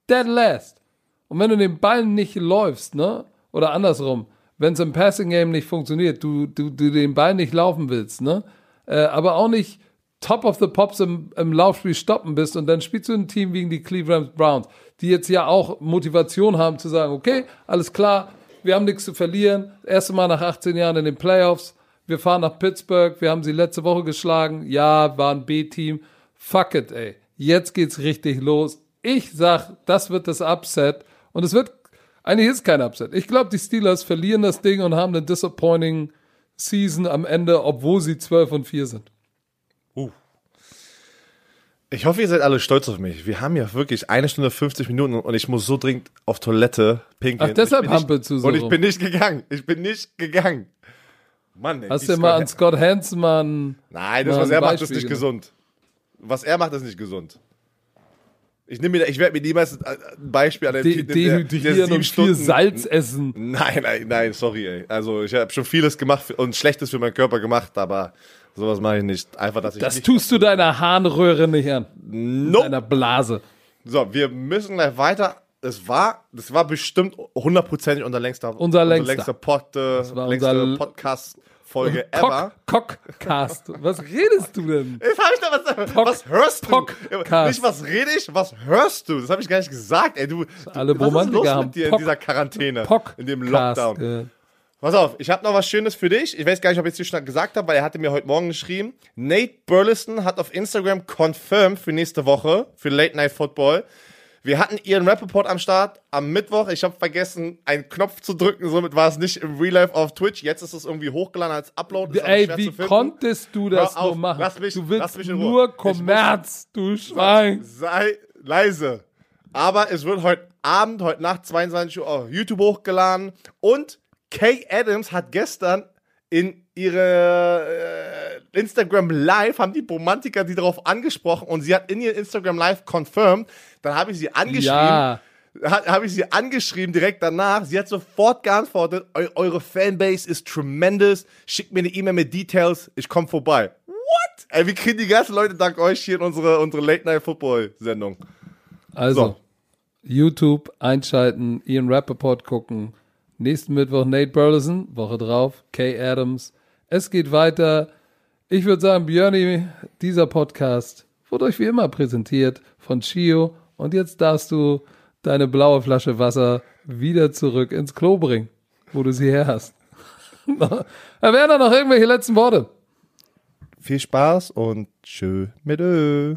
Dead last. Und wenn du den Ball nicht läufst, ne, oder andersrum, wenn es im Passing Game nicht funktioniert, du, du, du den Ball nicht laufen willst, ne, äh, aber auch nicht top of the pops im, im Laufspiel stoppen bist und dann spielst du ein Team gegen die Cleveland Browns, die jetzt ja auch Motivation haben zu sagen, okay, alles klar, wir haben nichts zu verlieren, erste Mal nach 18 Jahren in den Playoffs, wir fahren nach Pittsburgh, wir haben sie letzte Woche geschlagen, ja, war ein B-Team, fuck it, ey, jetzt geht's richtig los. Ich sag, das wird das Upset und es wird, eigentlich ist kein Upset. Ich glaube, die Steelers verlieren das Ding und haben eine disappointing Season am Ende, obwohl sie 12 und 4 sind. Ich hoffe, ihr seid alle stolz auf mich. Wir haben ja wirklich eine Stunde 50 Minuten und ich muss so dringend auf Toilette pinkeln. Ach, deshalb hampelst du so Und ich bin nicht gegangen. Ich bin nicht gegangen. Mann, ey, Hast du mal an Scott Hansen mal ein- Nein, das, was er macht, ist nicht gesund. Was er macht, ist nicht gesund. Ich nehme mir, ich werde mir niemals ein Beispiel an der De dehydrieren und viel Salz essen? Nein, nein, nein, sorry, ey. Also ich habe schon vieles gemacht und Schlechtes für meinen Körper gemacht, aber sowas mache ich nicht. Einfach, dass ich Das nicht tust du deiner Harnröhre nicht an. Nope. Deiner Blase. So, wir müssen gleich weiter. Es war, das war bestimmt hundertprozentig unser längster, Unser längster. Pod, äh, war längste unser- Podcast-Folge ever. Cock, Cockcast. Was redest du denn? Jetzt hab ich da was, was hörst du? Podcast. Nicht was rede ich, was hörst du? Das habe ich gar nicht gesagt, ey. Du, Alle was ist los haben mit dir in Pock- dieser Quarantäne, Podcast. in dem Lockdown? gehört. Pass auf, ich habe noch was Schönes für dich. Ich weiß gar nicht, ob ich es dir schon gesagt habe, weil er hatte mir heute Morgen geschrieben. Nate Burleson hat auf Instagram confirmed für nächste Woche, für Late Night Football. Wir hatten ihren Rap-Report am Start am Mittwoch. Ich habe vergessen, einen Knopf zu drücken. Somit war es nicht im Real Life auf Twitch. Jetzt ist es irgendwie hochgeladen als Upload. Ey, wie konntest du das auf, nur machen? lass mich- du lass willst mich in Ruhe. nur Kommerz, du Schwein. Sei leise. Aber es wird heute Abend, heute Nacht 22 Uhr auf YouTube hochgeladen. Und Kay Adams hat gestern in ihre äh, Instagram Live, haben die Romantiker die darauf angesprochen und sie hat in ihr Instagram Live confirmed. Dann habe ich sie angeschrieben. Ja. Ha- Habe ich sie angeschrieben direkt danach. Sie hat sofort geantwortet: Eu Eure Fanbase ist tremendous. Schickt mir eine E-Mail mit Details. Ich komme vorbei. What? Ey, wir kriegen die ganzen Leute dank euch hier in unsere, unsere Late Night Football Sendung. Also, So. YouTube einschalten, Ian Rappaport gucken. Nächsten Mittwoch Nate Burleson, Woche drauf, Kay Adams. Es geht weiter. Ich würde sagen, Björni, dieser Podcast wurde euch wie immer präsentiert von Chio. Und jetzt darfst du deine blaue Flasche Wasser wieder zurück ins Klo bringen, wo du sie her hast. Herr Werner, noch irgendwelche letzten Worte? Viel Spaß und tschö mit Ö.